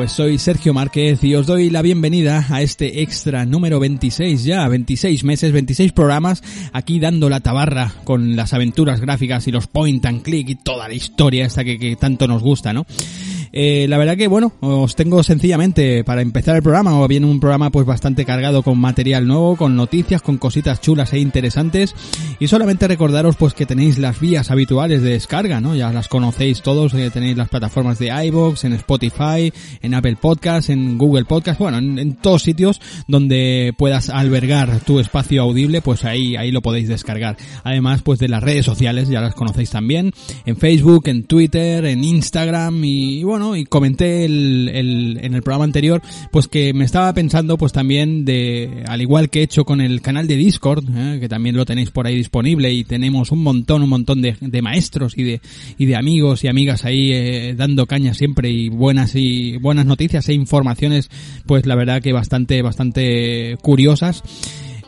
Pues soy Sergio Márquez y os doy la bienvenida a este extra número 26 ya, 26 meses, 26 programas, aquí dando la tabarra con las aventuras gráficas y los point and click y toda la historia esta que, que tanto nos gusta, ¿no? Eh, la verdad que bueno, os tengo sencillamente para empezar el programa, o bien un programa pues bastante cargado con material nuevo, con noticias, con cositas chulas e interesantes, y solamente recordaros pues que tenéis las vías habituales de descarga, ¿no? Ya las conocéis todos, eh, tenéis las plataformas de iVoox, en Spotify, en Apple Podcast, en Google Podcast, bueno, en, en, todos sitios donde puedas albergar tu espacio audible, pues ahí, ahí lo podéis descargar. Además, pues de las redes sociales, ya las conocéis también, en Facebook, en Twitter, en Instagram, y bueno, y comenté el, el, en el programa anterior, pues que me estaba pensando pues también de, al igual que he hecho con el canal de Discord, ¿eh? que también lo tenéis por ahí disponible y tenemos un montón, un montón de, de maestros y de, y de amigos y amigas ahí eh, dando caña siempre y buenas y buenas noticias e informaciones, pues la verdad que bastante, bastante curiosas.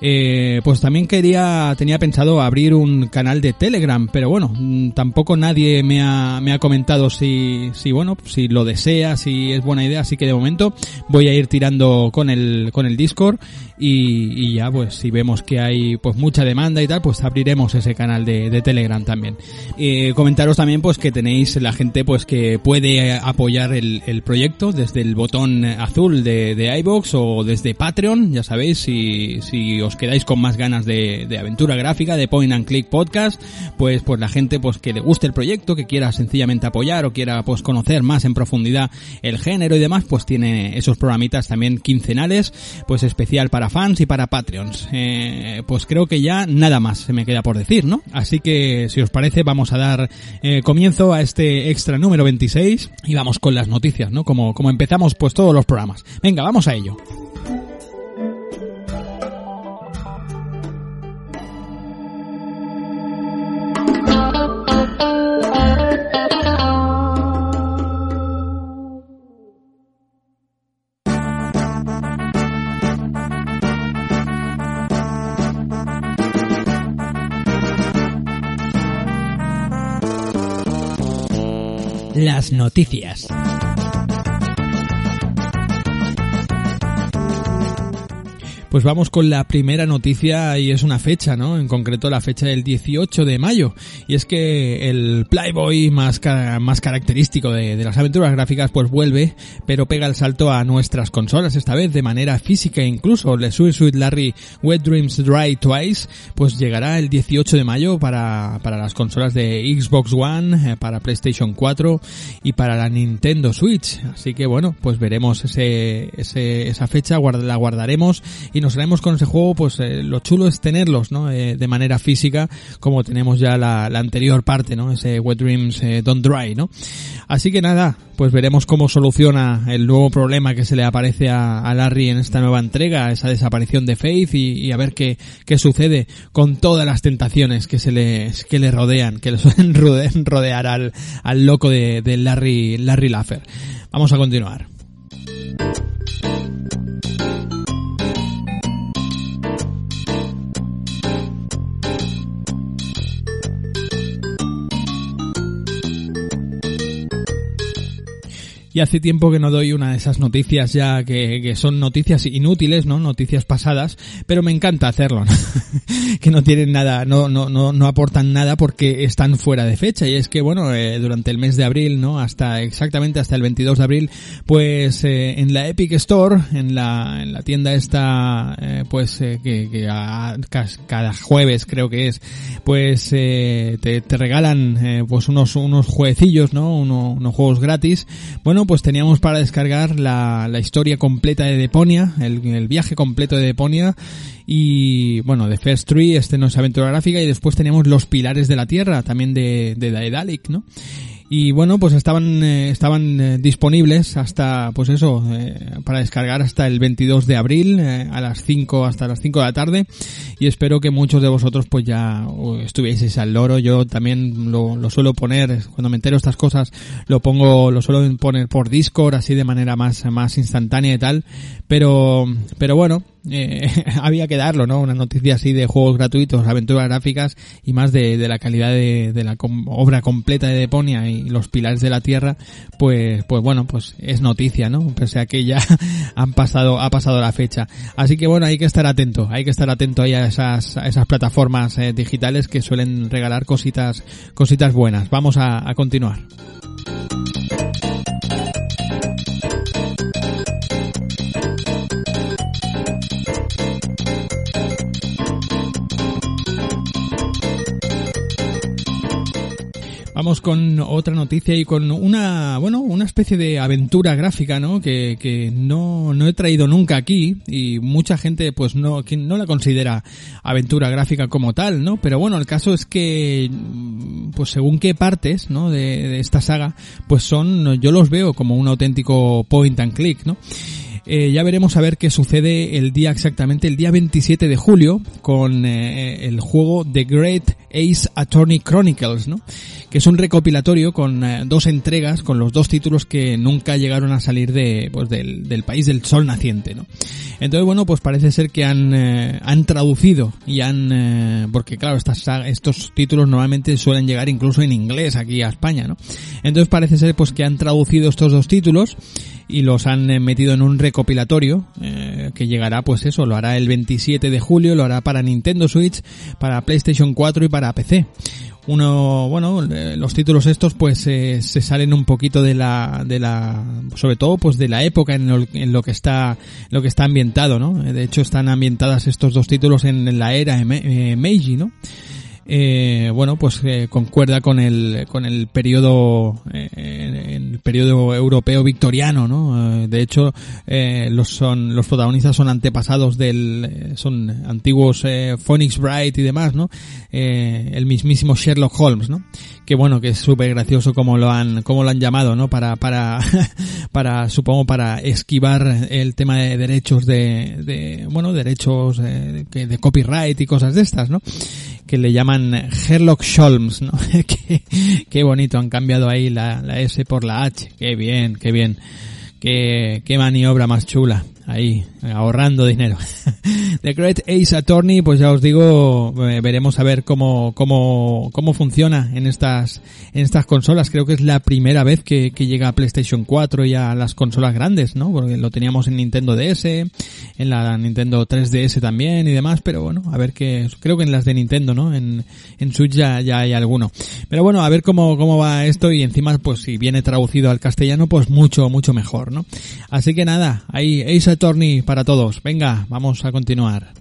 Eh, pues también quería, tenía pensado abrir un canal de Telegram, pero bueno, tampoco nadie me ha, me ha comentado si, si bueno, si lo desea, si es buena idea, así que de momento voy a ir tirando con el, con el Discord y, y ya pues si vemos que hay pues mucha demanda y tal, pues abriremos ese canal de, de Telegram también. Eh, comentaros también pues que tenéis la gente pues que puede apoyar el, el proyecto desde el botón azul de, de iBox o desde Patreon, ya sabéis, si, si os quedáis con más ganas de, de, aventura gráfica, de Point and Click Podcast, pues pues la gente pues que le guste el proyecto, que quiera sencillamente apoyar o quiera pues conocer más en profundidad el género y demás, pues tiene esos programitas también quincenales, pues especial para fans y para Patreons. Eh, pues creo que ya nada más se me queda por decir, ¿no? Así que si os parece vamos a dar eh, comienzo a este extra número 26 y vamos con las noticias, ¿no? Como, como empezamos pues todos los programas. Venga, vamos a ello. Noticias. Pues vamos con la primera noticia y es una fecha, ¿no? En concreto la fecha del 18 de mayo. Y es que el Playboy más, más característico de, de, las aventuras gráficas pues vuelve, pero pega el salto a nuestras consolas, esta vez de manera física incluso. Le Sweet Larry Wet Dreams Dry Twice pues llegará el 18 de mayo para, para las consolas de Xbox One, para PlayStation 4 y para la Nintendo Switch. Así que bueno, pues veremos ese, ese, esa fecha, la guardaremos nos traemos con ese juego, pues eh, lo chulo es tenerlos, ¿no? Eh, de manera física, como tenemos ya la, anterior parte, ¿no? Ese Wet Dreams eh, Don't Dry, ¿no? Así que nada, pues veremos cómo soluciona el nuevo problema que se le aparece a, a Larry en esta nueva entrega, esa desaparición de Faith y, a ver qué, qué sucede con todas las tentaciones que se le, que le rodean, que le suelen rodear al, al loco de, de Larry, Larry Laffer. Vamos a continuar. Y hace tiempo que no doy una de esas noticias ya que, que son noticias inútiles, ¿no? Noticias pasadas, pero me encanta hacerlo, ¿no? que no tienen nada, no, no, no, no aportan nada porque están fuera de fecha y es que bueno, eh, durante el mes de abril, ¿no? Hasta exactamente hasta el 22 de abril, pues eh, en la Epic Store, en la, en la tienda esta, eh, pues que, que a, cada jueves creo que es, pues te, te regalan pues unos, unos jueguecillos, ¿no? Uno, unos juegos gratis. Bueno, pues teníamos para descargar la, la historia completa de Deponia, el, el, viaje completo de Deponia y bueno, de First Tree, este no es aventura gráfica y después teníamos los pilares de la Tierra, también de, de Daedalic, ¿no? Y bueno, pues estaban, eh, estaban eh, disponibles hasta, pues eso, eh, para descargar hasta el 22 de abril, a las 5, hasta las 5 de la tarde. Y espero que muchos de vosotros pues ya estuvieseis al loro. Yo también lo, lo suelo poner, cuando me entero estas cosas, lo pongo, lo suelo poner por Discord, así de manera más, más instantánea y tal. Pero, pero bueno, eh, había que darlo, ¿no? Una noticia así de juegos gratuitos, aventuras gráficas y más de, de la calidad de, de la obra completa de Deponia y los pilares de la tierra, pues, pues bueno, pues es noticia, ¿no? Pese a que ya han pasado, ha pasado la fecha. Así que bueno, hay que estar atento, hay que estar atento ahí a esas, esas plataformas eh, digitales que suelen regalar cositas, cositas buenas. Vamos a, a continuar. Vamos con otra noticia y con una, bueno, una especie de aventura gráfica, ¿no? Que, que no, no he traído nunca aquí y mucha gente pues no, no la considera aventura gráfica como tal, ¿no? Pero bueno, el caso es que, pues según qué partes, ¿no? De, esta saga, pues son, yo los veo como un auténtico point and click, ¿no? Eh, ya veremos a ver qué sucede el día exactamente, el día 27 de julio, con eh, el juego The Great Ace Attorney Chronicles, ¿no? Que es un recopilatorio con eh, dos entregas, con los dos títulos que nunca llegaron a salir de, pues del, del país del sol naciente, ¿no? Entonces, bueno, pues parece ser que han, han traducido y han, porque claro, estas, estos títulos normalmente suelen llegar incluso en inglés aquí a España, ¿no? Entonces parece ser pues que han traducido estos dos títulos y los han metido en un recopilatorio eh, que llegará pues eso, lo hará el 27 de julio, lo hará para Nintendo Switch, para PlayStation 4 y para PC. Uno, bueno, eh, los títulos estos pues eh, se salen un poquito de la, de la, sobre todo pues de la época en lo, en lo que está, lo que está ambientado, ¿no? De hecho están ambientadas estos dos títulos en, la era Meiji, ¿no? Eh, bueno, pues eh, concuerda con el con el periodo eh, el periodo europeo victoriano, ¿no? Eh, de hecho, eh, los son los protagonistas son antepasados del eh, son antiguos eh, Phoenix Bright y demás, ¿no? Eh, el mismísimo Sherlock Holmes, ¿no? Que bueno, que es súper gracioso como lo han como lo han llamado, ¿no? Para para para supongo para esquivar el tema de derechos de, de bueno derechos de, de copyright y cosas de estas, ¿no? Que le llaman Sherlock Holmes, ¿no? qué, qué, bonito, han cambiado ahí la, la, S por la H, qué bien, qué bien, qué, qué maniobra más chula ahí, ahorrando dinero. The Great Ace Attorney, pues ya os digo, eh, veremos a ver cómo, cómo, cómo funciona en estas, en estas consolas. Creo que es la primera vez que, que llega a PlayStation 4 y a las consolas grandes, ¿no? Porque lo teníamos en Nintendo DS, en la Nintendo 3DS también y demás, pero bueno, a ver qué, creo que en las de Nintendo, ¿no? En, en Switch ya, ya hay alguno. Pero bueno, a ver cómo, cómo va esto y encima, pues si viene traducido al castellano, pues mucho, mucho mejor, ¿no? Así que nada, ahí Ace Attorney para todos. Venga, vamos a continuar.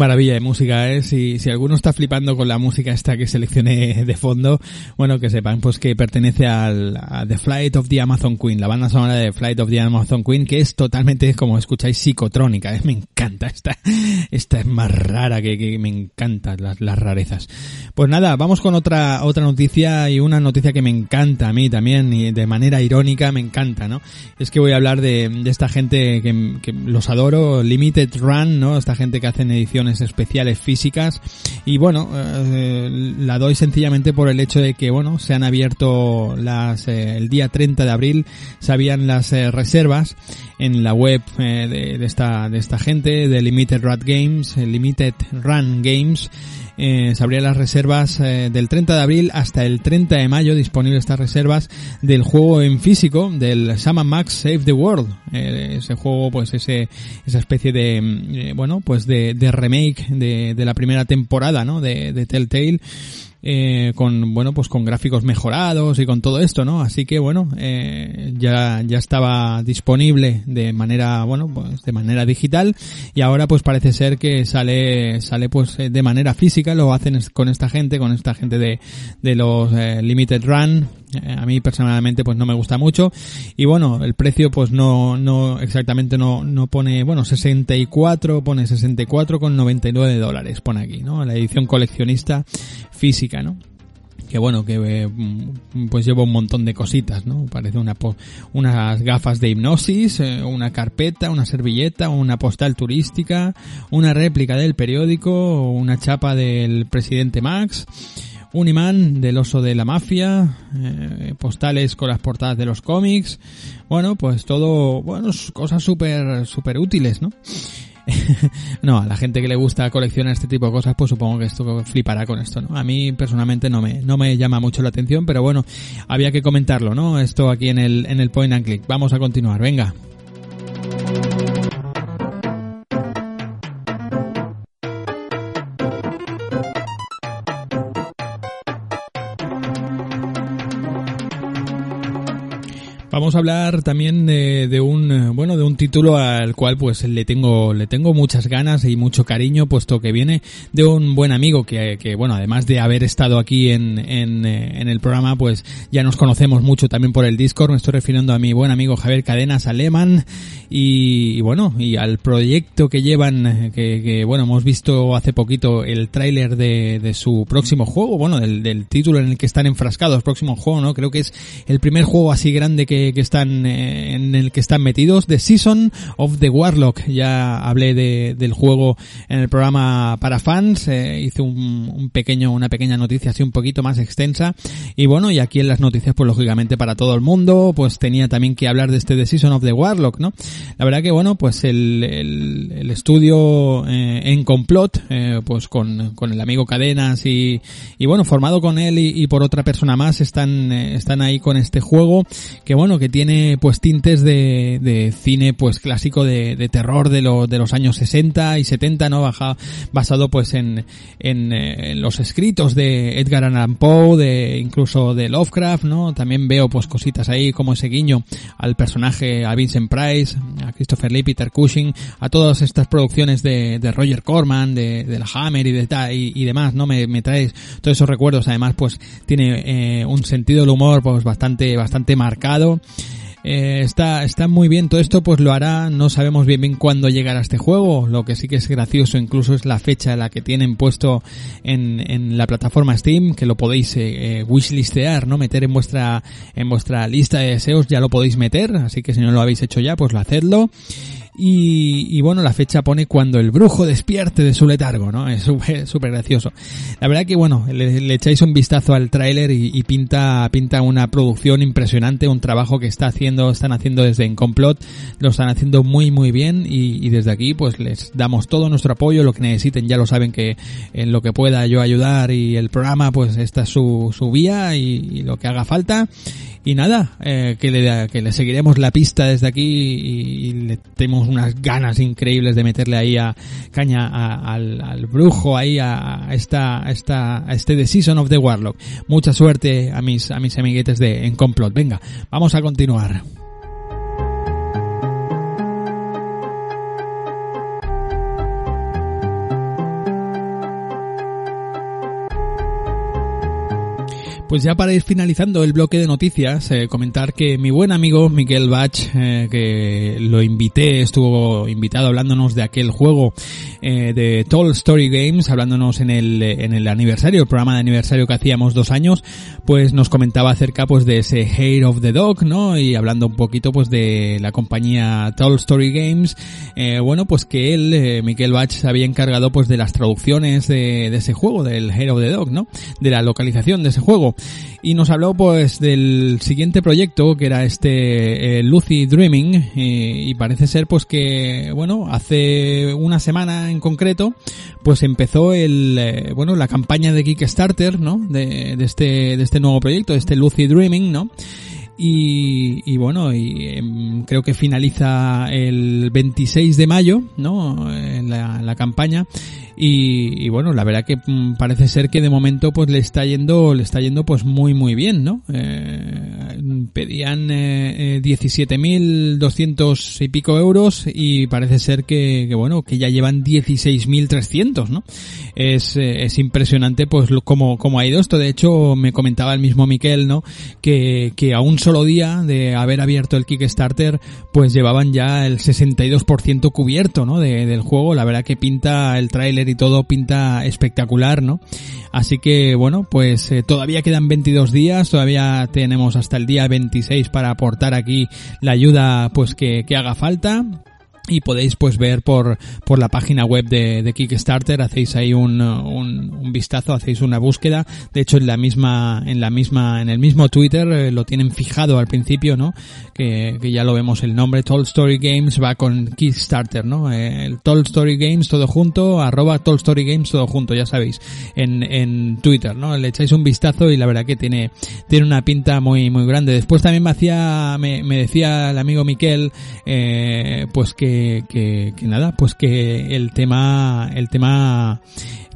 Maravilla de música es. Y si alguno está flipando con la música esta que seleccioné de fondo, bueno, que sepan pues que pertenece al, a The Flight of the Amazon Queen, la banda sonora de Flight of the Amazon Queen, que es totalmente, como escucháis, psicotrónica. ¿eh? Me encanta esta, esta es más rara que, me encantan las, rarezas. Pues nada, vamos con otra, otra noticia y una noticia que me encanta a mí también y de manera irónica me encanta, ¿no? Es que voy a hablar de, esta gente que, que los adoro, Limited Run, ¿no? Esta gente que hacen especiales físicas. Y bueno eh, la doy sencillamente por el hecho de que bueno se han abierto las eh, el día 30 de abril se habían las eh, reservas en la web de, de, esta de esta gente de Limited Run Games Limited Run Games eh, se abrían las reservas eh, del 30 de abril hasta el 30 de mayo disponibles estas reservas del juego en físico del Sama Max Save the World. Eh, ese juego pues ese esa especie de eh, bueno pues de, de remake de, de, la primera temporada no de, de Telltale eh, con bueno pues con gráficos mejorados y con todo esto no así que bueno eh, ya ya estaba disponible de manera bueno pues de manera digital y ahora pues parece ser que sale sale pues eh, de manera física. Lo hacen con esta gente con esta gente de de los eh, limited run a mí personalmente pues no me gusta mucho y bueno el precio pues no no exactamente no no pone bueno 64 pone 64 con 99 dólares pone aquí no la edición coleccionista física, ¿no? que bueno, que eh, pues lleva un montón de cositas, ¿no? Parece una unas gafas de hipnosis, eh, una carpeta, una servilleta, una postal turística, una réplica del periódico, una chapa del presidente Max, un imán del oso de la mafia, eh, postales con las portadas de los cómics, bueno, pues todo, bueno, cosas súper, súper útiles, ¿no? no, a la gente que le gusta coleccionar este tipo de cosas, pues supongo que esto flipará con esto, ¿no? A mí personalmente no me, no me llama mucho la atención, pero bueno, había que comentarlo, ¿no? Esto aquí en el, en el Point and Click. Vamos a continuar, venga. Vamos a hablar también de, un eh, bueno de un título al cual pues le tengo le tengo muchas ganas y mucho cariño puesto que viene de un buen amigo que, que bueno además de haber estado aquí en, en, eh, en, el programa pues ya nos conocemos mucho también por el Discord. Me estoy refiriendo a mi buen amigo Javier Cadenas Aleman. Y, bueno y al proyecto que llevan que, que bueno hemos visto hace poquito el tráiler de, su próximo juego bueno del, título en el que están enfrascados próximo juego no creo que es el primer juego así grande que, están eh, en el que están metidos, The Season of the Warlock. Ya hablé de, del juego en el programa para fans, eh, hice un, un, pequeño, una pequeña noticia así un poquito más extensa. Y bueno, y aquí en las noticias, pues lógicamente para todo el mundo, pues tenía también que hablar de este The Season of the Warlock, ¿no? La verdad que bueno, pues el, el, el estudio eh, en complot, eh, pues con, con el amigo Cadenas y, y bueno, formado con él y, y por otra persona más, están, eh, están ahí con este juego que bueno, que tiene pues tintes de, de cine pues clásico de, de terror de, lo, de los años 60 y 70, ¿no? Baja, basado pues en, en, eh, los escritos de Edgar Allan Poe, de incluso de Lovecraft, ¿no? También veo pues cositas ahí como ese guiño al personaje, a Vincent Price, a Christopher Lee, Peter Cushing, a todas estas producciones de, de Roger Corman, de, de la Hammer y, de, y, y demás, ¿no? Me, me traes todos esos recuerdos, además pues tiene eh, un sentido del humor pues bastante, bastante marcado eh, está, está muy bien todo esto, pues lo hará, no sabemos bien bien cuándo llegará este juego, lo que sí que es gracioso incluso es la fecha la que tienen puesto en, en la plataforma Steam, que lo podéis eh, eh, wishlistear, ¿no? Meter en vuestra, en vuestra lista de deseos, ya lo podéis meter, así que si no lo habéis hecho ya, pues lo hacedlo. Y, y, bueno, la fecha pone cuando el brujo despierte de su letargo, ¿no? Es súper gracioso. La verdad que bueno, le, echáis un vistazo al tráiler y, pinta, pinta una producción impresionante, un trabajo que está haciendo, están haciendo desde Encomplot, lo están haciendo muy muy bien y, y desde aquí pues les damos todo nuestro apoyo, lo que necesiten ya lo saben que en lo que pueda yo ayudar y el programa pues esta es su, su vía y lo que haga falta y nada, eh, que, le, que le seguiremos la pista desde aquí y, le tenemos unas ganas increíbles de meterle ahí a caña a, al, al, brujo, ahí a, esta, esta, a este The Season of the Warlock. Mucha suerte a mis, a mis amiguetes de En Complot. Venga, vamos a continuar. Pues ya para ir finalizando el bloque de noticias, eh, comentar que mi buen amigo Miguel Bach, eh, que lo invité, estuvo invitado hablándonos de aquel juego eh, de Tall Story Games, hablándonos en el, en el aniversario, el programa de aniversario que hacíamos dos años, pues nos comentaba acerca pues de ese Hair of the Dog, ¿no? Y hablando un poquito pues de la compañía Tall Story Games, eh, bueno, pues que él, eh, Miguel Bach, se había encargado pues de las traducciones de, de ese juego, del Hair of the Dog, ¿no? De la localización de ese juego y nos habló pues del siguiente proyecto que era este eh, Lucy Dreaming y, y, parece ser pues que bueno hace una semana en concreto pues empezó el eh, bueno la campaña de Kickstarter no de, de este de este nuevo proyecto de este Lucy Dreaming no y, bueno, y em, creo que finaliza el 26 de mayo, ¿no? En la, la campaña y, bueno, la verdad que mm, parece ser que de momento pues le está yendo, le está yendo pues muy muy bien, ¿no? Eh, pedían eh, eh 17.200 y pico euros y parece ser que, bueno, que ya llevan 16.300, ¿no? Es, eh, es impresionante pues cómo, cómo ha ido esto. De hecho, me comentaba el mismo Miquel, ¿no? Que, que a un solo día de haber abierto el Kickstarter, pues llevaban ya el 62% cubierto, ¿no? De, del juego. La verdad que pinta el tráiler y todo pinta espectacular, ¿no? Así que bueno, pues eh, todavía quedan 22 días, todavía tenemos hasta el día 26 para aportar aquí la ayuda pues que, que haga falta y podéis pues ver por, por la página web de, de Kickstarter, hacéis ahí un, un, un, vistazo, hacéis una búsqueda, de hecho en la misma, en la misma, en el mismo Twitter eh, lo tienen fijado al principio, ¿no? Que, que ya lo vemos el nombre, Toll Story Games va con Kickstarter, ¿no? Eh, el Toll Story Games todo junto, arroba Toll Story Games todo junto, ya sabéis, en, en Twitter, ¿no? Le echáis un vistazo y la verdad que tiene, tiene una pinta muy, muy grande. Después también me hacía, me, me decía el amigo Miquel, eh, pues que que, nada, pues que el tema, el tema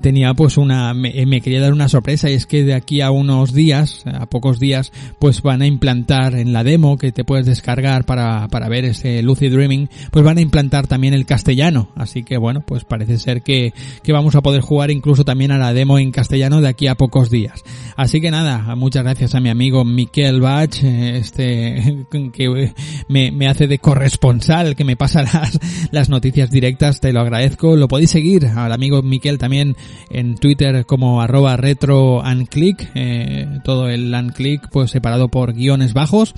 tenía pues una, me, me, quería dar una sorpresa y es que de aquí a unos días, a pocos días, pues van a implantar en la demo que te puedes descargar para, para ver ese Lucid Dreaming, pues van a implantar también el castellano. Así que bueno, pues parece ser que, que vamos a poder jugar incluso también a la demo en castellano de aquí a pocos días. Así que nada, muchas gracias a mi amigo Miquel Bach, este, que me, me hace de corresponsal, que me pasa las, las noticias directas, te lo agradezco. Lo podéis seguir al amigo Miquel también en Twitter como arroba retro and click, eh, todo el and click pues separado por guiones bajos.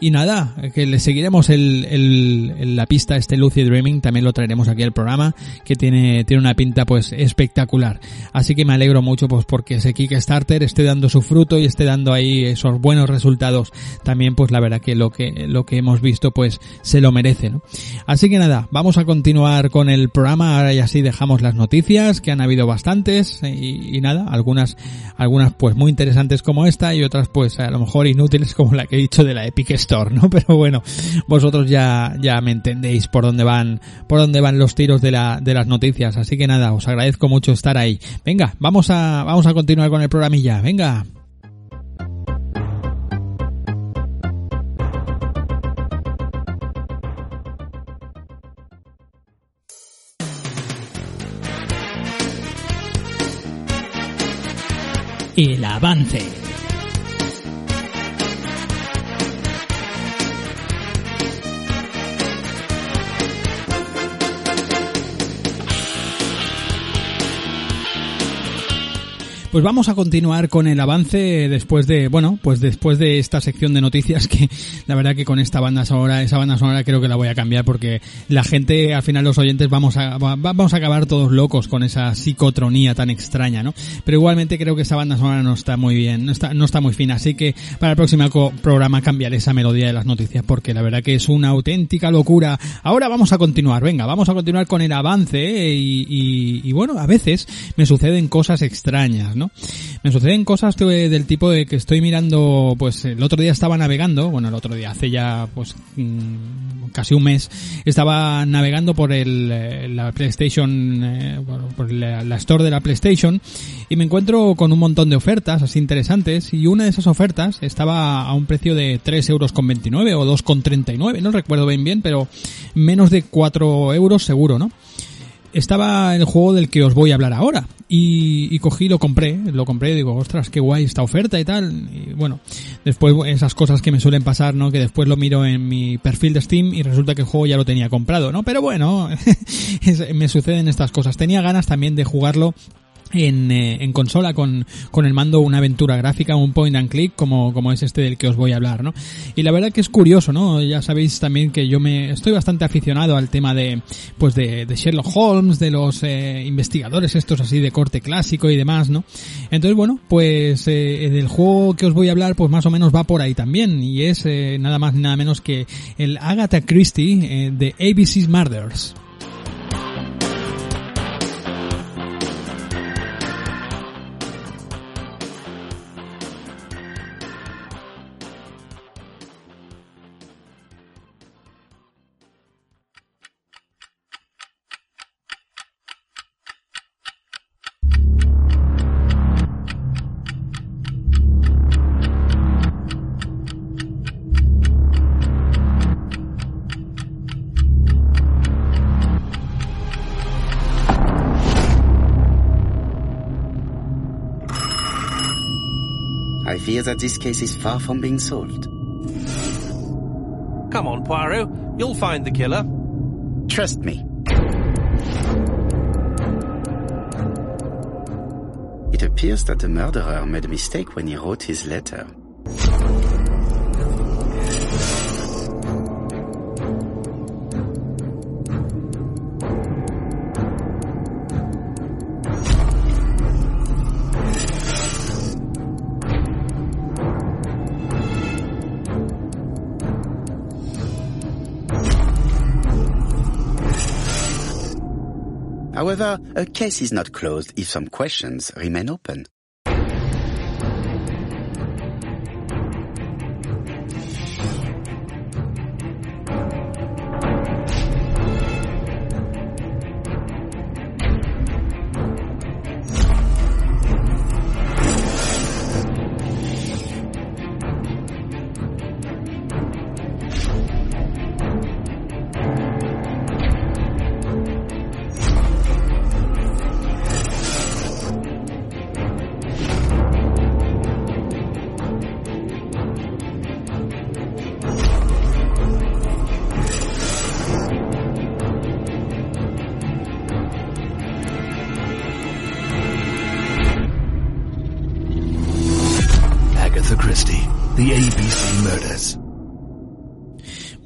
Y nada, que le seguiremos el, el, la pista este Lucid Dreaming, también lo traeremos aquí al programa, que tiene, tiene una pinta pues espectacular. Así que me alegro mucho pues porque ese Kickstarter esté dando su fruto y esté dando ahí esos buenos resultados. También pues la verdad que lo que, lo que hemos visto pues se lo merece, ¿no? Así que nada, vamos a continuar con el programa, ahora y así dejamos las noticias, que han habido bastantes, y, y nada, algunas, algunas pues muy interesantes como esta y otras pues a lo mejor inútiles como la que he dicho de la Epic Pero bueno, vosotros ya, ya me entendéis por dónde van, por dónde van los tiros de la, de las noticias. Así que nada, os agradezco mucho estar ahí. Venga, vamos a, vamos a continuar con el programilla. Venga. El avance. Pues vamos a continuar con el avance después de, bueno, pues después de esta sección de noticias que la verdad que con esta banda sonora, esa banda sonora creo que la voy a cambiar porque la gente, al final los oyentes vamos a, vamos a acabar todos locos con esa psicotronía tan extraña, ¿no? Pero igualmente creo que esa banda sonora no está muy bien, no está, no está muy fina, así que para el próximo programa cambiaré esa melodía de las noticias porque la verdad que es una auténtica locura. Ahora vamos a continuar, venga, vamos a continuar con el avance ¿eh? y, y, y bueno, a veces me suceden cosas extrañas, Me suceden cosas del tipo de que estoy mirando, pues el otro día estaba navegando, bueno, el otro día, hace ya pues mmm, casi un mes, estaba navegando por el, la PlayStation, eh, por la, Store de la PlayStation y me encuentro con un montón de ofertas así interesantes y una de esas ofertas estaba a un precio de 3 euros con 29 o 2 con 39, no recuerdo bien bien, pero menos de 4 euros seguro, ¿no? Estaba el juego del que os voy a hablar ahora. Y, y cogí lo compré lo compré digo ostras qué guay esta oferta y tal y bueno después esas cosas que me suelen pasar no que después lo miro en mi perfil de Steam y resulta que el juego ya lo tenía comprado no pero bueno me suceden estas cosas. Tenía ganas también de jugarlo en, eh, en, consola con, con el mando una aventura gráfica, un point and click como, como es este del que os voy a hablar, ¿no? Y la verdad que es curioso, ¿no? Ya sabéis también que yo me estoy bastante aficionado al tema de, pues de, de Sherlock Holmes, de los eh, investigadores estos así de corte clásico y demás, ¿no? Entonces, bueno, pues eh, del juego que os voy a hablar, pues más o menos va por ahí también, y es eh, nada más nada menos que el Agatha Christie eh, de ABC's Murders. That this case is far from being solved. Come on, Poirot. You'll find the killer. Trust me. It appears that the murderer made a mistake when he wrote his letter. However, a case is not closed if some questions remain open.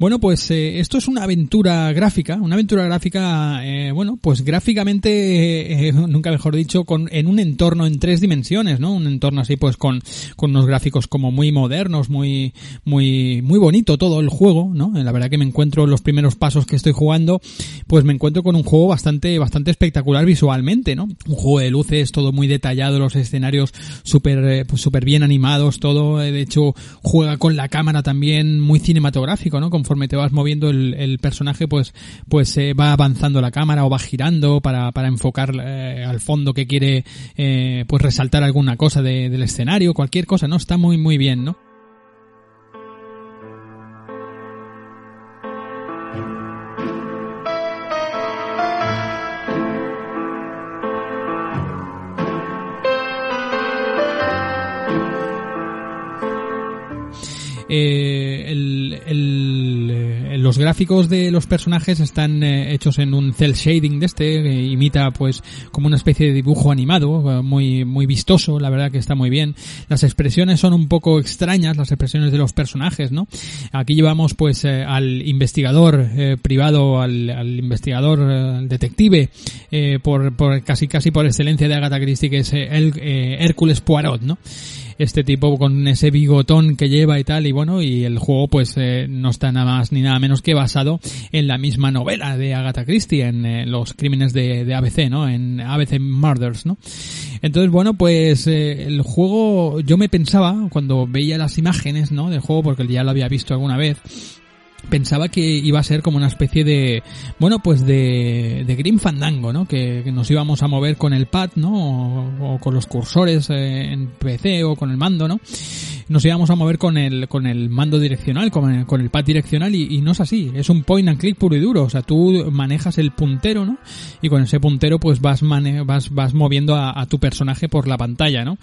Bueno, pues eh, esto es una aventura gráfica, una aventura gráfica, eh, bueno, pues gráficamente, eh, nunca mejor dicho, con, en un entorno en tres dimensiones, ¿no? Un entorno así, pues con, con unos gráficos como muy modernos, muy, muy, muy bonito todo el juego, ¿no? La verdad que me encuentro los primeros pasos que estoy jugando, pues me encuentro con un juego bastante, bastante espectacular visualmente, ¿no? Un juego de luces, todo muy detallado, los escenarios súper, eh, pues súper bien animados, todo, eh, de hecho, juega con la cámara también muy cinematográfico, ¿no? Te vas moviendo el, el personaje, pues, pues eh, va avanzando la cámara o va girando para, enfocar eh, al fondo que quiere, eh, pues resaltar alguna cosa de- del escenario, cualquier cosa, ¿no? Está muy, muy bien, ¿no? Eh, el- el, los gráficos de los personajes están eh, hechos en un cel shading de este, que imita pues como una especie de dibujo animado, eh, muy, muy vistoso, la verdad que está muy bien. Las expresiones son un poco extrañas, las expresiones de los personajes, ¿no? Aquí llevamos pues eh, al investigador eh, privado, al, investigador, al detective, por, por casi casi por excelencia de Agatha Christie, que es el, Hércules Poirot, ¿no? Este tipo con ese bigotón que lleva y tal y bueno y el juego pues eh, no está nada más ni nada menos que basado en la misma novela de Agatha Christie en eh, los crímenes de, de ABC no en ABC Murders no entonces bueno pues eh, el juego yo me pensaba cuando veía las imágenes no del juego porque ya lo había visto alguna vez pensaba que iba a ser como una especie de bueno pues de, de Grim Fandango no que, que nos íbamos a mover con el pad no o, o con los cursores eh, en PC o con el mando no nos íbamos a mover con el con el mando direccional con el, con el pad direccional y, y no es así. Es un point and click puro y duro. O sea tú manejas el puntero no y con ese puntero pues vas mane vas vas moviendo a, a tu personaje por la pantalla no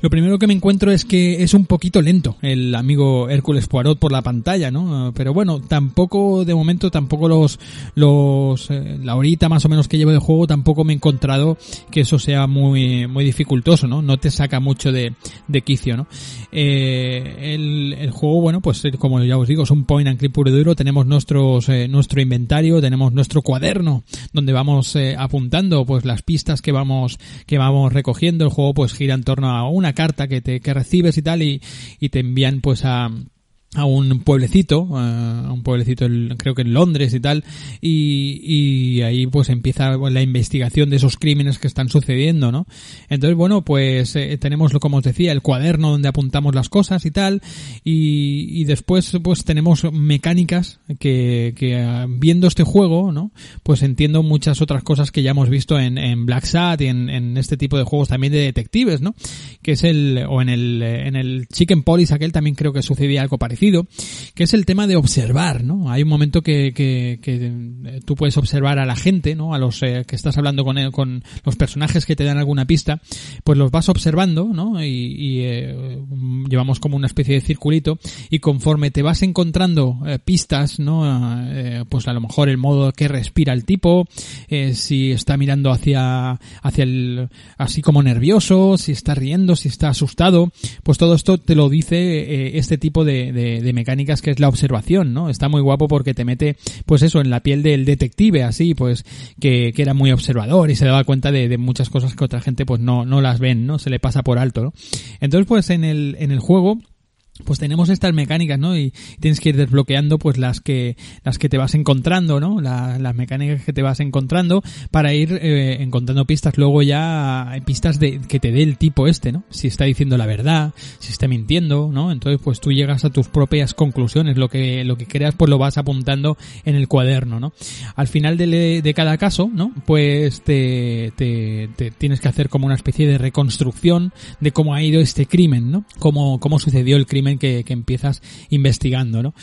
lo primero que me encuentro es que es un poquito lento el amigo Hércules Poirot por la pantalla, ¿no? Pero bueno, tampoco, de momento, tampoco los, los, eh, la horita más o menos que llevo de juego, tampoco me he encontrado que eso sea muy, muy dificultoso, ¿no? No te saca mucho de, de quicio, ¿no? Eh, el, el juego, bueno, pues eh, como ya os digo, es un point and click puro y duro, tenemos nuestros, eh, nuestro inventario, tenemos nuestro cuaderno donde vamos eh, apuntando pues las pistas que vamos, que vamos recogiendo, el juego pues gira en torno a una carta que te que recibes y tal y, y te envían pues a a un pueblecito, a un pueblecito creo que en Londres y tal, y, y ahí pues empieza la investigación de esos crímenes que están sucediendo, ¿no? Entonces, bueno, pues eh, tenemos, como os decía, el cuaderno donde apuntamos las cosas y tal, y, y después pues tenemos mecánicas que, que eh, viendo este juego, ¿no? Pues entiendo muchas otras cosas que ya hemos visto en, en Black Sat y en, en este tipo de juegos también de detectives, ¿no? Que es el, o en el, en el Chicken Police aquel también creo que sucedía algo parecido que es el tema de observar, ¿no? Hay un momento que, que, eh, tú puedes observar a la gente, ¿no? A los eh, que estás hablando con, él, con los personajes que te dan alguna pista, pues los vas observando, ¿no? Y, eh, llevamos como una especie de circulito y conforme te vas encontrando eh, pistas, ¿no? Pues a lo mejor el modo que respira el tipo, si está mirando hacia, hacia el, así como nervioso, si está riendo, si está asustado, pues todo esto te lo dice este tipo de, de mecánicas que es la observación, ¿no? Está muy guapo porque te mete, pues eso, en la piel del detective, así, pues, que, que era muy observador y se daba cuenta de, de muchas cosas que otra gente pues no, no las ven, ¿no? Se le pasa por alto, ¿no? Entonces, pues en el, en el juego, pues tenemos estas mecánicas, ¿no? Y tienes que ir desbloqueando pues las que las que te vas encontrando, ¿no? La- las mecánicas que te vas encontrando para ir eh, encontrando pistas luego ya eh, pistas de que te dé el tipo este, ¿no? Si está diciendo la verdad, si está mintiendo, ¿no? Entonces pues tú llegas a tus propias conclusiones, lo que lo que creas pues lo vas apuntando en el cuaderno, ¿no? Al final de, de cada caso, ¿no? Pues te, tienes que hacer como una especie de reconstrucción de cómo ha ido este crimen, ¿no? Cómo, cómo sucedió el crimen que, que empiezas investigando, ¿no?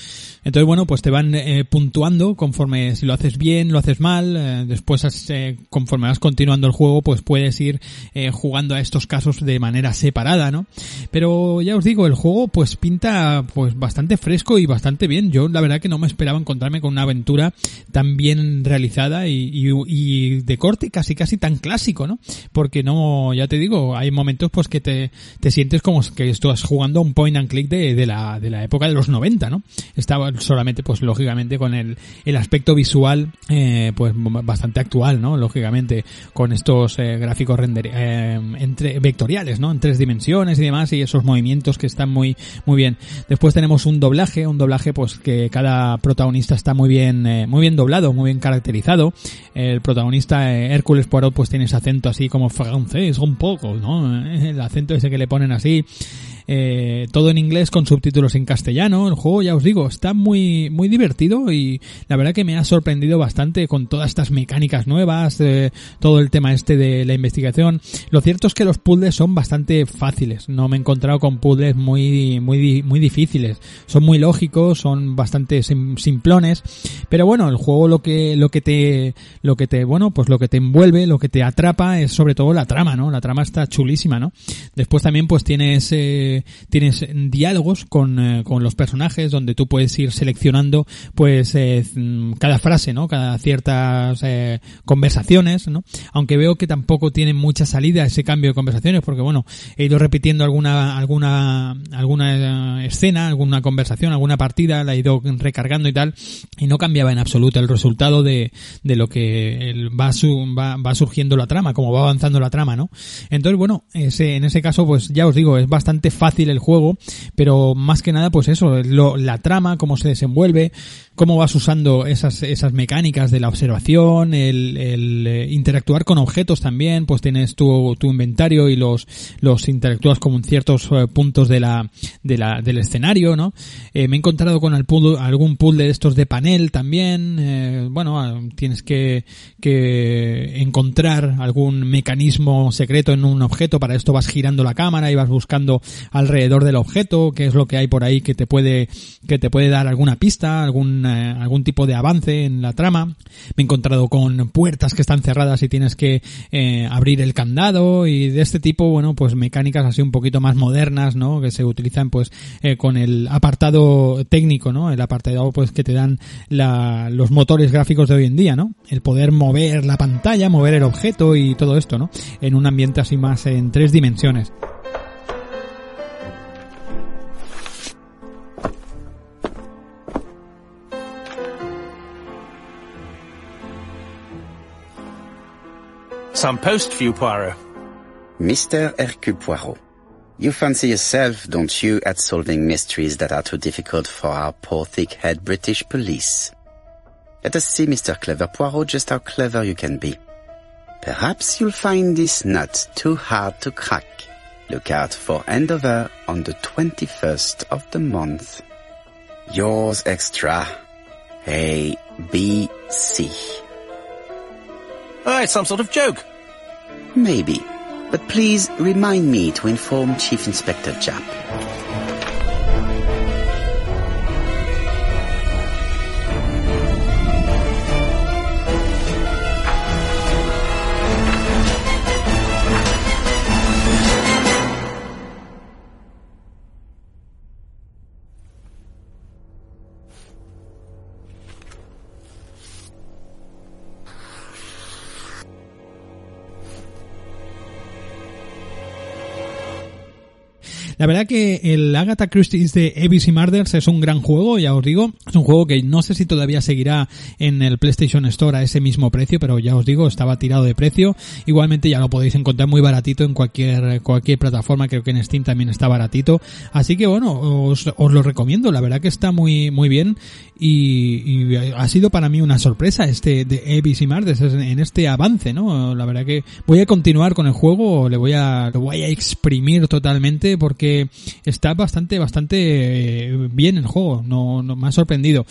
Entonces, bueno, pues te van eh, puntuando conforme si lo haces bien, lo haces mal, eh, después eh, conforme vas continuando el juego, pues puedes ir eh, jugando a estos casos de manera separada, ¿no? Pero ya os digo, el juego pues pinta pues bastante fresco y bastante bien. Yo la verdad que no me esperaba encontrarme con una aventura tan bien realizada y, y, y de corte casi casi tan clásico, ¿no? Porque no, ya te digo, hay momentos pues que te, te sientes como que estás jugando a un point and click de, de la, de la época de los 90, ¿no? Estaba solamente pues lógicamente con el, el aspecto visual eh, pues bastante actual, ¿no? Lógicamente con estos eh, gráficos render, eh, entre, vectoriales, ¿no? En tres dimensiones y demás y esos movimientos que están muy, muy bien. Después tenemos un doblaje, un doblaje pues que cada protagonista está muy bien, eh, muy bien doblado, muy bien caracterizado. El protagonista Hércules Poirot pues tiene ese acento así como francés un poco, ¿no? El acento ese que le ponen así. Eh, todo en inglés con subtítulos en castellano. El juego, ya os digo, está muy, muy divertido y la verdad que me ha sorprendido bastante con todas estas mecánicas nuevas, eh, todo el tema este de la investigación. Lo cierto es que los puzzles son bastante fáciles. No me he encontrado con puzzles muy, muy, muy difíciles. Son muy lógicos, son bastante sim simplones. Pero bueno, el juego lo que, lo que te, lo que te, bueno, pues lo que te envuelve, lo que te atrapa es sobre todo la trama, ¿no? La trama está chulísima, ¿no? Después también pues tienes, eh, tienes diálogos con, eh, con los personajes donde tú puedes ir seleccionando pues eh, cada frase, ¿no? Cada ciertas eh, conversaciones, ¿no? Aunque veo que tampoco tiene mucha salida ese cambio de conversaciones porque bueno, he ido repitiendo alguna alguna alguna escena, alguna conversación, alguna partida, la he ido recargando y tal y no cambiaba en absoluto el resultado de, de lo que va, su- va, va surgiendo la trama, como va avanzando la trama, ¿no? Entonces, bueno, ese, en ese caso, pues ya os digo, es bastante fácil el juego, pero más que nada, pues eso, lo, la trama, cómo se desenvuelve, cómo vas usando esas, esas mecánicas de la observación, el, el eh, interactuar con objetos también, pues tienes tu, tu inventario y los, los interactúas con ciertos eh, puntos de la, de la, del escenario, ¿no? Eh, me he encontrado con el algún puzzle de estos de panel también, eh, bueno, ah, tienes que, que encontrar algún mecanismo secreto en un objeto, para esto vas girando la cámara y vas buscando alrededor del objeto, qué es lo que hay por ahí que te puede, que te puede dar alguna pista, algún, eh, algún tipo de avance en la trama. Me he encontrado con puertas que están cerradas y tienes que eh, abrir el candado y de este tipo, bueno, pues mecánicas así un poquito más modernas, ¿no? Que se utilizan pues eh, con el apartado técnico, ¿no? El apartado pues que te dan la, los motores gráficos de hoy en día, ¿no? El poder mover la pantalla, mover el objeto y todo esto, ¿no? En un ambiente así más en tres dimensiones. Some post for you, Poirot. Mr. Hercule Poirot, you fancy yourself, don't you, at solving mysteries that are too difficult for our poor thick-head British police? Let us see, Mr. Clever Poirot, just how clever you can be. Perhaps you'll find this nut too hard to crack. Look out for Endover on the 21st of the month. Yours extra. A, B, C. Oh, it's some sort of joke. Maybe. But please remind me to inform Chief Inspector Japp. La verdad que el Agatha Christie de ABC Murders es un gran juego, ya os digo. Es un juego que no sé si todavía seguirá en el PlayStation Store a ese mismo precio, pero ya os digo, estaba tirado de precio. Igualmente ya lo podéis encontrar muy baratito en cualquier, cualquier plataforma, creo que en Steam también está baratito. Así que bueno, os, os lo recomiendo, la verdad que está muy, muy bien y, y ha sido para mí una sorpresa este de ABC Murders en este avance, ¿no? La verdad que voy a continuar con el juego, le voy a, lo voy a exprimir totalmente porque está bastante, bastante eh, bien el juego, no, no me ha sorprendido.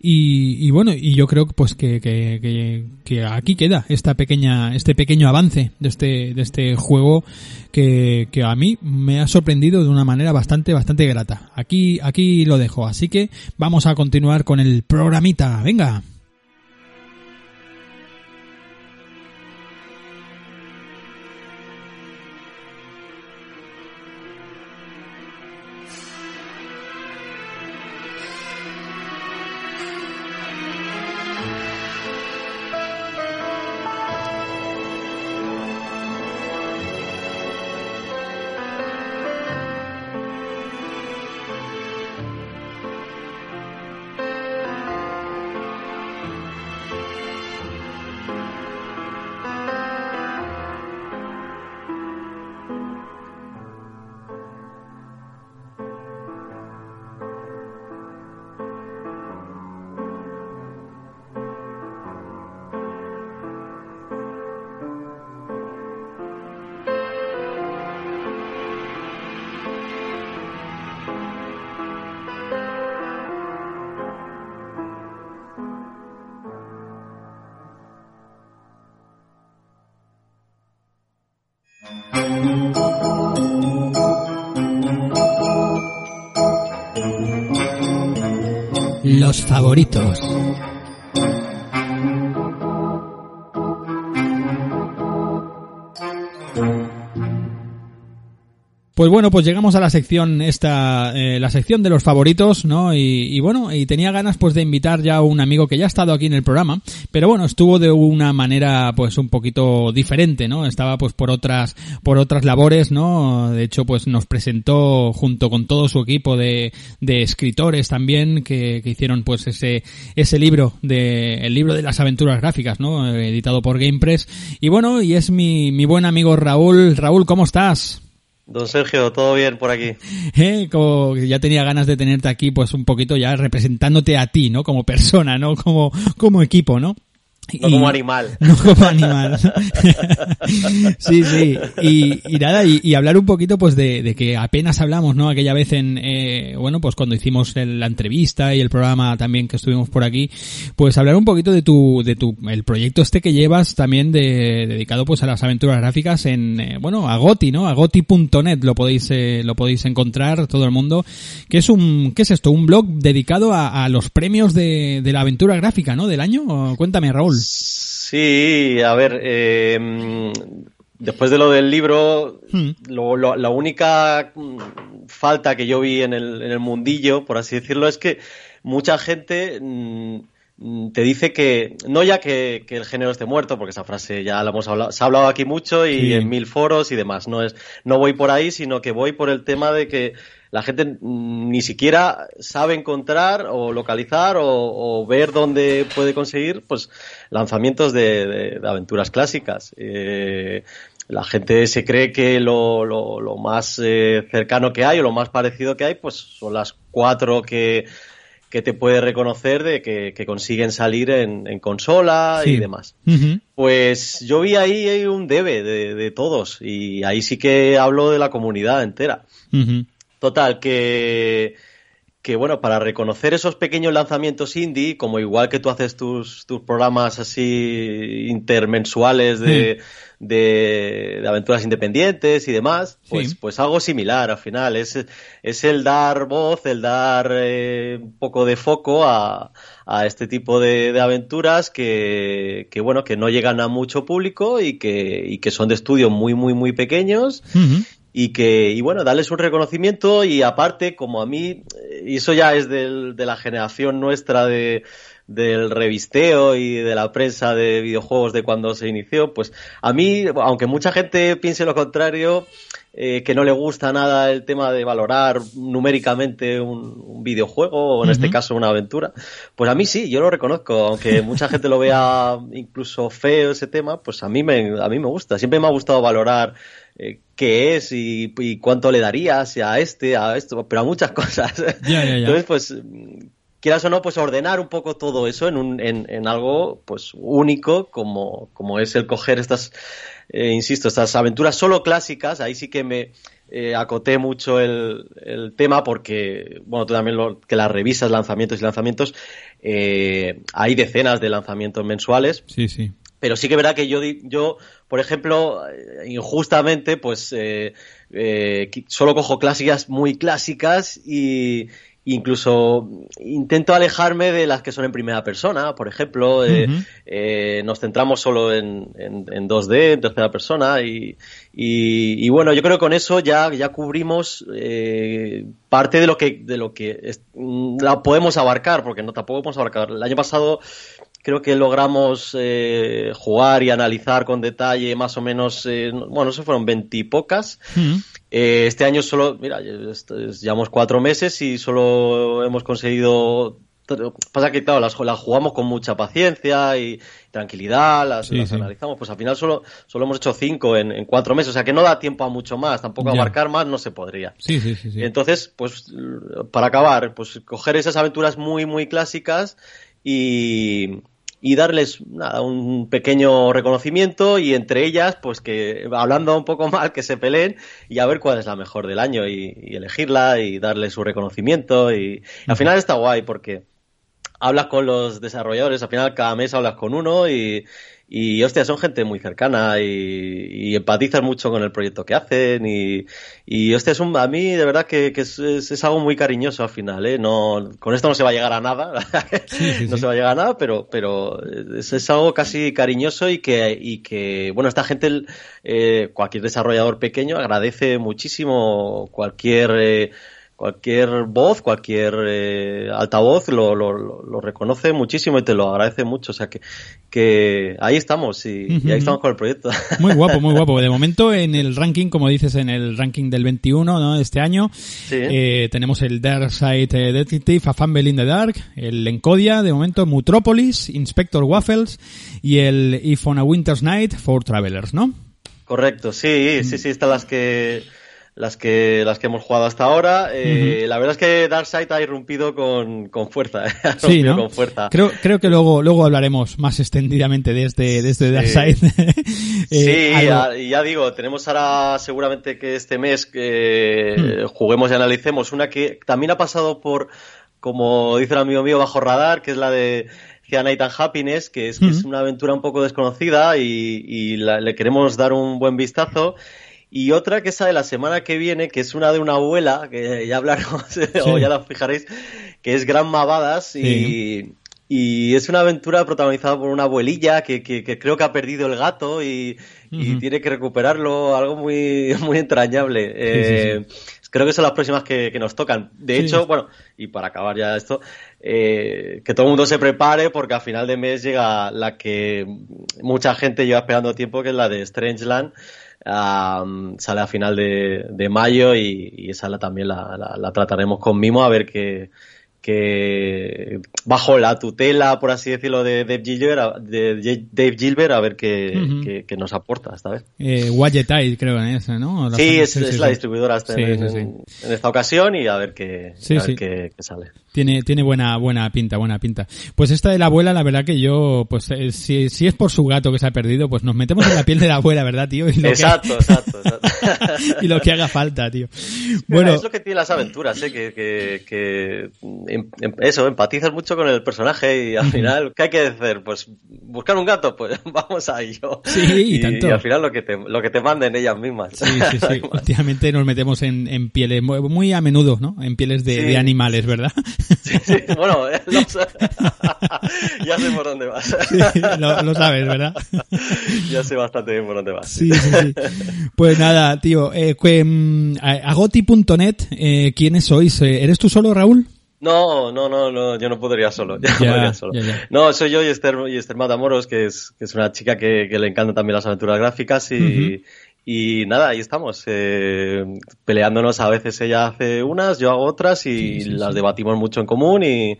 Y, y bueno, y yo creo pues que, que, que, que aquí queda esta pequeña, este pequeño avance de este, de este juego que, que a mí me ha sorprendido de una manera bastante, bastante grata. Aquí, aquí lo dejo. Así que vamos a continuar con el programita. Venga. Pues bueno, pues llegamos a la sección esta, eh, la sección de los favoritos, ¿no? Y, y, bueno, y tenía ganas pues de invitar ya a un amigo que ya ha estado aquí en el programa, pero bueno, estuvo de una manera pues un poquito diferente, ¿no? Estaba pues por otras, por otras labores, ¿no? De hecho pues nos presentó junto con todo su equipo de, de escritores también que, que hicieron pues ese, ese libro de, el libro de las aventuras gráficas, ¿no? Editado por GamePress. Y bueno, y es mi, mi buen amigo Raúl. Raúl, ¿cómo estás? Don Sergio, todo bien por aquí. Eh, como ya tenía ganas de tenerte aquí, pues un poquito ya representándote a ti, ¿no? Como persona, ¿no? Como, como equipo, ¿no? No y, como animal. No como animal. sí, sí. Y, y nada, y, y, hablar un poquito pues de, de, que apenas hablamos, ¿no? Aquella vez en, eh, bueno, pues cuando hicimos el, la entrevista y el programa también que estuvimos por aquí, pues hablar un poquito de tu, de tu, el proyecto este que llevas también de, dedicado pues a las aventuras gráficas en, eh, bueno, a Goti, ¿no? A Goti.net lo podéis, eh, lo podéis encontrar todo el mundo. Que es un, ¿qué es esto? Un blog dedicado a, a los premios de, de la aventura gráfica, ¿no? Del año. Cuéntame, Raúl. Sí, a ver, eh, después de lo del libro, hmm. lo, lo, la única falta que yo vi en el, en el, mundillo, por así decirlo, es que mucha gente mmm, te dice que, no ya que, que, el género esté muerto, porque esa frase ya la hemos hablado, se ha hablado aquí mucho y sí. en mil foros y demás, no es, no voy por ahí, sino que voy por el tema de que la gente ni siquiera sabe encontrar o localizar o, o ver dónde puede conseguir pues lanzamientos de, de, de aventuras clásicas. Eh, la gente se cree que lo, lo, lo más eh, cercano que hay o lo más parecido que hay pues son las cuatro que, que te puede reconocer de que, que consiguen salir en, en consola sí. y demás. Uh -huh. Pues yo vi ahí un debe de, de, todos y ahí sí que hablo de la comunidad entera. Uh -huh. Total, que, que bueno, para reconocer esos pequeños lanzamientos indie, como igual que tú haces tus, tus programas así intermensuales de, sí. de, de, aventuras independientes y demás, pues, sí. pues algo similar al final. Es, es el dar voz, el dar eh, un poco de foco a, a este tipo de, de aventuras que, que, bueno, que no llegan a mucho público y que, y que son de estudios muy, muy, muy pequeños. Uh -huh y que, y bueno, darles un reconocimiento y aparte, como a mí, y eso ya es del, de la generación nuestra de, del revisteo y de la prensa de videojuegos de cuando se inició, pues a mí, aunque mucha gente piense lo contrario, eh, que no le gusta nada el tema de valorar numéricamente un, videojuego o en este caso una aventura, pues a mí sí, yo lo reconozco, aunque mucha gente lo vea incluso feo ese tema, pues a mí me, a mí me gusta, siempre me ha gustado valorar eh, qué es y, cuánto le darías a este, a esto, pero a muchas cosas. Entonces, pues quieras o no, pues ordenar un poco todo eso en, un, en, en algo pues único como, como es el coger estas, eh, insisto, estas aventuras solo clásicas, ahí sí que me eh, acoté mucho el, el, tema porque, bueno, tú también lo, que las revisas, lanzamientos y lanzamientos, eh, hay decenas de lanzamientos mensuales. Sí, sí. Pero sí que es verdad que yo, yo por ejemplo, injustamente, pues solo cojo clásicas muy clásicas y, incluso intento alejarme de las que son en primera persona, por ejemplo, eh, eh, nos centramos solo en, en, 2D, en tercera persona, y, y, bueno, yo creo que con eso ya, ya cubrimos eh, parte de lo que, de lo que la podemos abarcar, porque no tampoco podemos abarcar. El año pasado creo que logramos eh, jugar y analizar con detalle más o menos, eh, bueno, eso fueron veintipocas. Eh, este año solo, mira, llevamos cuatro meses y solo hemos conseguido Pasa que, claro, las, jugamos con mucha paciencia y tranquilidad, las, analizamos. Pues al final solo, solo hemos hecho cinco en, cuatro meses, o sea que no da tiempo a mucho más, tampoco abarcar más no se podría. Sí, sí, sí, Entonces, pues para acabar, pues coger esas aventuras muy, muy clásicas y, y darles nada, un pequeño reconocimiento y entre ellas, pues que hablando un poco mal, que se peleen y a ver cuál es la mejor del año y, elegirla y darle su reconocimiento y, al final está guay porque hablas con los desarrolladores, al final cada mes hablas con uno y, y hostia, son gente muy cercana y, y empatizas mucho con el proyecto que hacen y, y hostia, es un, a mí de verdad que, que es, es, algo muy cariñoso al final, ¿eh? No, con esto no se va a llegar a nada, no se va a llegar a nada, pero, pero es, es, algo casi cariñoso y que, y que bueno, esta gente, eh, cualquier desarrollador pequeño agradece muchísimo cualquier, eh, cualquier voz, cualquier eh, altavoz lo, lo, lo, reconoce muchísimo y te lo agradece mucho. O sea que, que ahí estamos y, ahí estamos con el proyecto. Muy guapo, muy guapo. De momento en el ranking, como dices, en el ranking del 21 ¿no? de este año, eh, tenemos el Dark Side eh, Detective, A Fumble in the Dark, el Encodia, de momento Mutropolis, Inspector Waffles y el If on a Winter's Night for Travelers, ¿no? Correcto, sí, sí, sí, están las que las que las que hemos jugado hasta ahora. Eh, La verdad es que Darkseid ha irrumpido con, con fuerza. sí, ¿no? con fuerza. Creo, creo que luego, luego hablaremos más extendidamente de este, de este Darkseid. Eh, sí, ya, digo, tenemos ahora seguramente que este mes hmm. juguemos y analicemos una que también ha pasado por, como dice el amigo mío, bajo radar, que es la de Night and Happiness, que es, que es una aventura un poco desconocida y, y le queremos dar un buen vistazo. Y otra que esa de la semana que viene, que es una de una abuela, que ya hablaremos, o ya la fijaréis, que es Gran Mavadas y, y es una aventura protagonizada por una abuelilla que, que, creo que ha perdido el gato y, tiene que recuperarlo, algo muy, muy entrañable. Eh, creo que son las próximas que, nos tocan. De hecho, bueno, y para acabar ya esto, eh, que todo el mundo se prepare porque a final de mes llega la que mucha gente lleva esperando tiempo, que es la de Strangeland sale a final de, de mayo y, y, esa la, también la, la, trataremos con mimo a ver qué, que bajo la tutela, por así decirlo, de Dave Gilbert, de Dave Gilbert a ver qué, nos aporta esta vez. Eh, creo en esa, ¿no? sí, es, la distribuidora en, esta ocasión y a ver qué, qué, sale. Tiene, tiene buena, buena pinta, buena pinta. Pues esta de la abuela, la verdad que yo, pues eh, si, si es por su gato que se ha perdido, pues nos metemos en la piel de la abuela, ¿verdad, tío? exacto, exacto, y lo que haga falta, tío. Bueno. Es lo que tiene las aventuras, ¿eh? que, que, que Em, em, eso, empatizas mucho con el personaje y al final, ¿qué hay que hacer? Pues buscar un gato, pues vamos a ello. Sí, y, tanto. Y al final lo que te, lo que te manden ellas mismas. Sí, sí, sí. Últimamente nos metemos en, en pieles, muy a menudo, ¿no? En pieles de, de animales, ¿verdad? Sí, sí, bueno, eh, ya sé por dónde vas. Sí, lo, sabes, ¿verdad? ya sé bastante bien por dónde vas. Sí, sí, sí. Pues nada, tío, eh, mm, agoti.net, eh, ¿quiénes sois? ¿Eres tú solo, Raúl? No, no, no, no, yo no podría solo. no, podría solo. no, soy yo y Esther, y Esther Matamoros, que es, que es una chica que, que le encantan también las aventuras gráficas y, y nada, ahí estamos, eh, peleándonos. A veces ella hace unas, yo hago otras y las debatimos mucho en común y,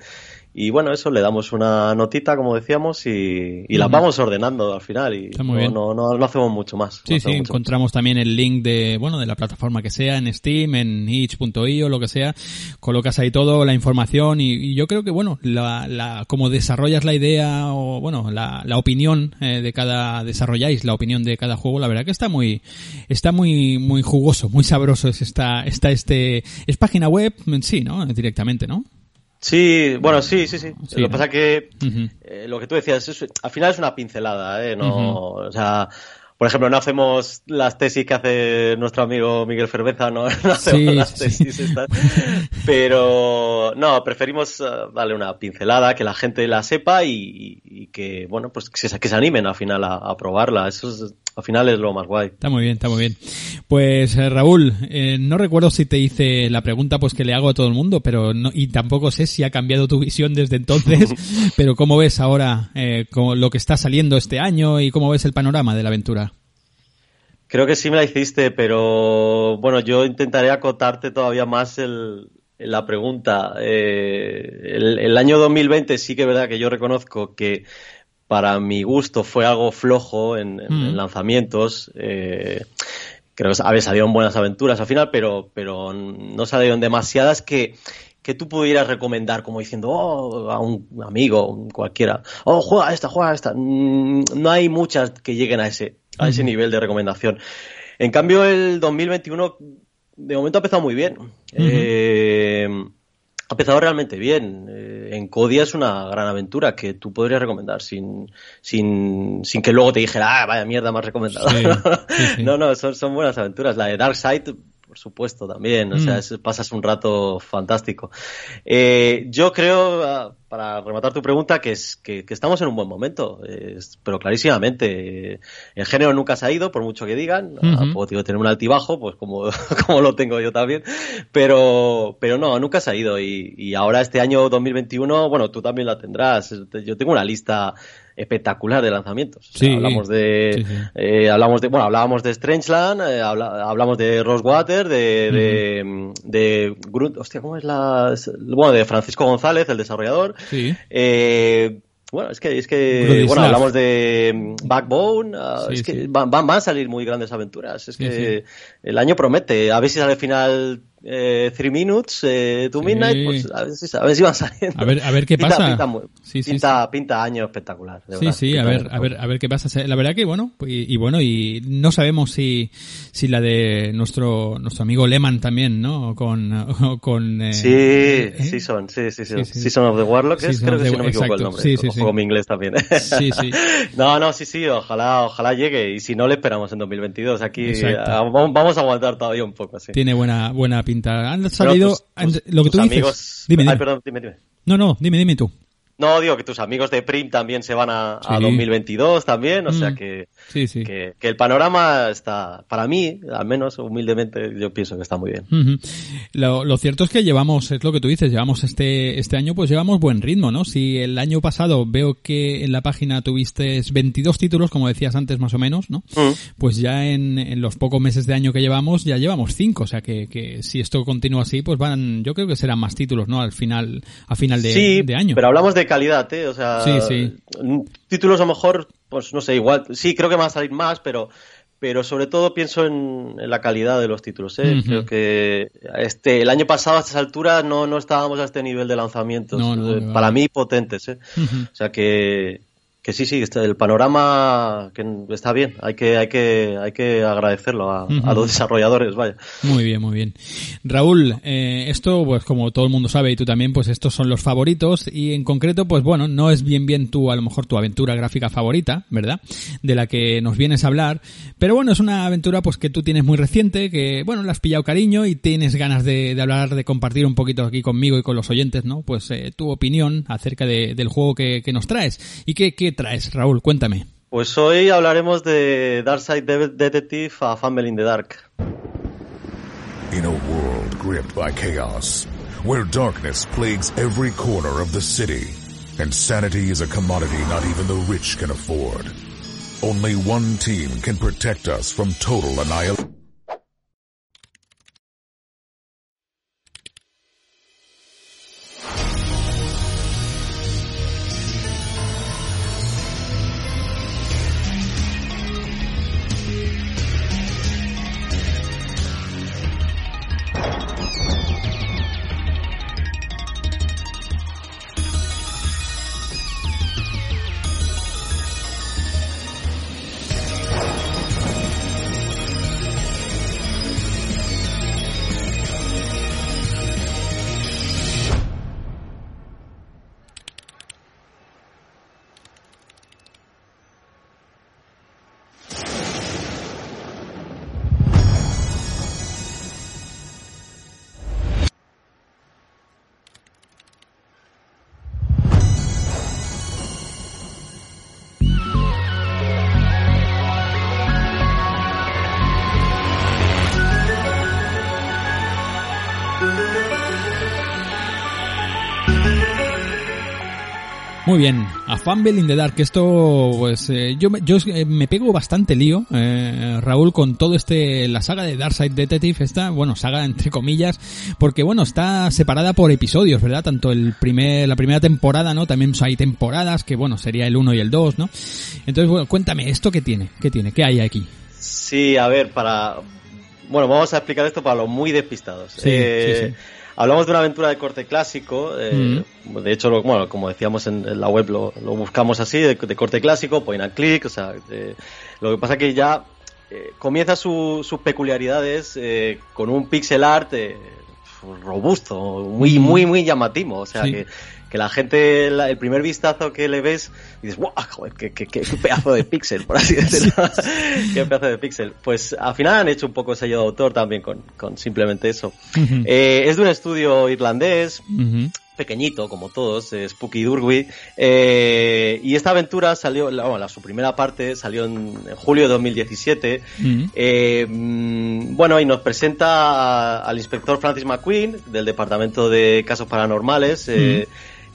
y bueno, eso, le damos una notita, como decíamos, y, y las vamos ordenando al final. Y no, no, no, hacemos mucho más. Sí, sí, encontramos también el link de, bueno, de la plataforma que sea, en Steam, en itch.io, lo que sea. Colocas ahí todo, la información, y, yo creo que, bueno, la, la, como desarrollas la idea, o bueno, la, la opinión eh, de cada, desarrolláis la opinión de cada juego, la verdad que está muy, está muy, muy jugoso, muy sabroso. Es esta, está este, es página web, sí, ¿no? Directamente, ¿no? Sí, bueno, sí, sí, sí. lo que pasa que eh, lo que tú decías, es, al final es una pincelada, ¿eh? No, o sea, por ejemplo, no hacemos las tesis que hace nuestro amigo Miguel Ferveza, no, no hacemos las tesis estas. Pero no, preferimos eh, darle una pincelada, que la gente la sepa y, que, bueno, pues que se, que se animen al final a, a probarla. Eso es, al final es lo más guay. Está muy bien, está muy bien. Pues eh, Raúl, eh, no recuerdo si te hice la pregunta pues que le hago a todo el mundo, pero no, y tampoco sé si ha cambiado tu visión desde entonces, pero ¿cómo ves ahora eh, lo que está saliendo este año y cómo ves el panorama de la aventura? Creo que sí me la hiciste, pero bueno, yo intentaré acotarte todavía más el, la pregunta. Eh, el, el, año 2020 sí que es verdad que yo reconozco que para mi gusto fue algo flojo en, mm. lanzamientos. Eh, creo que había salido en buenas aventuras al final, pero, pero no salieron demasiadas que, que tú pudieras recomendar como diciendo, oh, a un amigo, cualquiera, oh, juega esta, juega esta. Mm, no hay muchas que lleguen a ese, a ese nivel de recomendación. En cambio, el 2021 de momento ha empezado muy bien. eh, ha empezado realmente bien. Eh, en Codia es una gran aventura que tú podrías recomendar sin, sin, sin que luego te dijera, ah, vaya mierda, más recomendado. no, no, son, son buenas aventuras. La de Dark Side por supuesto, también. O sea, mm. pasas un rato fantástico. Eh, yo creo, ah, para rematar tu pregunta, que, es, que, estamos en un buen momento, pero clarísimamente. El género nunca se ha ido, por mucho que digan. Uh tener un altibajo, pues como, como lo tengo yo también. Pero, pero no, nunca se ha ido. Y, y ahora este año 2021, bueno, tú también la tendrás. Yo tengo una lista espectacular de lanzamientos. hablamos de, Eh, hablamos de, bueno, hablábamos de Strangeland, eh, hablamos de Rosewater, de, de, de, hostia, ¿cómo es la, bueno, de Francisco González, el desarrollador. Eh, bueno, es que, es que, bueno, hablamos de mm, Backbone, ah, es que van, van, a salir muy grandes aventuras. Es que el año promete. A ver si sale al final eh, Three Minutes, eh, To Midnight, pues a ver, si, a ver si van saliendo. A ver, a ver qué pinta, pasa. Pinta, sí, pinta, pinta, año espectacular. sí, sí, a ver, a ver, a ver qué pasa. La verdad que bueno, y, y, bueno, y no sabemos si, si la de nuestro, nuestro amigo Lehman también, ¿no? Con, con eh, sí, ¿eh? Season, sí, sí, sí, sí, Season of the Warlock, es, creo que si no me equivoco el nombre. Sí, sí, sí. Juego mi inglés también. sí, sí. no, no, sí, sí, ojalá, ojalá llegue, y si no le esperamos en 2022. Aquí vamos a aguantar todavía un poco, sí. Tiene buena, buena pinta han salido, lo que tú dices. Dime, dime. Ay, perdón, dime, dime. No, no, dime, dime tú. No, digo que tus amigos de Prim también se van a, 2022 también, o sea mm. que, que, el panorama está, para mí, al menos humildemente, yo pienso que está muy bien. lo, cierto es que llevamos, es lo que tú dices, llevamos este, este año, pues llevamos buen ritmo, ¿no? Si el año pasado veo que en la página tuviste 22 títulos, como decías antes más o menos, ¿no? Mm. Pues ya en, en, los pocos meses de año que llevamos, ya llevamos 5, o sea que, que si esto continúa así, pues van, yo creo que serán más títulos, ¿no? Al final, a final de, de año. pero hablamos de calidad, ¿eh? O sea, títulos a lo mejor, pues no sé, igual, sí, creo que van a salir más, pero pero sobre todo pienso en, la calidad de los títulos. ¿eh? Creo que este el año pasado a estas alturas no, no estábamos a este nivel de lanzamientos. Eh, para mí potentes. ¿eh? O sea que, que sí, sí, este, el panorama que está bien, hay que, hay que, hay que agradecerlo a, los desarrolladores, vaya. Muy bien, muy bien. Raúl, eh, esto, pues como todo el mundo sabe y tú también, pues estos son los favoritos y en concreto, pues bueno, no es bien bien tu, a lo mejor tu aventura gráfica favorita, ¿verdad? De la que nos vienes a hablar, pero bueno, es una aventura pues que tú tienes muy reciente, que bueno, le has pillado cariño y tienes ganas de, de hablar, de compartir un poquito aquí conmigo y con los oyentes, ¿no? Pues eh, tu opinión acerca de, del juego que, que nos traes y que, que traes, Raúl? Cuéntame. Pues hoy hablaremos de Darkseid Detective a Family in the Dark. In a world gripped by chaos, where darkness plagues every corner of the city, and sanity is a commodity not even the rich can afford. Only one team can protect us from total annihilation. Muy bien, a Fumble in the Dark, esto, pues, eh, yo, me- yo eh, me pego bastante lío, eh, Raúl, con todo este, la saga de Darkseid Detective, esta, bueno, saga entre comillas, porque bueno, está separada por episodios, ¿verdad? Tanto el primer, la primera temporada, ¿no? También hay temporadas, que bueno, sería el 1 y el 2, ¿no? Entonces, bueno, cuéntame, ¿esto qué tiene? ¿Qué tiene? ¿Qué hay aquí? Sí, a ver, para. Bueno, vamos a explicar esto para los muy despistados. Sí, Eh, sí, sí. Hablamos de una aventura de corte clásico. eh, De hecho, lo- bueno, como decíamos en, en la web, lo, lo buscamos así, de, de corte clásico, point and click. O sea, de- lo que pasa que ya eh, comienza su- sus peculiaridades eh, con un pixel art eh, robusto, muy, muy, muy llamativo. O sea, Sí. que, que la gente, la- el primer vistazo que le ves, dices, ¡guau! Joder, qué, qué- qué pedazo de pixel, por así decirlo. qué pedazo de pixel. Pues al final han hecho un poco sello de autor también con, con simplemente eso. Eh, es de un estudio irlandés, pequeñito como todos, eh, Spooky Durwi, eh, y esta aventura salió, la, bueno, la- su primera parte salió en, en julio de 2017, Ujú. eh, mm, bueno, y nos presenta a- al inspector Francis McQueen del Departamento de Casos Paranormales,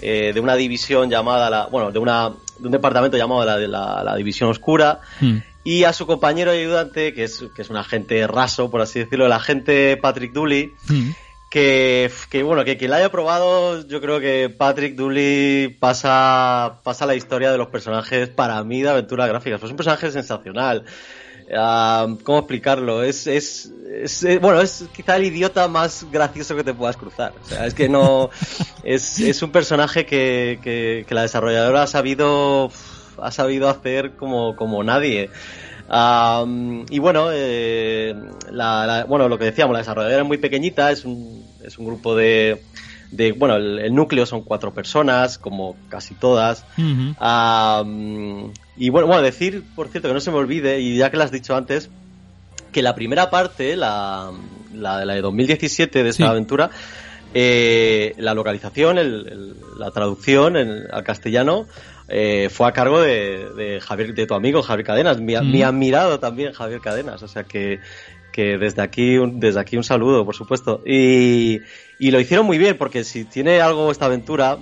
eh, de una división llamada, la, bueno, de, una, de un departamento llamado la, la, la División Oscura, Ujú. y a su compañero y ayudante, que es, que es un agente raso, por así decirlo, el agente Patrick Dooley, Ujú. que, que bueno, que quien la haya probado, yo creo que Patrick Dooley pasa, pasa la historia de los personajes para mí de aventuras gráficas. Pues es un personaje sensacional. Ah, ¿Cómo explicarlo? Es, es, es, eh, bueno, es quizá el idiota más gracioso que te puedas cruzar. O sea, es que no, es, es un personaje que, que, que la desarrolladora ha sabido, ha sabido hacer como, como nadie. Am, y bueno, eh, la, la- bueno, lo que decíamos, la desarrolladora es muy pequeñita, es un, es un grupo de, de bueno, el, el núcleo son cuatro personas, como casi todas. Y bueno, bueno, decir, por cierto, que no se me olvide, y ya que lo has dicho antes, que la primera parte, la, la, la de 2017 de esta Sí. aventura, eh, la localización, el- el- la traducción en- al castellano eh, fue a cargo de, de Javier, de tu amigo Javier Cadenas, mi, Mm. mi admirado también Javier Cadenas, o sea que, que desde aquí, un, desde aquí un saludo, por supuesto. Y, y lo hicieron muy bien, porque si tiene algo esta aventura,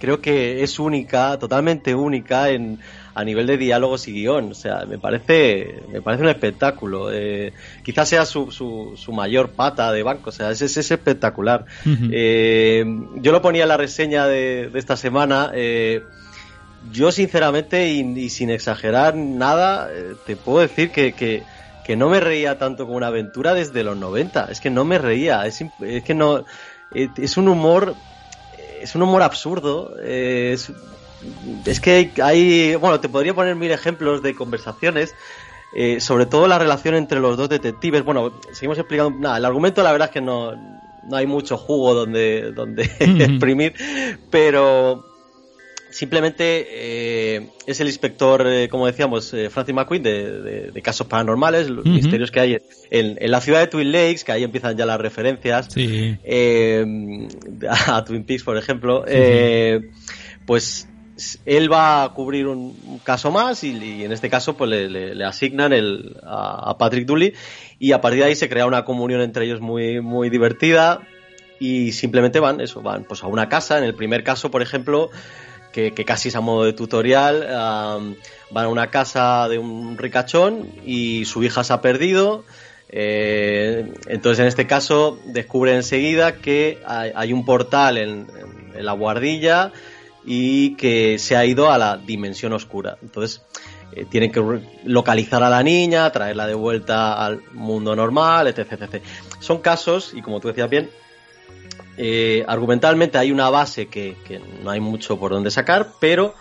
creo que es única, totalmente única en a nivel de diálogos y guion. O sea, me parece, me parece un espectáculo. Eh, quizás sea su, su, su mayor pata de banco. O sea, es, es, es espectacular. Eh, yo lo ponía en la reseña de, de esta semana. eh, yo, sinceramente, y, y sin exagerar nada, eh, te puedo decir que, que, que no me reía tanto con una aventura desde los 90. Es que no me reía. Es, que no. eh, es un humor. Es un humor absurdo. eh, es, es que hay, Bueno, te podría poner mil ejemplos de conversaciones. eh, sobre todo la relación entre los dos detectives. Bueno, seguimos explicando. Nada, el argumento, la verdad es que no, no hay mucho jugo donde, donde exprimir. Pero simplemente eh, es el inspector, eh, como decíamos, eh, Francis McQueen, de, de- de casos paranormales, los misterios que hay en, en la ciudad de Twin Lakes, que ahí empiezan ya las referencias Sí. eh, a Twin Peaks, por ejemplo, eh, pues él va a cubrir un, un caso más y, y en este caso pues le, le- le asignan el, a, a Patrick Dooley y a partir de ahí se crea una comunión entre ellos muy, muy divertida. y simplemente van, eso, van pues a una casa. En el primer caso, por ejemplo, que, casi es a modo de tutorial, van a una casa de un ricachón y su hija se ha perdido. Eh, entonces, en este caso, descubre enseguida que hay, un portal en, la guardilla y que se ha ido a la dimensión oscura. Entonces, eh, tienen que localizar a la niña, traerla de vuelta al mundo normal, etc. etc. Son casos, y como tú decías bien, eh, argumentalmente hay una base que, no hay mucho por donde sacar, pero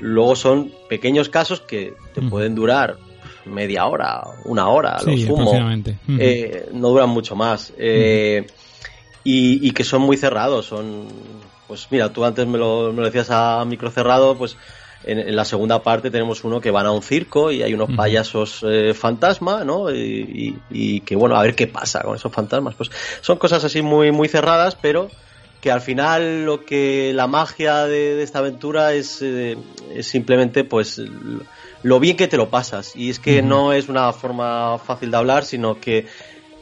luego son pequeños casos que te pueden durar media hora, una hora, lo sumo. Eh, no duran mucho más. Eh, y, que son muy cerrados, son... Pues mira, tú antes me lo, me lo decías a micro cerrado, pues en, la segunda parte tenemos uno que van a un circo y hay unos payasos eh, fantasma, ¿no? Y, que bueno, a ver qué pasa con esos fantasmas. Pues son cosas así muy, muy cerradas, pero que al final lo que la magia de, esta aventura es, eh, es, simplemente pues lo bien que te lo pasas. Y es que no es una forma fácil de hablar, sino que,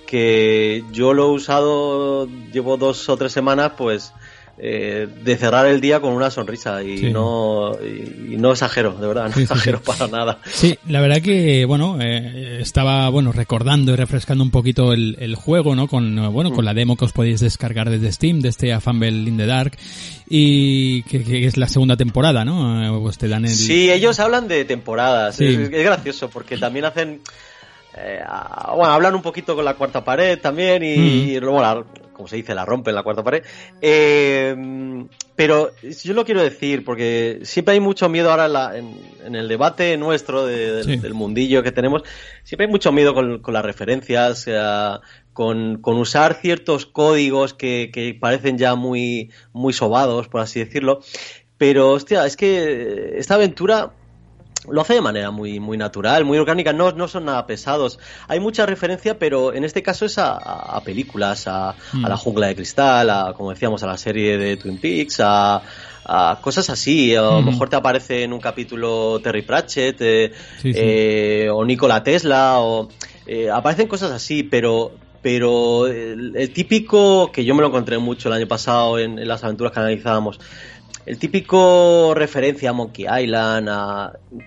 que yo lo he usado, llevo dos o tres semanas, pues eh, de cerrar el día con una sonrisa y no y, no exagero, de verdad, no exagero para nada. Sí, la verdad que bueno, eh, estaba bueno recordando y refrescando un poquito el, juego, ¿no? Con bueno, con la demo que os podéis descargar desde Steam, de este A Fumble in the Dark y que, es la segunda temporada, ¿no? Eh, pues te dan el... Sí, ellos hablan de temporadas. Es, gracioso porque también hacen bueno, hablan un poquito con la cuarta pared también y, bueno, como se dice, la rompen la cuarta pared. Eh, pero yo lo quiero decir, porque siempre hay mucho miedo ahora en, el debate nuestro del mundillo que tenemos, siempre hay mucho miedo con, las referencias, con, usar ciertos códigos que, parecen ya muy, muy sobados, por así decirlo. Pero, hostia, es que esta aventura lo hace de manera muy, muy natural, muy orgánica, no, no son nada pesados. Hay mucha referencia, pero en este caso es a, películas, a, La mm. Jungla de Cristal, a, como decíamos, a la serie de Twin Peaks, a, cosas así. A lo mm. mejor te aparece en un capítulo Terry Pratchett, eh, eh, o Nikola Tesla, o eh, aparecen cosas así, pero pero el, típico que yo me lo encontré mucho el año pasado en las aventuras que analizábamos el típico referencia a Monkey Island,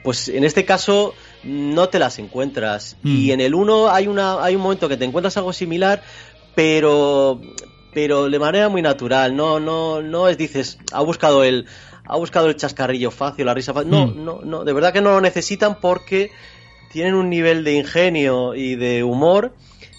pues en este caso no te las encuentras. Y mm. en el 1 hay, una, hay un momento que te encuentras algo similar, pero, pero de manera muy natural. No, no, no es, dices, ha buscado el, ha buscado el chascarrillo fácil, la risa fácil. No, mm. no, no, de verdad que no lo necesitan porque tienen un nivel de ingenio y de humor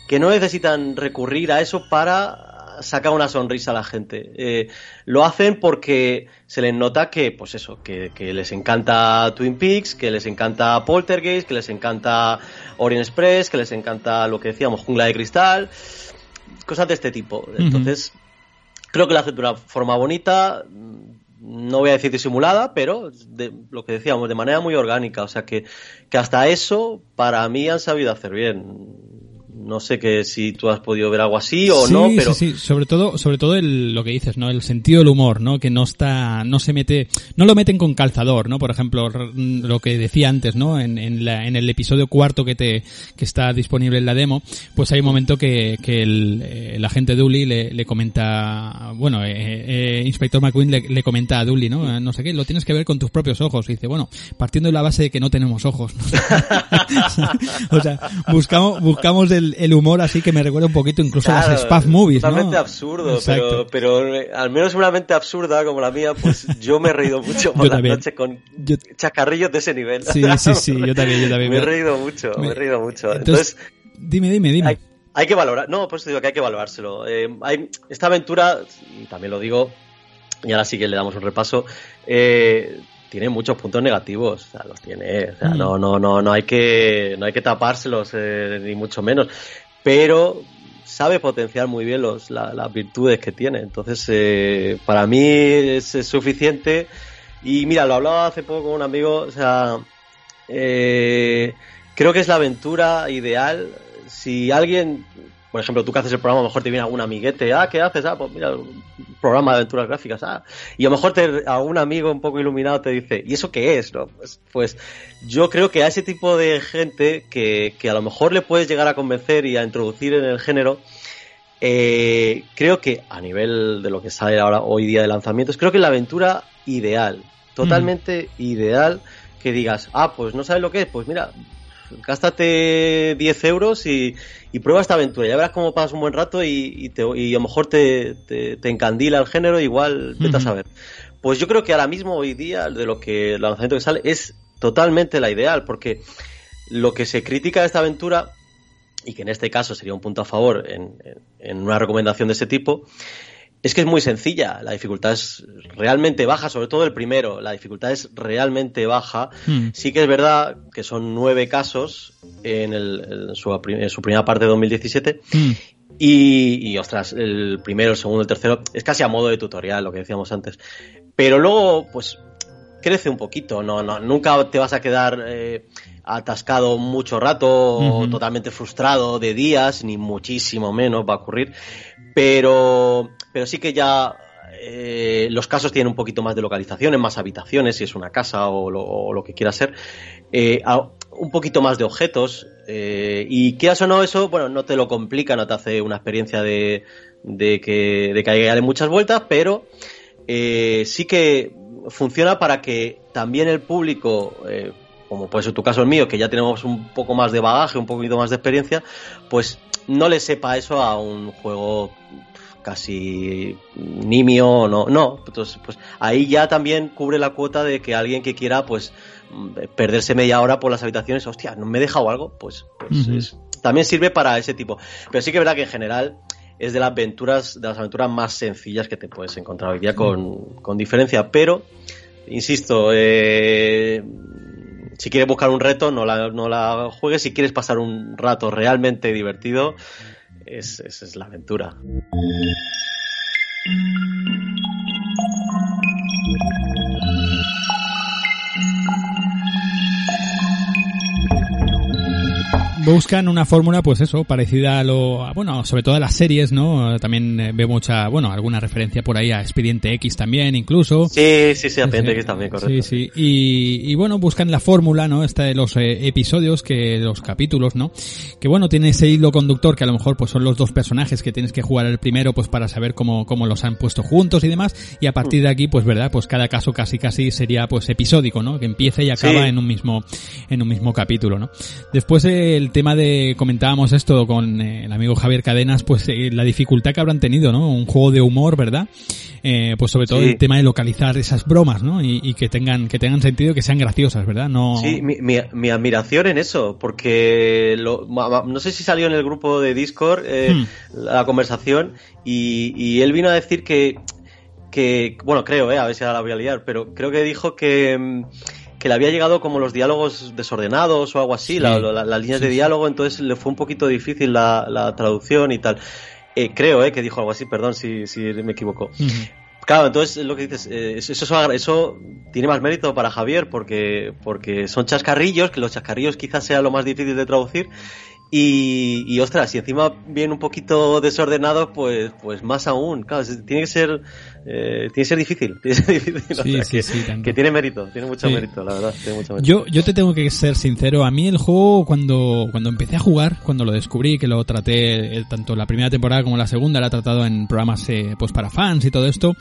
que no necesitan recurrir a eso para saca una sonrisa a la gente. Eh, lo hacen porque se les nota que, pues eso, que, les encanta Twin Peaks, que les encanta Poltergeist, que les encanta Orient Express, que les encanta lo que decíamos, Jungla de Cristal, cosas de este tipo. Entonces, creo que la hacen de una forma bonita, no voy a decir disimulada, pero de, lo que decíamos, de manera muy orgánica. O sea que, que hasta eso, para mí han sabido hacer bien no sé que si tú has podido ver algo así o no, pero sí, sí, sobre todo, sobre todo el, lo que dices, ¿no? El sentido del humor, ¿no? Que no está, no se mete, no lo meten con calzador, ¿no? Por ejemplo, lo que decía antes, ¿no? En, en, la, en el episodio cuarto que te, que está disponible en la demo, pues hay un momento que, que el, el agente Dooley le, le comenta, bueno, eh, eh, Inspector McQueen le, le, comenta a Dooley, ¿no? No sé qué, lo tienes que ver con tus propios ojos. Y dice, bueno, partiendo de la base de que no tenemos ojos. o sea, buscamos, buscamos el, el, humor así que me recuerda un poquito incluso a las spaf movies, totalmente absurdo, pero, pero eh, al menos una mente absurda como la mía, pues yo me he reído mucho por la noche con chacarrillos de ese nivel. Sí, sí, sí, yo también, yo también. me he reído mucho, me, he reído mucho. Entonces, dime, dime, dime. Hay, que valorar, no, pues te digo que hay que valorárselo. Eh, hay, esta aventura, y también lo digo, y ahora sí que le damos un repaso, eh, tiene muchos puntos negativos, o sea, los tiene, o sea, mm. no, no, no, no hay que, no hay que tapárselos eh, ni mucho menos, pero sabe potenciar muy bien los, las virtudes que tiene, entonces eh, para mí es, suficiente. Y mira, lo hablaba hace poco con un amigo, o sea, eh, creo que es la aventura ideal. Si alguien por ejemplo, tú que haces el programa, a lo mejor te viene algún amiguete, ah, ¿qué haces? Ah, pues mira, un programa de aventuras gráficas, ah. Y a lo mejor te, algún amigo un poco iluminado te dice, ¿y eso qué es? No? Pues, pues yo creo que a ese tipo de gente que, que a lo mejor le puedes llegar a convencer y a introducir en el género, Eh, creo que a nivel de lo que sale ahora hoy día de lanzamientos, creo que es la aventura ideal, totalmente ideal que digas, ah, pues no sabes lo que es, pues mira, gástate 10 euros y, prueba esta aventura. Ya verás cómo pasas un buen rato y, te, y a lo mejor te, te, encandila el género, igual vete a saber. Pues yo creo que ahora mismo, hoy día, de lo que el lanzamiento que sale, es totalmente la ideal, porque lo que se critica de esta aventura, y que en este caso sería un punto a favor en, en una recomendación de ese tipo, es que es muy sencilla, la dificultad es realmente baja, sobre todo el primero, la dificultad es realmente baja. Hmm. Sí que es verdad que son nueve casos en, el, su, primera parte de 2017 hmm. y, y, ostras, el primero, el segundo, el tercero es casi a modo de tutorial, lo que decíamos antes. Pero luego, pues, crece un poquito, no, no, nunca te vas a quedar eh, atascado mucho rato totalmente frustrado de días, ni muchísimo menos va a ocurrir, pero, pero sí que ya eh, los casos tienen un poquito más de localización, en más habitaciones, si es una casa o lo, que quiera ser, eh, un poquito más de objetos, y quieras o no, eso, bueno, no te lo complica, no te hace una experiencia de, de que, de que hay que darle muchas vueltas, pero sí que funciona para que también el público, eh, como puede ser tu caso el mío, que ya tenemos un poco más de bagaje, un poquito más de experiencia, pues no le sepa eso a un juego casi nimio no no entonces pues ahí ya también cubre la cuota de que alguien que quiera pues perderse media hora por las habitaciones hostia no me he dejado algo pues, pues también sirve para ese tipo. Pero sí que es verdad que en general es de las aventuras, de las aventuras más sencillas que te puedes encontrar hoy día con, con diferencia. Pero, insisto, eh, si quieres buscar un reto, no la, no la juegues. Si quieres pasar un rato realmente divertido, esa es la aventura. Buscan una fórmula, pues eso, parecida a lo, bueno, sobre todo a las series, ¿no? También eh, veo mucha, bueno, alguna referencia por ahí a Expediente X también, incluso. Sí, sí, sí, a Expediente X también, correcto. Sí, sí. Y, y bueno, buscan la fórmula, ¿no? Esta de los eh, episodios, que los capítulos, ¿no? Que bueno, tiene ese hilo conductor que a lo mejor pues son los dos personajes que tienes que jugar el primero, pues para saber cómo, cómo los han puesto juntos y demás. Y a partir de aquí, pues verdad, pues cada caso casi casi sería pues episódico, ¿no? Que empieza y acaba en un mismo, en un mismo capítulo, ¿no? Después el tema de, comentábamos esto con eh, el amigo Javier Cadenas, pues eh, la dificultad que habrán tenido, ¿no? Un juego de humor, ¿verdad? Eh, pues sobre todo el tema de localizar esas bromas, ¿no? Y, que tengan que tengan sentido, que sean graciosas, ¿verdad? No. Sí, mi, mi, admiración en eso, porque no sé si salió en el grupo de Discord hmm. la conversación y, y, él vino a decir que que bueno creo, eh, a ver si ahora la voy a liar, pero creo que dijo que mm, que le había llegado como los diálogos desordenados o algo así, las líneas de diálogo, entonces le fue un poquito difícil la, traducción y tal. Eh, creo eh, que dijo algo así, perdón si, si me equivoco. Claro, entonces lo que dices, eh, eso, eso, tiene más mérito para Javier porque, porque son chascarrillos, que los chascarrillos quizás sea lo más difícil de traducir y, y, ostras, si encima viene un poquito desordenado, pues, pues más aún. Claro, tiene que ser, eh, tiene que ser difícil. Tiene que ser difícil. Sí, sí, que, que, tiene mérito, tiene mucho mérito, la verdad. Tiene mucho mérito. Yo, yo te tengo que ser sincero. A mí el juego, cuando, cuando empecé a jugar, cuando lo descubrí, que lo traté, eh, tanto la primera temporada como la segunda, la he tratado en programas, eh, pues para fans y todo esto,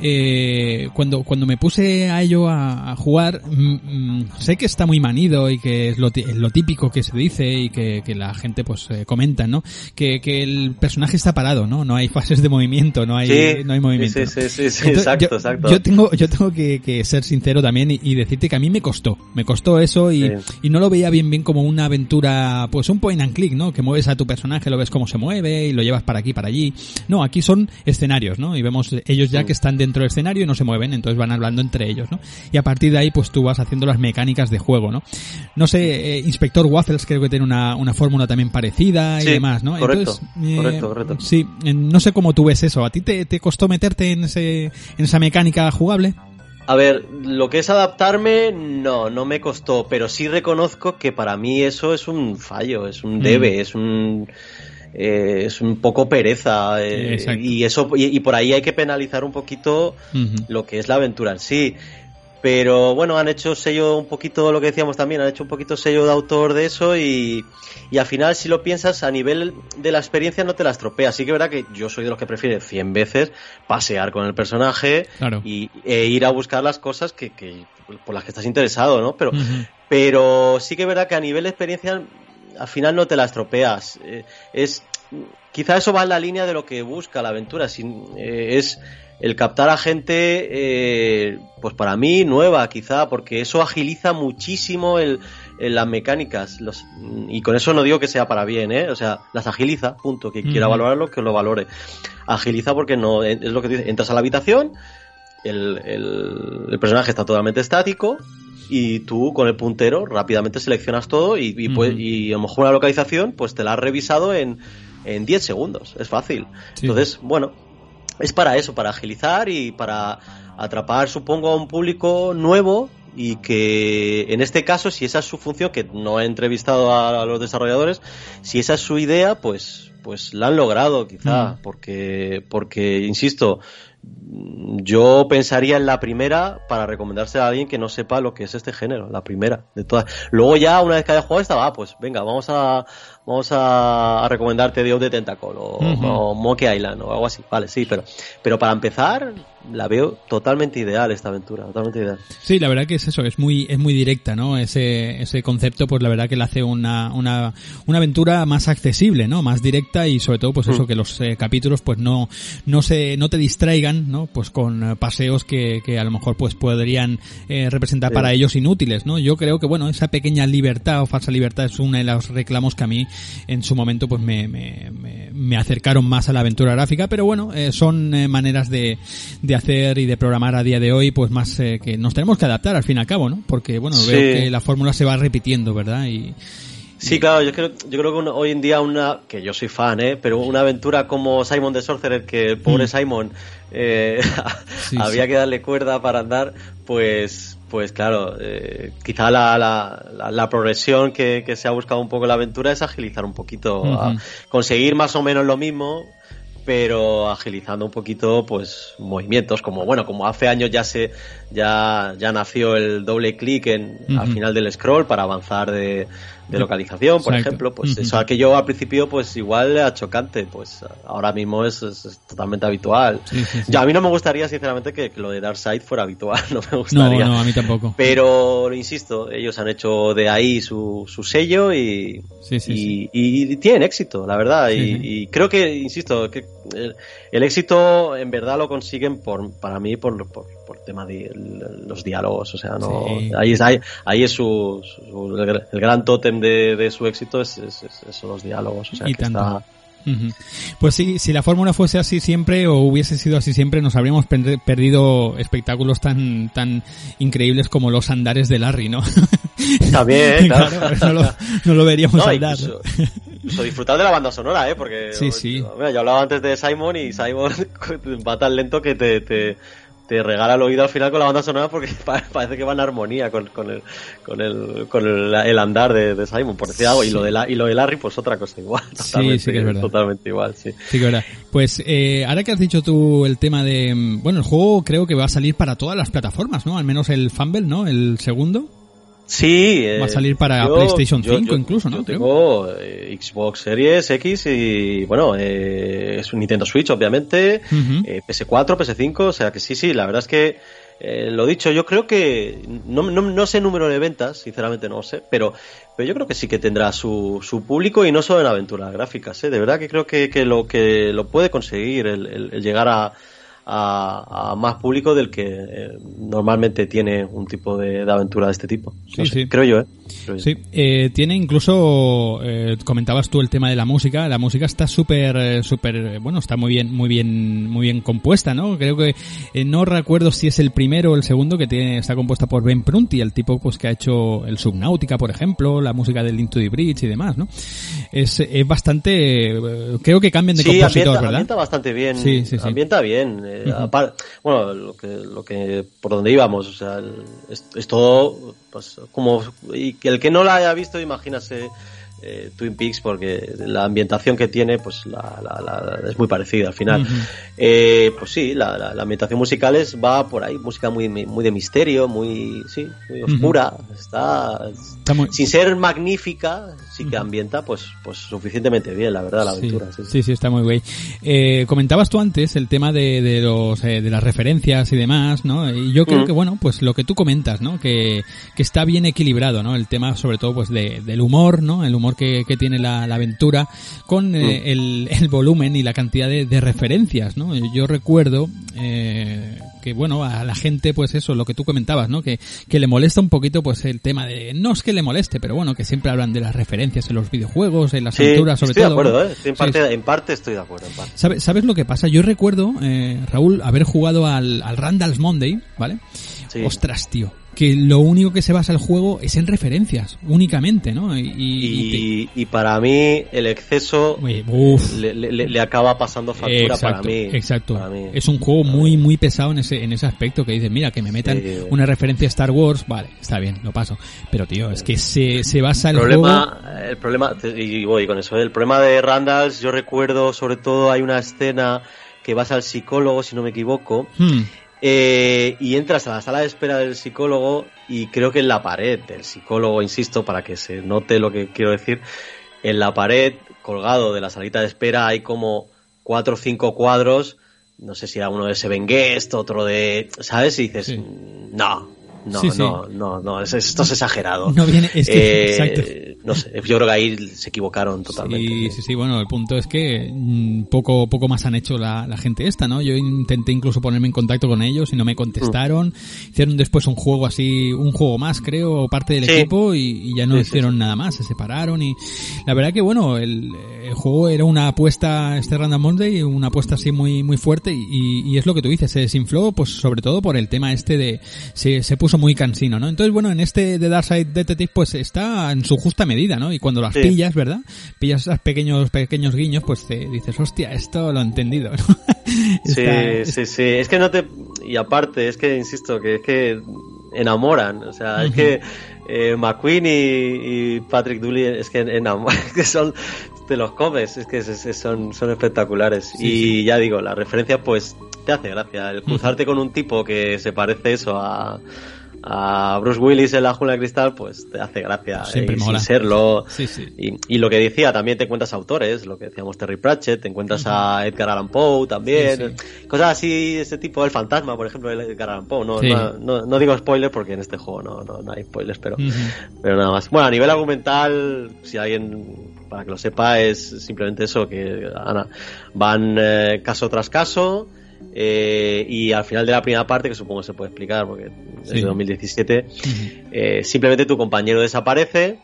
eh, cuando, cuando me puse a ello a, jugar, mm, mm, sé que está muy manido y que es lo, lo típico que se dice y que, que la gente pues eh, comenta, ¿no? Que, que el personaje está parado, ¿no? No hay fases de movimiento, no hay, no hay movimiento. Sí, sí, sí, exacto, yo, exacto. Yo tengo, yo tengo que, que ser sincero también y, decirte que a mí me costó, me costó eso y, y no lo veía bien bien como una aventura, pues un point and click, ¿no? Que mueves a tu personaje, lo ves cómo se mueve y lo llevas para aquí, para allí. No, aquí son escenarios, ¿no? Y vemos ellos ya que están dentro del escenario y no se mueven, entonces van hablando entre ellos, ¿no? Y a partir de ahí, pues tú vas haciendo las mecánicas de juego, ¿no? No sé, eh, Inspector Waffles creo que tiene una, una fórmula también parecida y demás, ¿no? Correcto, eh, correcto, correcto. Sí, no sé cómo tú ves eso. ¿A ti te, te costó meterte en, ese, en esa mecánica jugable? A ver, lo que es adaptarme, no, no me costó, pero sí reconozco que para mí eso es un fallo, es un debe, mm. es un... Eh, es un poco pereza eh, y eso y, por ahí hay que penalizar un poquito lo que es la aventura en sí Pero bueno, han hecho sello un poquito, lo que decíamos también, han hecho un poquito sello de autor de eso y, y al final si lo piensas a nivel de la experiencia no te la estropea. Así que verdad que yo soy de los que prefiere 100 veces pasear con el personaje y, e ir a buscar las cosas que, que, por las que estás interesado, ¿no? Pero, pero sí que es verdad que a nivel de experiencia al final no te la estropeas. Eh, es, quizá eso va en la línea de lo que busca la aventura. Eh, es el captar a gente, eh, pues para mí nueva quizá, porque eso agiliza muchísimo el, las mecánicas. Los, y con eso no digo que sea para bien, ¿eh? O sea, las agiliza, punto. Que quiera valorarlo, que lo valore. Agiliza porque no, es lo que dice, entras a la habitación, el, el, personaje está totalmente estático, y tú con el puntero rápidamente seleccionas todo y, y, pues, y a lo mejor una localización pues te la has revisado en, en 10 segundos, es fácil. Entonces, bueno, es para eso, para agilizar y para atrapar, supongo, a un público nuevo y que en este caso, si esa es su función, que no he entrevistado a, los desarrolladores, si esa es su idea, pues, pues la han logrado quizá, mm. porque, porque, insisto, yo pensaría en la primera para recomendarse a alguien que no sepa lo que es este género, la primera de todas. Luego ya, una vez que haya jugado esta, va, pues venga, vamos a, vamos a, recomendarte Dios de Tentacle o, o Monkey Island o algo así. Vale, sí, pero, pero para empezar, la veo totalmente ideal esta aventura, totalmente ideal. Sí, la verdad que es eso, es muy, es muy directa, ¿no? Ese, ese concepto, pues la verdad que le hace una, una, una aventura más accesible, ¿no? Más directa y sobre todo, pues eso, mm. que los eh, capítulos, pues no, no se, no te distraigan, ¿no? Pues con eh, paseos que, que a lo mejor, pues podrían eh, representar para ellos inútiles, ¿no? Yo creo que, bueno, esa pequeña libertad o falsa libertad es uno de los reclamos que a mí en su momento, pues me, me, me, acercaron más a la aventura gráfica, pero bueno, son maneras de, de hacer y de programar a día de hoy, pues más eh, que nos tenemos que adaptar al fin y al cabo, ¿no? Porque, bueno, veo que la fórmula se va repitiendo, ¿verdad? Y, Sí, claro, yo creo, yo creo que hoy en día una, que yo soy fan, ¿eh? pero una aventura como Simon the Sorcerer, que el pobre mm. Simon eh, había que darle cuerda para andar, pues, pues claro, eh, quizá la, la, la, progresión que, que, se ha buscado un poco en la aventura es agilizar un poquito, conseguir más o menos lo mismo, pero agilizando un poquito pues movimientos como bueno como hace años ya se ya ya nació el doble clic en al final del scroll para avanzar de, de localización, por ejemplo, pues eso que yo al principio pues igual era chocante, pues ahora mismo es, totalmente habitual. a mí no me gustaría sinceramente que, lo de Darkseid fuera habitual, no me gustaría. No, no, a mí tampoco. Pero insisto, ellos han hecho de ahí su, su sello y, y, tienen éxito, la verdad. Y, creo que, insisto, que el, éxito en verdad lo consiguen por para mí por, por, por tema de los diálogos, o sea, no ahí es ahí, ahí es su, el gran tótem de, su éxito es, son los diálogos. O sea, que está... Pues sí, si la fórmula fuese así siempre o hubiese sido así siempre, nos habríamos perdido espectáculos tan tan increíbles como los andares de Larry, ¿no? También, claro. no, lo, veríamos andar. Incluso, disfrutar de la banda sonora, ¿eh? Porque sí, sí. yo hablaba antes de Simon y Simon va tan lento que te, te te regala el oído al final con la banda sonora porque parece que va en armonía con, con, el, con, el, con el, andar de, Simon, por decir algo. Y, lo de la, y lo de Larry, pues otra cosa igual. Totalmente, sí, sí que es verdad. Totalmente igual, sí. Sí que verdad. Pues eh, ahora que has dicho tú el tema de... Bueno, el juego creo que va a salir para todas las plataformas, ¿no? Al menos el Fumble, ¿no? El segundo. Sí. Va a salir para PlayStation 5 incluso, ¿no? Yo tengo eh, Xbox Series X y, bueno, eh, es un Nintendo Switch, obviamente, eh, PS4, PS5, o sea que sí, sí, la verdad es que, eh, lo dicho, yo creo que, no, no, no sé el número de ventas, sinceramente no sé, pero, pero yo creo que sí que tendrá su, su público y no solo en aventuras gráficas, ¿eh? De verdad que creo que, que lo que lo puede conseguir, el, el llegar a a, más público del que eh, normalmente tiene un tipo de, aventura de este tipo. sí, Creo yo, ¿eh? Sí, eh, tiene incluso, eh, comentabas tú el tema de la música, la música está súper, eh, súper, bueno, está muy bien, muy bien, muy bien compuesta, ¿no? Creo que, no recuerdo si es el primero o el segundo que tiene, está compuesta por Ben Prunty, el tipo pues que ha hecho el Subnautica, por ejemplo, la música del Into the Bridge y demás, ¿no? Es, es bastante, creo que cambian de sí, compositor, ¿verdad? ambienta bastante bien, sí, sí, sí. ambienta bien, bueno, lo que, lo que, por donde íbamos, o sea, es, es todo, pues, como, y que el que no la haya visto, imagínase eh, Twin Peaks porque la ambientación que tiene pues la, la- la- es muy parecida al final. Eh, pues sí, la, ambientación musical es, va por ahí, música muy, muy de misterio, muy, sí, muy oscura. Está, Está muy- sin ser magnífica, sí que ambienta pues, pues suficientemente bien, la verdad, la aventura. sí. sí, sí, está muy guay. Eh, comentabas tú antes el tema de, de los eh, de las referencias y demás, ¿no? Y yo creo que bueno, pues lo que tú comentas, ¿no? Que, que está bien equilibrado, ¿no? El tema sobre todo pues de, del humor, ¿no? El humor que, que tiene la, la aventura con eh, el, el volumen y la cantidad de, de referencias, ¿no? Yo recuerdo eh, que bueno, a la gente pues eso, lo que tú comentabas, ¿no? Que, que le molesta un poquito pues el tema de no es que le moleste, pero bueno, que siempre hablan de las referencias en los videojuegos, en las Sí, aventuras sobre estoy todo. de acuerdo. ¿eh? Estoy en, Sí, parte, en parte estoy de acuerdo. En parte. ¿Sabe- ¿Sabes lo que pasa? Yo recuerdo, eh, Raúl, haber jugado al, al Randall's Monday, ¿vale? Sí. Ostras, tío. Que lo único que se basa el juego es en referencias, únicamente, ¿no? Y, y- y te- Y, y para mí el exceso Oye, le, le- le acaba pasando factura exacto, para mí. exacto. para mí. Es un juego muy, muy pesado en ese, en ese aspecto que dices, mira, que me metan Sí. una referencia a Star Wars, vale, está bien, lo paso. Pero tío, es que se, se basa el, el juego... problema, el problema, y voy con eso, ¿eh? el problema de Randalls, yo recuerdo sobre todo hay una escena que vas al psicólogo, si no me equivoco, Hmm, eh, y entras a la sala de espera del psicólogo y creo que en la pared del psicólogo, insisto, para que se note lo que quiero decir, en la pared, colgado de la salita de espera, hay como cuatro o cinco cuadros, no sé si era uno de Seven Guest, otro de, ¿sabes? Y dices, Sí. "Mm, no, no, Sí, sí. no, no, no, es- esto es exagerado. No viene- es que- Eh, exacto. No sé, yo creo que ahí se equivocaron totalmente. Sí, sí, sí, bueno, el punto es que mm, poco, poco más han hecho la, la gente esta, ¿no? Yo intenté incluso ponerme en contacto con ellos y no me contestaron. Hicieron después un juego así, un juego más, creo, parte del Sí. equipo y, y ya no hicieron nada más, se separaron y la verdad que bueno, el, el juego era una apuesta, este Random Monday, una apuesta así muy, muy fuerte y, y es lo que tú dices, se desinfló pues sobre todo por el tema este de, se, se puso muy cansino, ¿no? Entonces bueno, en este de Darkside Detective pues está en su justa medida, ¿no? Y cuando las Sí. pillas, ¿verdad? Pillas esos pequeños, pequeños guiños, pues te dices, hostia, esto lo he entendido, ¿no? Sí, Está- sí, sí. Es que no te. Y aparte, es que, insisto, que es que enamoran. O sea, es que eh, McQueen y, y Patrick Dooley es que enamoran. Es que son. Te los comes. Es que es- es- son, son espectaculares. Sí, y ya digo, la referencia, pues, te hace gracia. El cruzarte con un tipo que se parece eso a. A Bruce Willis en la jungla de cristal, pues te hace gracia. Siempre y sin serlo. Sí, sí. Y, y lo que decía, también te encuentras autores, lo que decíamos Terry Pratchett, te encuentras a Edgar Allan Poe también, Sí, cosas así, ese tipo, el fantasma, por ejemplo, de Edgar Allan Poe, no, no, no- no digo spoilers porque en este juego no, no, no hay spoilers, pero, pero nada más. Bueno, a nivel argumental, si alguien, para que lo sepa, es simplemente eso, que Ana, van eh, caso tras caso, eh, y al final de la primera parte, que supongo se puede explicar porque es de 2017, eh, simplemente tu compañero desaparece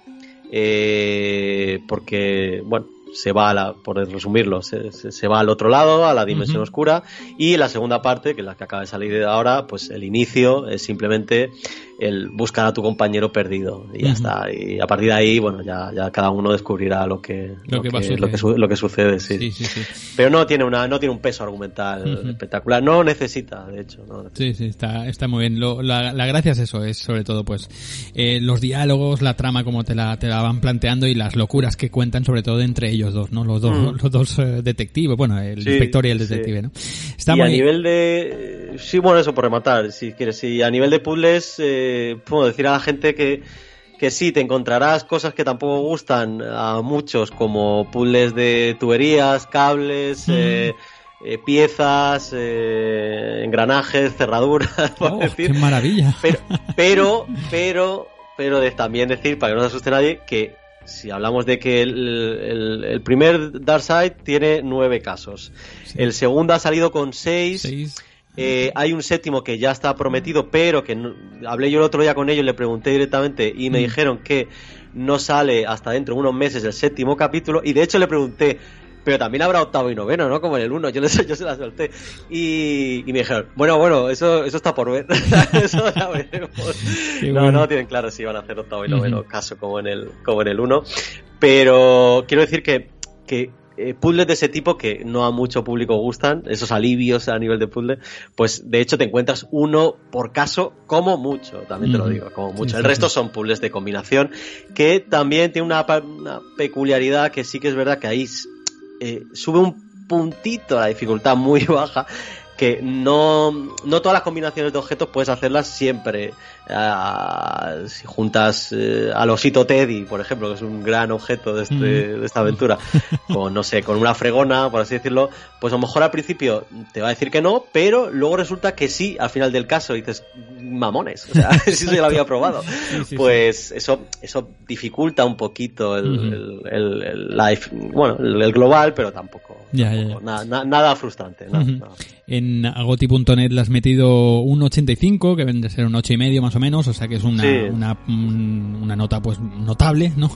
eh, porque, bueno, se va a la, por resumirlo, se, se- se va al otro lado, a la dimensión oscura, y la segunda parte, que es la que acaba de salir de ahora, pues el inicio es simplemente el buscar a tu compañero perdido, y ya está. Y a partir de ahí, bueno, ya, ya cada uno descubrirá lo que, Lo que a lo que, su- lo que sucede, sí. Sí, sí, sí. Pero no tiene una, no tiene un peso argumental espectacular, no necesita, de hecho, no necesita. Sí, sí, está, está muy bien. Lo- la, la gracia es eso, es sobre todo pues eh, los diálogos, la trama como te la, te la van planteando y las locuras que cuentan sobre todo entre ellos dos, ¿no? Los dos, Mm. los dos eh, detectives, bueno, el Sí, inspector y el sí. detective, ¿no? Está y a muy nivel de... Sí, bueno, eso por rematar, si quieres. Y a nivel de puzzles, eh, puedo decir a la gente que, que sí, te encontrarás cosas que tampoco gustan a muchos, como puzzles de tuberías, cables, Mm. eh, eh, piezas, eh, engranajes, cerraduras, Oh, decir. qué maravilla. Pero, pero, pero, pero de- también decir, para que no se asuste nadie, que si hablamos de que el, el- el primer Darkseid tiene nueve casos, Sí. el segundo ha salido con seis, Seis. Eh, hay un séptimo que ya está prometido, pero que no- hablé yo el otro día con ellos, le pregunté directamente y me Mm. dijeron que no sale hasta dentro de unos meses el séptimo capítulo y de hecho le pregunté, pero también habrá octavo y noveno, ¿no? Como en el uno, yo, les- yo se la solté. Y, y me dijeron, bueno, bueno, eso, eso está por ver. eso ya veremos. No, no tienen claro si van a hacer octavo y noveno caso como en el, como en el uno. Pero quiero decir que, que eh, puzzles de ese tipo que no a mucho público gustan, esos alivios a nivel de puzzle, pues de hecho te encuentras uno por caso como mucho, también te lo digo, como mucho. El resto son puzzles de combinación que también tiene una, una peculiaridad que sí que es verdad que ahí eh, sube un puntito la dificultad muy baja que no, no todas las combinaciones de objetos puedes hacerlas siempre. Ah, si juntas eh, al osito Teddy, por ejemplo, que es un gran objeto de, este, Mm. de esta aventura, con, no sé, con una fregona, por así decirlo, pues a lo mejor al principio te va a decir que no, pero luego resulta que sí, al final del caso, y dices, mamones, o sea, si eso ya lo había probado. Sí, sí, pues eso eso dificulta un poquito el, el, el- el life, bueno, el, global, pero tampoco, Ya, ya, tampoco, ya. Nada, na- nada frustrante. nada, Ujú. nada. En agoti.net le has metido un 85, que vende a ser un 8 y medio más o menos, o sea que es una, Sí. una, un- una nota pues notable, ¿no?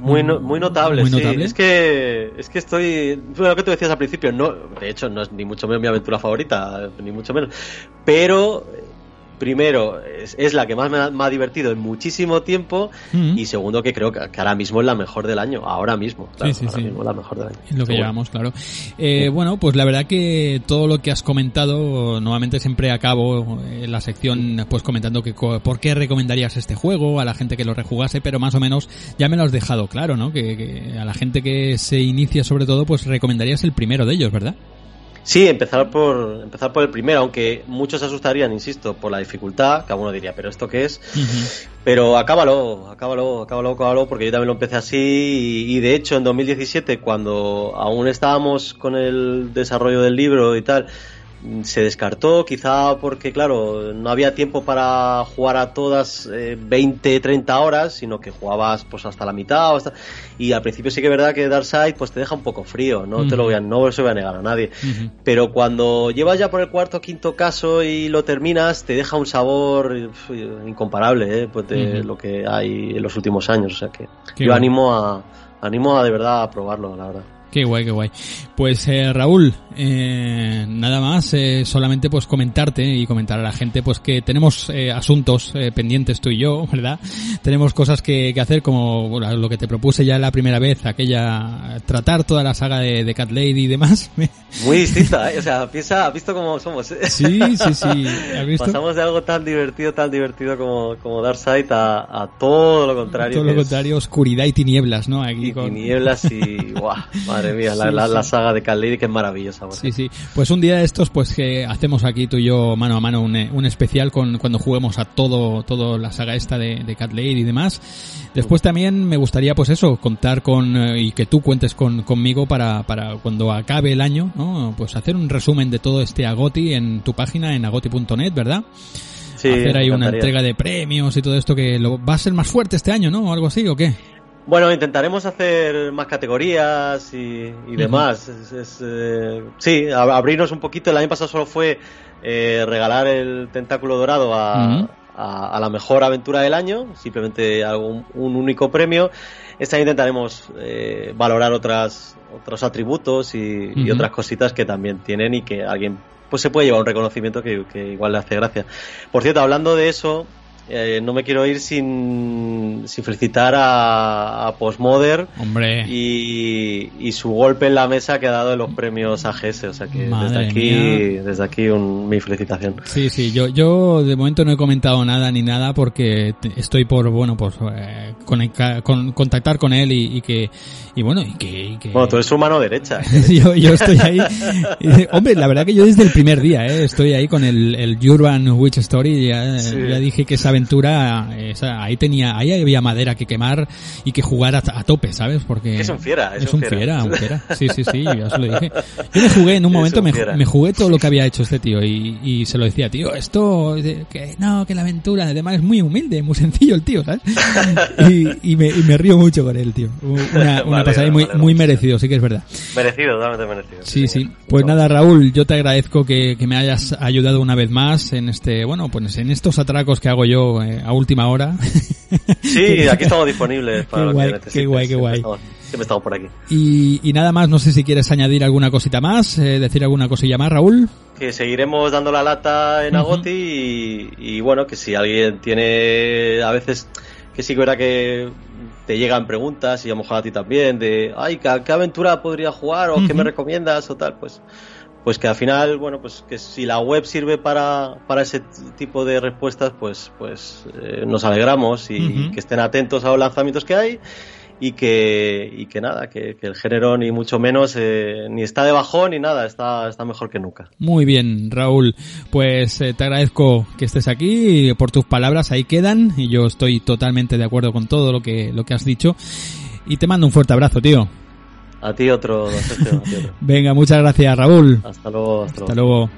Muy, no- muy notable, muy sí. notable. Es que, es que estoy. Fue lo que tú decías al principio. No, de hecho, no es ni mucho menos mi aventura favorita, ni mucho menos. Pero, primero, es, es la que más me ha, me ha divertido en muchísimo tiempo. Mm. Y segundo, que creo que, que ahora mismo es la mejor del año. Ahora mismo. claro, sí, ahora sí. mismo es la mejor del año. Lo que llevamos, claro. Eh, bueno, pues la verdad que todo lo que has comentado, nuevamente siempre acabo eh, la sección pues comentando que por qué recomendarías este juego a la gente que lo rejugase, pero más o menos ya me lo has dejado claro, ¿no? Que, que a la gente que se inicia sobre todo, pues recomendarías el primero de ellos, ¿verdad? Sí, empezar por, empezar por el primero, aunque muchos se asustarían, insisto, por la dificultad, cada uno diría, pero ¿esto qué es? Pero acábalo, acábalo, acábalo, acábalo, porque yo también lo empecé así y, y de hecho en 2017, cuando aún estábamos con el desarrollo del libro y tal, se descartó, quizá porque, claro, no había tiempo para jugar a todas eh, 20, 30 horas, sino que jugabas pues hasta la mitad o hasta... y al principio sí que es verdad que Darkseid pues te deja un poco frío, no te lo voy a, no se voy a negar a nadie. Pero cuando llevas ya por el cuarto o quinto caso y lo terminas, te deja un sabor incomparable ¿eh? pues de lo que hay en los últimos años. O sea que Qué yo animo a, animo a de verdad a probarlo, la verdad. Qué guay, qué guay. Pues eh, Raúl, eh, nada más, eh, solamente pues comentarte y comentar a la gente pues que tenemos eh, asuntos eh, pendientes tú y yo, ¿verdad? Tenemos cosas que, que hacer como bueno, lo que te propuse ya la primera vez, aquella tratar toda la saga de, de Cat Lady y demás. Muy distinta, ¿eh? o sea, piensa, ¿has visto cómo somos? sí, sí, sí. ¿Has visto? Pasamos de algo tan divertido, tan divertido como, como Darkseid a, a todo lo contrario. Todo lo es- contrario, oscuridad y tinieblas, ¿no? Aquí Y con- tinieblas y... ¡Guau! Madre mía, la, Sí, la, sí. la saga de Cat Lady que es maravillosa. Sí, sí. Pues un día de estos, pues que hacemos aquí tú y yo mano a mano un, eh, un especial con cuando juguemos a todo, todo la saga esta de, de Cat Lady y demás. Después también me gustaría, pues eso, contar con eh, y que tú cuentes con, conmigo para, para cuando acabe el año, ¿no? Pues hacer un resumen de todo este Agoti en tu página en agoti.net, ¿verdad? Sí, hacer ahí una entrega de premios y todo esto que lo, va a ser más fuerte este año, ¿no? O algo así, ¿o qué? Bueno, intentaremos hacer más categorías y, y demás. Es- es, eh, sí, abrirnos un poquito. El año pasado solo fue eh, regalar el tentáculo dorado a, Ujú. a- a la mejor aventura del año, simplemente algún, un único premio. Este año intentaremos eh, valorar otras, otros atributos y, otras cositas que también tienen y que alguien pues se puede llevar un reconocimiento que, que igual le hace gracia. Por cierto, hablando de eso, eh, no me quiero ir sin, sin felicitar a, a Postmodern Hombre. y, y su golpe en la mesa que ha dado en los premios AGS. O sea que Madre desde aquí, mía. desde aquí un- mi felicitación. Sí, sí, yo, yo de momento no he comentado nada ni nada porque estoy por, bueno, pues eh, conecta- con- contactar con él y, y que, y bueno, y que... y que- Bueno, tú eres su mano derecha. yo, yo estoy ahí. hombre, la verdad que yo desde el primer día, ¿eh? estoy ahí con el, el Urban Witch Story. Ya, Sí. ya dije que esa aventura, esa, ahí tenía, ahí había madera que quemar y que jugar a, a tope, ¿sabes? Porque Que es un fiera, es es un un fiera. fiera, un fiera. Sí, sí, sí, ya se lo dije. Yo me jugué en un momento, un me, fiera. me jugué todo lo que había hecho este tío y, y se lo decía, tío, esto, que no, que la aventura, además es muy humilde, muy sencillo el tío, ¿sabes? Y, y me, y me río mucho con él, tío. Una, una Vale, pasada muy, vale, muy merecido, sí que es verdad. Merecido, totalmente merecido. Sí, sí. Pues nada, Raúl, yo te agradezco que, que me hayas ayudado una vez más en este, bueno, pues en estos atracos que hago yo eh, a última hora. Sí, aquí estamos disponibles para Qué lo guay, que qué guay, qué Siempre estamos- Siempre estamos por aquí. Y, y nada más, no sé si quieres añadir alguna cosita más, eh, decir alguna cosilla más, Raúl. que seguiremos dando la lata en Ujú. Agoti y, y bueno, que si alguien tiene a veces que sí que verá que te llegan preguntas y a lo mejor a ti también de, ay, ¿qué, qué aventura podría jugar o qué me recomiendas o tal? Pues, pues que al final, bueno, pues que si la web sirve para, para ese tipo de respuestas, pues, pues eh, nos alegramos y que estén atentos a los lanzamientos que hay y que, y que nada, que, el género ni mucho menos eh, ni está de bajón ni nada, está, está mejor que nunca. Muy bien, Raúl. Pues eh, te agradezco que estés aquí por tus palabras, ahí quedan y yo estoy totalmente de acuerdo con todo lo que, lo que has dicho y te mando un fuerte abrazo, tío. A ti otro. Venga, muchas gracias, Raúl. Hasta luego. Hasta, luego.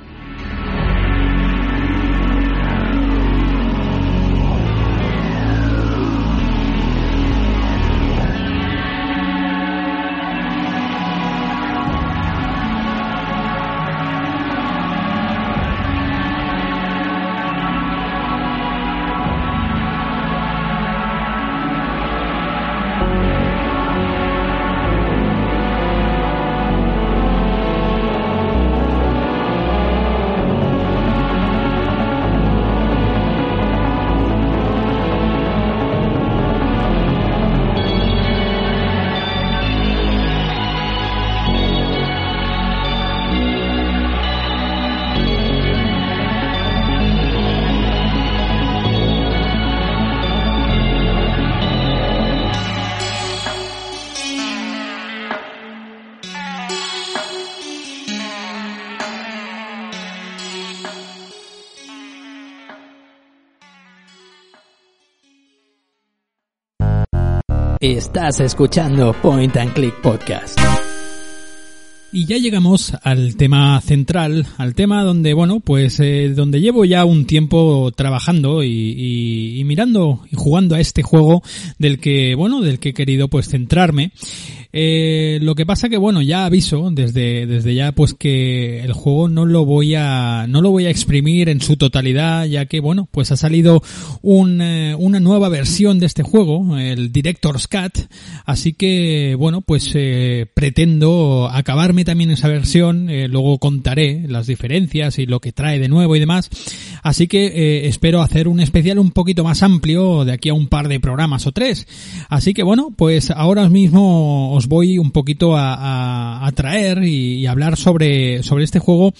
Estás escuchando Point and Click Podcast. Y ya llegamos al tema central, al tema donde, bueno, pues eh, donde llevo ya un tiempo trabajando y, y, mirando y jugando a este juego del que, bueno, del que he querido pues centrarme. Eh, lo que pasa que bueno, ya aviso desde, desde ya pues que el juego no lo voy a, no lo voy a exprimir en su totalidad, ya que bueno, pues ha salido un, eh, una nueva versión de este juego, el Director's Cut, así que bueno, pues eh, pretendo acabarme también esa versión, eh, luego contaré las diferencias y lo que trae de nuevo y demás, así que eh, espero hacer un especial un poquito más amplio de aquí a un par de programas o tres, así que bueno, pues ahora mismo os voy un poquito a, traer y, hablar sobre, sobre este juego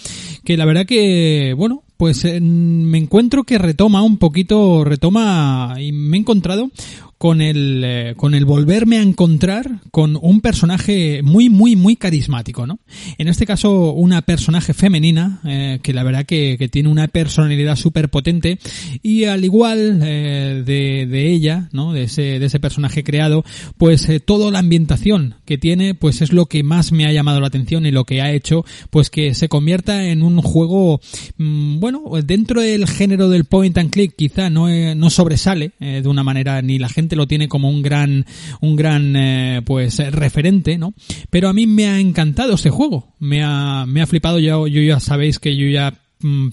que la verdad que, bueno, pues me encuentro que retoma un poquito, retoma y me he encontrado con el, eh, con el volverme a encontrar con un personaje muy, muy, muy carismático, ¿no? En este caso, una personaje femenina, eh, que la verdad que, que, tiene una personalidad súper potente, y al igual eh, de, de, ella, ¿no? De ese, de ese personaje creado, pues toda la ambientación que tiene, pues es lo que más me ha llamado la atención y lo que ha hecho, pues que se convierta en un juego, mmm, bueno, dentro del género del point and click, quizá no, no sobresale de una manera ni la gente lo tiene como un gran, un gran, eh, pues, referente, ¿no? Pero a mí me ha encantado este juego. Me ha, me ha flipado. Yo, yo ya sabéis que yo ya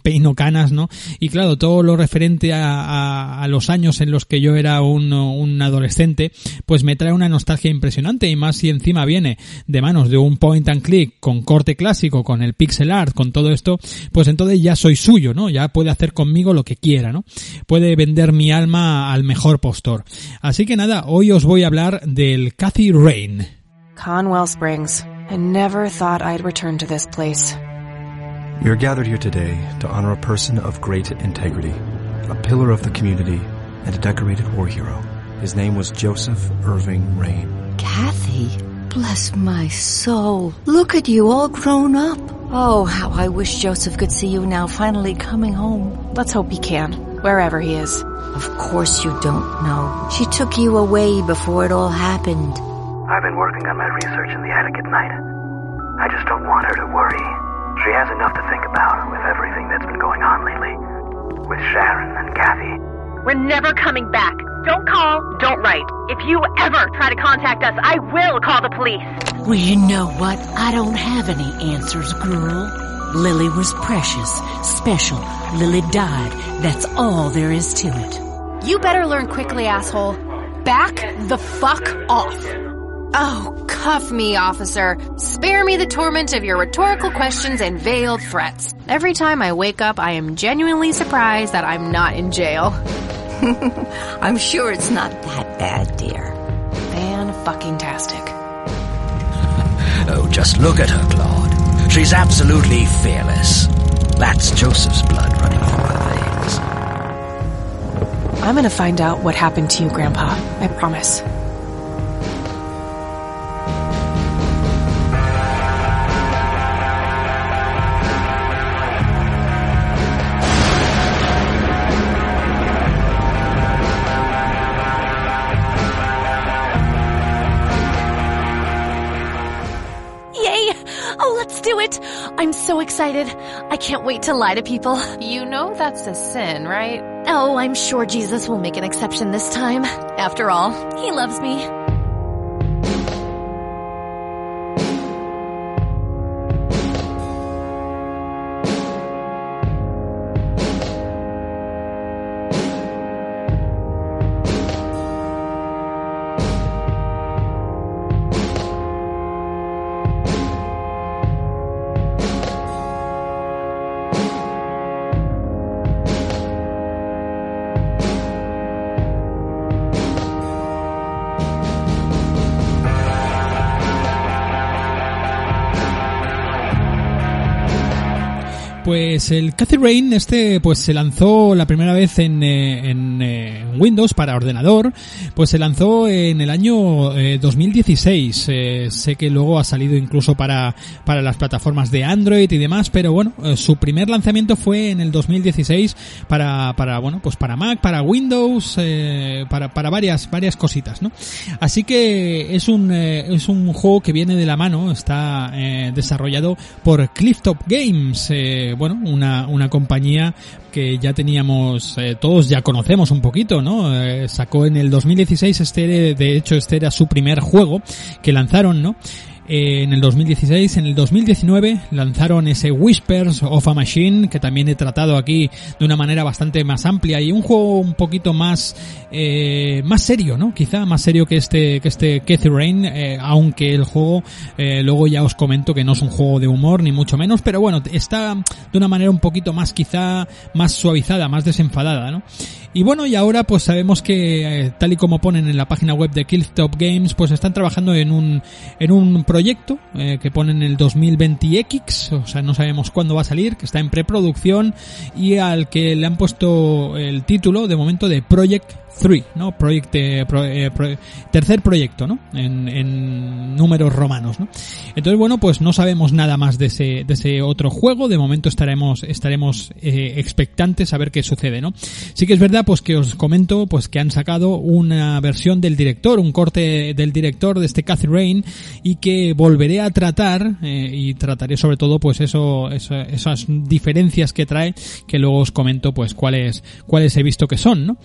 peino canas, ¿no? Y claro, todo lo referente a, los años en los que yo era un, un, adolescente, pues me trae una nostalgia impresionante y más si encima viene de manos de un point and click con corte clásico, con el pixel art, con todo esto, pues entonces ya soy suyo, ¿no? Ya puede hacer conmigo lo que quiera, ¿no? Puede vender mi alma al mejor postor. Así que nada, hoy os voy a hablar del Cathy Rain. Conwell Springs. I never thought I'd return to this place. We are gathered here today to honor a person of great integrity, a pillar of the community, and a decorated war hero. His name was Joseph Irving Rain. Kathy? Bless my soul. Look at you all grown up. Oh, how I wish Joseph could see you now finally coming home. Let's hope he can, wherever he is. Of course you don't know. She took you away before it all happened. I've been working on my research in the attic at night. I just don't want her to worry. She has enough to think about with everything that's been going on lately. With Sharon and Kathy. We're never coming back. Don't call, don't write. If you ever try to contact us, I will call the police. Well, you know what? I don't have any answers, girl. Lily was precious, special. Lily died. That's all there is to it. You better learn quickly, asshole. Back the fuck off. Oh, cuff me, officer. Spare me the torment of your rhetorical questions and veiled threats. Every time I wake up, I am genuinely surprised that I'm not in jail. I'm sure it's not that bad, dear. Fan fucking tastic. Oh, just look at her, Claude. She's absolutely fearless. That's Joseph's blood running through her veins. I'm gonna find out what happened to you, Grandpa. I promise. Let's do it! I'm so excited. I can't wait to lie to people. You know that's a sin, right? Oh, I'm sure Jesus will make an exception this time. After all, he loves me. Pues el Cathy Rain este pues se lanzó la primera vez en, eh, en, eh, Windows para ordenador, pues se lanzó en el año eh, 2016. Eh, sé que luego ha salido incluso para para las plataformas de Android y demás, pero bueno, eh, su primer lanzamiento fue en el 2016 para para bueno, pues para Mac, para Windows, para para varias varias cositas, ¿no? Así que es un es un juego que viene de la mano, está desarrollado por Clifftop Games, bueno, una, una compañía que ya teníamos, eh, todos ya conocemos un poquito, ¿no? Eh, sacó en el 2016 este, de hecho este era su primer juego que lanzaron, ¿no? En el 2016, en el 2019 lanzaron ese Whispers of a Machine que también he tratado aquí de una manera bastante más amplia y un juego un poquito más eh, más serio, ¿no? Quizá más serio que este que este Cathy Rain, eh, aunque el juego eh, luego ya os comento que no es un juego de humor ni mucho menos, pero bueno está de una manera un poquito más quizá más suavizada, más desenfadada, ¿no? Y bueno, y ahora pues sabemos que, eh, tal y como ponen en la página web de Killtop Games, pues están trabajando en un, en un proyecto eh, que ponen el 2020X, o sea, no sabemos cuándo va a salir, que está en preproducción y al que le han puesto el título de momento de Project 3, ¿no? Project, eh, pro- eh, pro- tercer proyecto, ¿no? En, en números romanos, ¿no? Entonces, bueno, pues no sabemos nada más de ese, de ese otro juego. De momento estaremos, estaremos eh, expectantes a ver qué sucede, ¿no? Sí que es verdad, pues que os comento, pues que han sacado una versión del director, un corte del director de este Cathy Rain y que volveré a tratar eh, y trataré sobre todo, pues eso, eso- esas diferencias que trae, que luego os comento, pues cuáles, cuáles he visto que son, ¿no?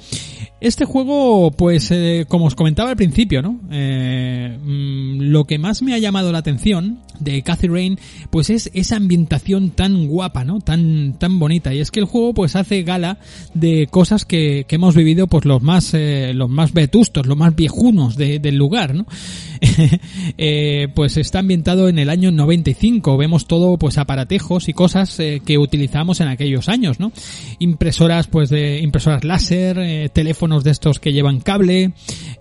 Este juego, pues, eh, como os comentaba al principio, ¿no? Eh, mm, lo que más me ha llamado la atención de Cathy Rain, pues es esa ambientación tan guapa, ¿no? Tan, tan bonita. Y es que el juego, pues, hace gala de cosas que, que hemos vivido, pues, los más, eh, los más vetustos, los más viejunos de- del lugar, ¿no? Eh, pues está ambientado en el año 95. Vemos todo, pues, aparatejos y cosas que utilizamos en aquellos años, ¿no? Impresoras, pues, de impresoras láser, eh, de estos que llevan cable,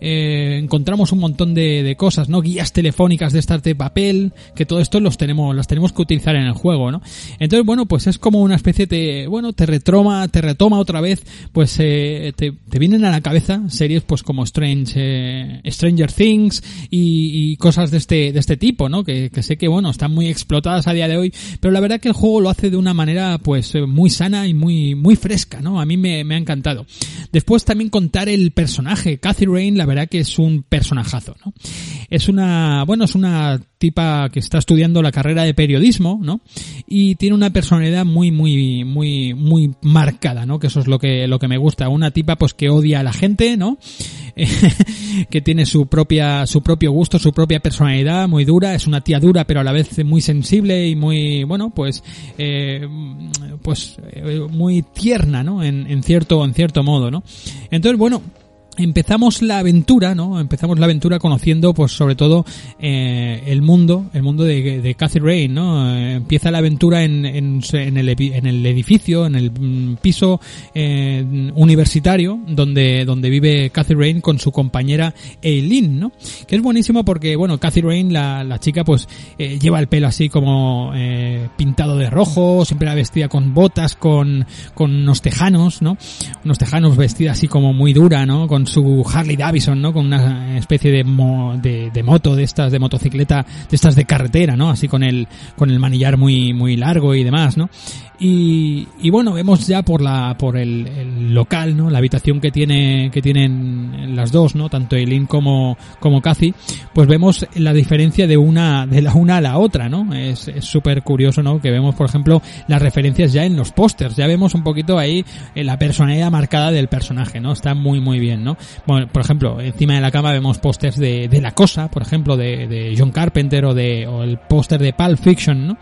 eh, encontramos un montón de, de cosas, ¿no? Guías telefónicas de estas de papel, que todo esto los tenemos, las tenemos que utilizar en el juego, ¿no? Entonces, bueno, pues es como una especie de, bueno, te retroma, te retoma otra vez, pues eh, te, te vienen a la cabeza series pues como Strange, eh, Stranger Things y, cosas de este, de este tipo, ¿no? Que, que sé que, bueno, están muy explotadas a día de hoy, pero la verdad que el juego lo hace de una manera, pues, muy sana y muy, muy fresca, ¿no? A mí me, me ha encantado. Después también contar el personaje. Cathy Rain, la verdad que es un personajazo, ¿no? Es una, bueno, es una tipa que está estudiando la carrera de periodismo, ¿no? Y tiene una personalidad muy, muy, muy, muy marcada, ¿no? Que eso es lo que, lo que me gusta. Una tipa, pues, que odia a la gente, ¿no? que tiene su propia, su propio gusto, su propia personalidad, muy dura. Es una tía dura, pero a la vez muy sensible y muy, bueno, pues, eh, pues, eh, muy tierna, ¿no? En, en cierto, en cierto modo, ¿no? Entonces, bueno, empezamos la aventura, ¿no? Empezamos la aventura conociendo, pues, sobre todo, eh, el mundo, el mundo de, de Cathy Rain, ¿no? Eh, empieza la aventura en, en, en, el, en el edificio, en el mm, piso eh, universitario, donde, donde vive Cathy Rain con su compañera Eileen, ¿no? Que es buenísimo porque, bueno, Cathy Rain, la, la chica, pues, eh, lleva el pelo así como eh, pintado de rojo, siempre la vestida con botas, con, con unos tejanos, ¿no? Unos tejanos vestida así como muy dura, ¿no? Su Harley Davidson, ¿no? Con una especie de, mo de, de, moto de estas, de motocicleta, de estas de carretera, ¿no? Así con el, con el manillar muy, muy largo y demás, ¿no? Y, y bueno, vemos ya por la, por el, el, local, ¿no? La habitación que tiene, que tienen las dos, ¿no? Tanto Eileen como, como Cathy, pues vemos la diferencia de una, de la una a la otra, ¿no? Es súper curioso, ¿no? Que vemos, por ejemplo, las referencias ya en los pósters, ya vemos un poquito ahí eh, la personalidad marcada del personaje, ¿no? Está muy, muy bien, ¿no? Bueno, por ejemplo, encima de la cama vemos pósters de, de La Cosa, por ejemplo, de, de John Carpenter o de, o el póster de Pulp Fiction, ¿no?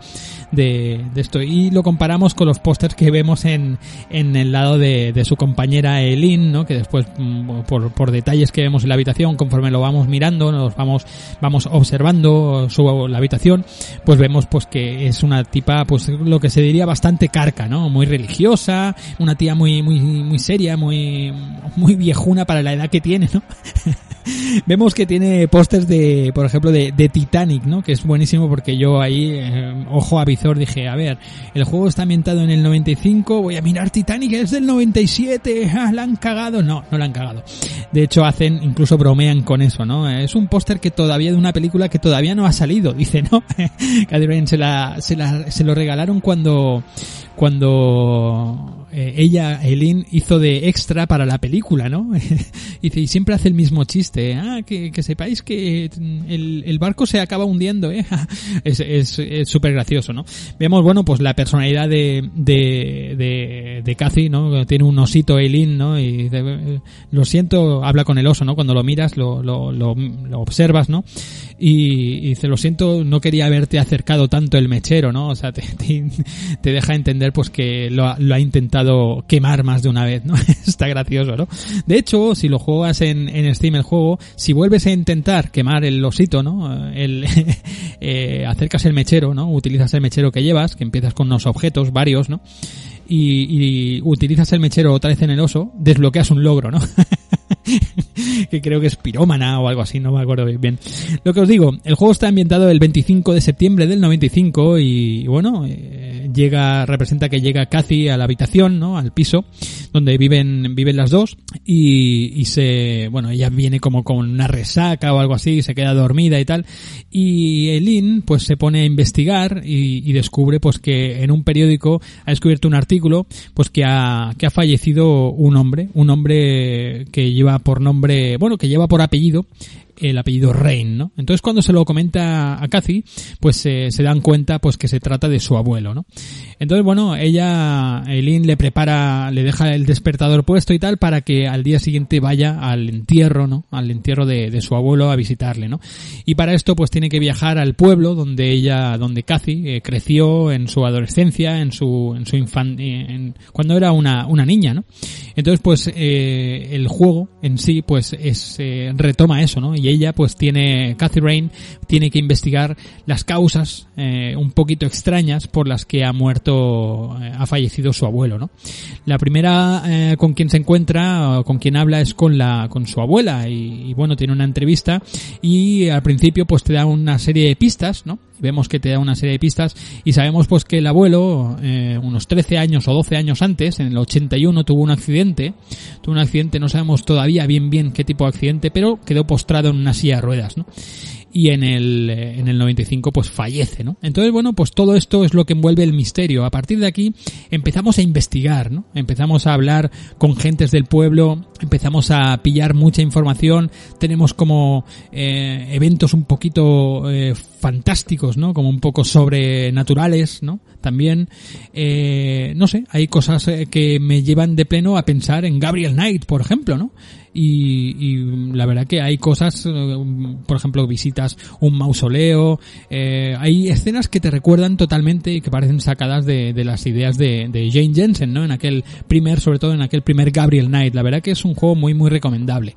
De, de esto. Y lo comparamos con los pósters que vemos en, en el lado de, de su compañera Eileen, ¿no? Que después, mm, por, por detalles que vemos en la habitación, conforme lo vamos mirando, nos vamos, vamos observando su, la habitación, pues vemos pues que es una tipa, pues lo que se diría bastante carca, ¿no? Muy religiosa, una tía muy, muy, muy seria, muy, muy viejuna para la edad que tiene, ¿no? Vemos que tiene pósters de, por ejemplo, de, de, Titanic, ¿no? Que es buenísimo porque yo ahí, eh, ojo a dije, a ver, el juego está ambientado en el 95, voy a mirar Titanic, es del 97, ah, la han cagado. No, no la han cagado. De hecho, hacen, incluso bromean con eso, ¿no? Es un póster que todavía de una película que todavía no ha salido, dice, ¿no? Catherine se la, se la, se lo regalaron cuando, cuando eh, ella, Eileen, hizo de extra para la película, ¿no? y siempre hace el mismo chiste. Ah, que, que sepáis que el, el, barco se acaba hundiendo, ¿eh? es súper es, gracioso, ¿no? Vemos, bueno, pues la personalidad de, de, de, de Cathy, ¿no? Tiene un osito Eileen, ¿no? Y de, lo siento, habla con el oso, ¿no? Cuando lo miras, lo, lo, lo, lo observas, ¿no? Y, dice, lo siento, no quería haberte acercado tanto el mechero, ¿no? O sea, te, te, te deja entender pues que lo, lo ha intentado quemar más de una vez, ¿no? Está gracioso, ¿no? De hecho, si lo juegas en, en Steam el juego, si vuelves a intentar quemar el osito, ¿no? El, eh, acercas el mechero, ¿no? Utilizas el mechero que llevas, que empiezas con unos objetos, varios, ¿no? Y, y utilizas el mechero otra vez en el oso, desbloqueas un logro, ¿no? que creo que es pirómana o algo así, no me acuerdo bien. Lo que os digo, el juego está ambientado el 25 de septiembre del 95 y bueno, eh, llega, representa que llega Cathy a la habitación, ¿no? Al piso, donde viven, viven las dos y, y se, bueno, ella viene como con una resaca o algo así, se queda dormida y tal. Y Eileen, pues se pone a investigar y, y descubre pues que en un periódico ha descubierto un artículo, pues que ha, que ha fallecido un hombre, un hombre que lleva por nombre, bueno, que lleva por apellido el apellido Rain, ¿no? Entonces cuando se lo comenta a Cathy, pues eh, se dan cuenta pues que se trata de su abuelo, ¿no? Entonces, bueno, ella, Eileen le prepara, le deja el despertador puesto y tal para que al día siguiente vaya al entierro, ¿no? Al entierro de, su abuelo a visitarle, ¿no? Y para esto pues tiene que viajar al pueblo donde ella, donde Cathy eh, creció en su adolescencia, en su, en su infan, en, cuando era una, una niña, ¿no? Entonces pues eh, el juego en sí pues es, eh, retoma eso, ¿no? Ella pues tiene, Cathy Rain tiene que investigar las causas eh, un poquito extrañas por las que ha muerto, eh, ha fallecido su abuelo, ¿no? La primera eh, con quien se encuentra, con quien habla es con la, con su abuela y, y, bueno, tiene una entrevista y al principio pues te da una serie de pistas, ¿no? Vemos que te da una serie de pistas y sabemos pues que el abuelo, eh, unos 13 años o 12 años antes, en el 81 tuvo un accidente, tuvo un accidente, no sabemos todavía bien bien qué tipo de accidente, pero quedó postrado en una silla de ruedas. Y en el, en el 95 pues fallece, ¿no? Entonces, bueno, pues todo esto es lo que envuelve el misterio. A partir de aquí empezamos a investigar, ¿no? Empezamos a hablar con gentes del pueblo, empezamos a pillar mucha información, tenemos como eh, eventos un poquito eh, fantásticos, ¿no? Como un poco sobrenaturales, ¿no? También, eh, no sé, hay cosas que me llevan de pleno a pensar en Gabriel Knight, por ejemplo, ¿no? Y, y la verdad que hay cosas, eh, por ejemplo, visitas un mausoleo, eh, hay escenas que te recuerdan totalmente y que parecen sacadas de, de las ideas de, de, Jane Jensen, ¿no? En aquel primer, sobre todo en aquel primer Gabriel Knight. La verdad que es un juego muy, muy recomendable.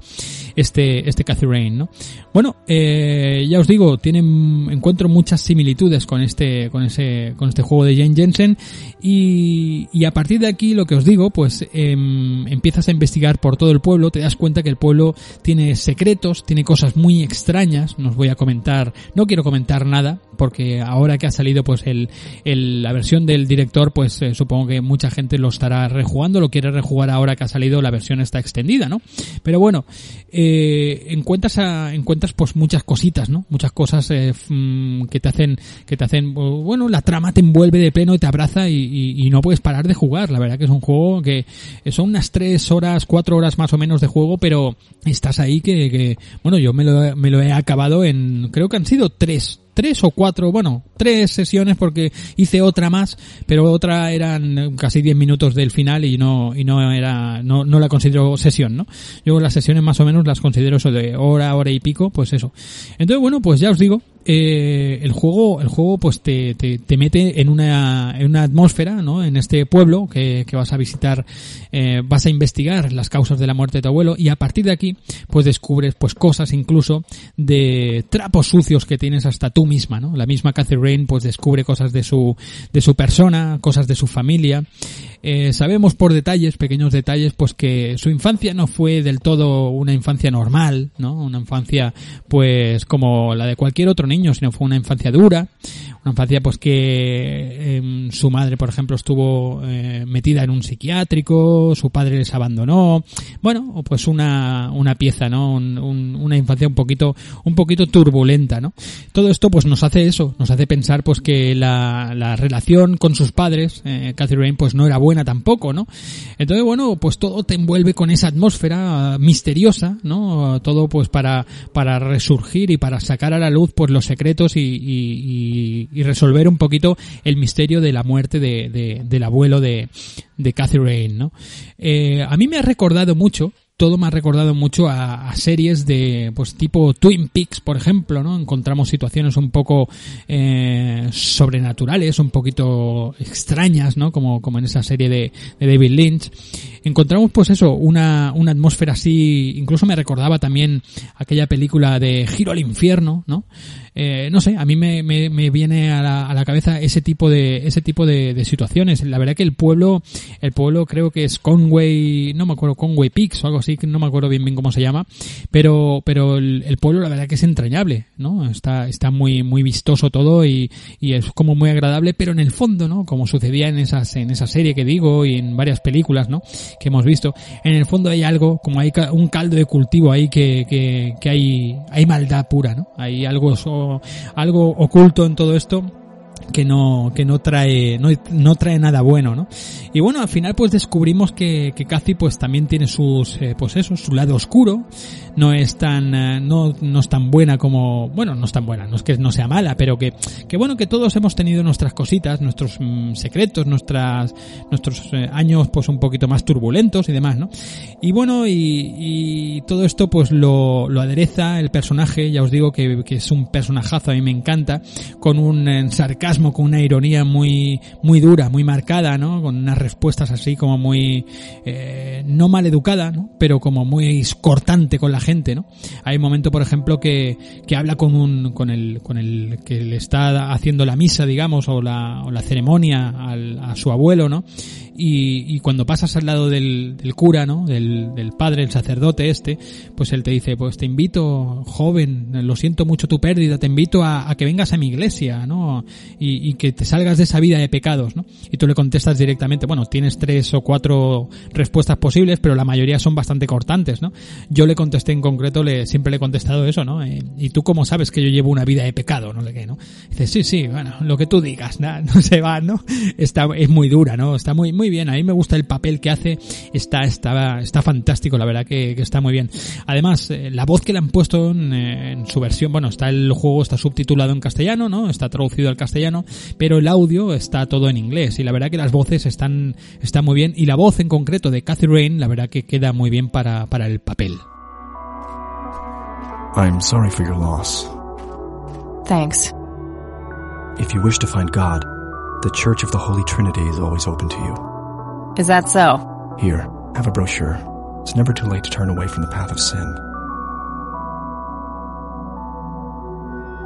Este, este Cathy Rain, ¿no? Bueno, eh, ya os digo, tienen, encuentro muchas similitudes con este, con ese, con este juego de Jane Jensen y, y a partir de aquí lo que os digo, pues eh, empiezas a investigar por todo el pueblo, te das cuenta que el pueblo tiene secretos, tiene cosas muy extrañas, no os voy a comentar, no quiero comentar nada, porque ahora que ha salido pues el, la versión del director, pues eh, supongo que mucha gente lo estará rejugando, lo quiere rejugar ahora que ha salido la versión está extendida, ¿no? Pero bueno, eh, encuentras a, encuentras pues muchas cositas, ¿no? Muchas cosas eh, que te hacen, que te hacen, bueno, la trama te envuelve de pleno y te abraza y, y no puedes parar de jugar. La verdad que es un juego que son unas tres horas, cuatro horas más o menos de juego, pero estás ahí que, que bueno, yo me lo, me lo he acabado en, creo que han sido tres, tres o cuatro, bueno, tres sesiones porque hice otra más, pero otra eran casi diez minutos del final y no, y no era, no, no la considero sesión, ¿no? Yo las sesiones más o menos las considero eso de hora, hora y pico, pues eso. Entonces, bueno, pues ya os digo, eh, el juego, el juego pues te, te, te, mete en una, en una atmósfera, ¿no? En este pueblo que, que vas a visitar, eh, vas a investigar las causas de la muerte de tu abuelo y a partir de aquí, pues descubres pues cosas incluso de trapos sucios que tienes hasta tú misma, ¿no? La misma Cathy Rain pues descubre cosas de su, de su persona, cosas de su familia. Eh, sabemos por detalles, pequeños detalles, pues que su infancia no fue del todo una infancia normal, ¿no? Una infancia, pues, como la de cualquier otro niño, sino fue una infancia dura, una infancia, pues, que eh, su madre, por ejemplo, estuvo eh, metida en un psiquiátrico, su padre les abandonó, bueno, pues una, una pieza, ¿no? Un, un, una infancia un poquito, un poquito turbulenta, ¿no? Todo esto, pues, nos hace eso, nos hace pensar, pues, que la, la relación con sus padres, eh, Cathy Rain, pues, no era buena buena tampoco, ¿no? Entonces, bueno, pues todo te envuelve con esa atmósfera misteriosa, ¿no? Todo pues para, para resurgir y para sacar a la luz pues los secretos y, y, y resolver un poquito el misterio de la muerte de, de, del abuelo de, de Catherine, ¿no? Eh, a mí me ha recordado mucho todo me ha recordado mucho a, series de pues tipo Twin Peaks por ejemplo no encontramos situaciones un poco eh, sobrenaturales un poquito extrañas no como como en esa serie de, de David Lynch. Encontramos pues eso una una atmósfera así incluso me recordaba también aquella película de Giro al infierno no eh, no sé, a mí me, me, me viene a la, a la, cabeza ese tipo de ese tipo de, situaciones. La verdad que el pueblo, el pueblo creo que es Conway, no me acuerdo Conway Peaks o algo así, no me acuerdo bien bien cómo se llama, pero pero el, el, pueblo la verdad que es entrañable, ¿no? Está está muy muy vistoso todo y, y es como muy agradable, pero en el fondo, ¿no? Como sucedía en esas en esa serie que digo y en varias películas, ¿no? Que hemos visto, en el fondo hay algo como hay un caldo de cultivo ahí que que, que hay hay maldad pura, ¿no? Hay algo algo oculto en todo esto que no que no trae no, no, trae nada bueno no y bueno al final pues descubrimos que que Cathy pues también tiene sus eh, pues eso su lado oscuro. No es tan eh, no no es tan buena como bueno no es tan buena no es que no sea mala pero que que bueno que todos hemos tenido nuestras cositas nuestros mmm, secretos nuestras nuestros eh, años pues un poquito más turbulentos y demás no y bueno y, y todo esto pues lo, lo adereza el personaje ya os digo que, que es un personajazo a mí me encanta con un eh, sarcasmo con una ironía muy muy dura muy marcada no con unas respuestas así como muy eh, no mal educada no pero como muy cortante con la gente, ¿no? Hay un momento, por ejemplo, que, que habla con un, con el, con el que le está haciendo la misa, digamos, o la, o la ceremonia al, a su abuelo, ¿no? Y, cuando pasas al lado del, cura, ¿no? Del, padre, el sacerdote este, pues él te dice, pues te invito, joven, lo siento mucho tu pérdida, te invito a, que vengas a mi iglesia, ¿no? Y, que te salgas de esa vida de pecados, ¿no? Y tú le contestas directamente, bueno, tienes tres o cuatro respuestas posibles, pero la mayoría son bastante cortantes, ¿no? Yo le contesté en concreto, le, siempre le he contestado eso, ¿no? Eh, y tú cómo sabes que yo llevo una vida de pecado, no sé qué, ¿no? Dice, sí, sí, bueno, lo que tú digas, ¿no? no se va, ¿no? Está, es muy dura, ¿no? Está muy, muy bien. A mí me gusta el papel que hace. Está, está, está fantástico, la verdad que, que está muy bien. Además, eh, la voz que le han puesto en, en, su versión, bueno, está el juego, está subtitulado en castellano, ¿no? Está traducido al castellano, pero el audio está todo en inglés. Y la verdad que las voces están, están muy bien. Y la voz en concreto de Cathy Rain, la verdad que queda muy bien para, para el papel. I'm sorry for your loss. Thanks. If you wish to find God, the Church of the Holy Trinity is always open to you. Is that so? Here, have a brochure. It's never too late to turn away from the path of sin.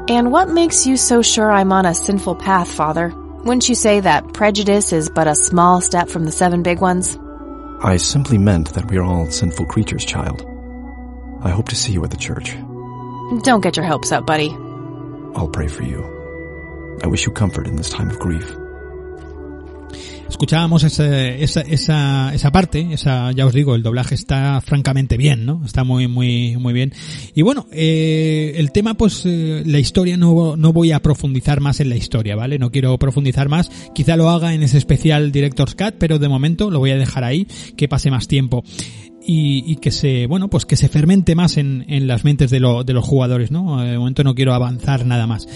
And what makes you so sure I'm on a sinful path, Father? Wouldn't you say that prejudice is but a small step from the seven big ones? I simply meant that we are all sinful creatures, child. I hope to see you at the church. Don't get your hopes up, buddy. I'll pray for you. I wish you comfort in this time of grief. Escuchábamos ese, esa, esa, esa parte, esa, ya os digo, el doblaje está francamente bien, ¿no? Está muy, muy, muy bien. Y bueno, eh, el tema, pues, eh, la historia no, no voy a profundizar más en la historia, ¿vale? No quiero profundizar más. Quizá lo haga en ese especial Director's Cut, pero de momento lo voy a dejar ahí, que pase más tiempo. Y, y, que se, bueno, pues que se fermente más en, en las mentes de, lo, de los jugadores, ¿no? De momento no quiero avanzar nada más.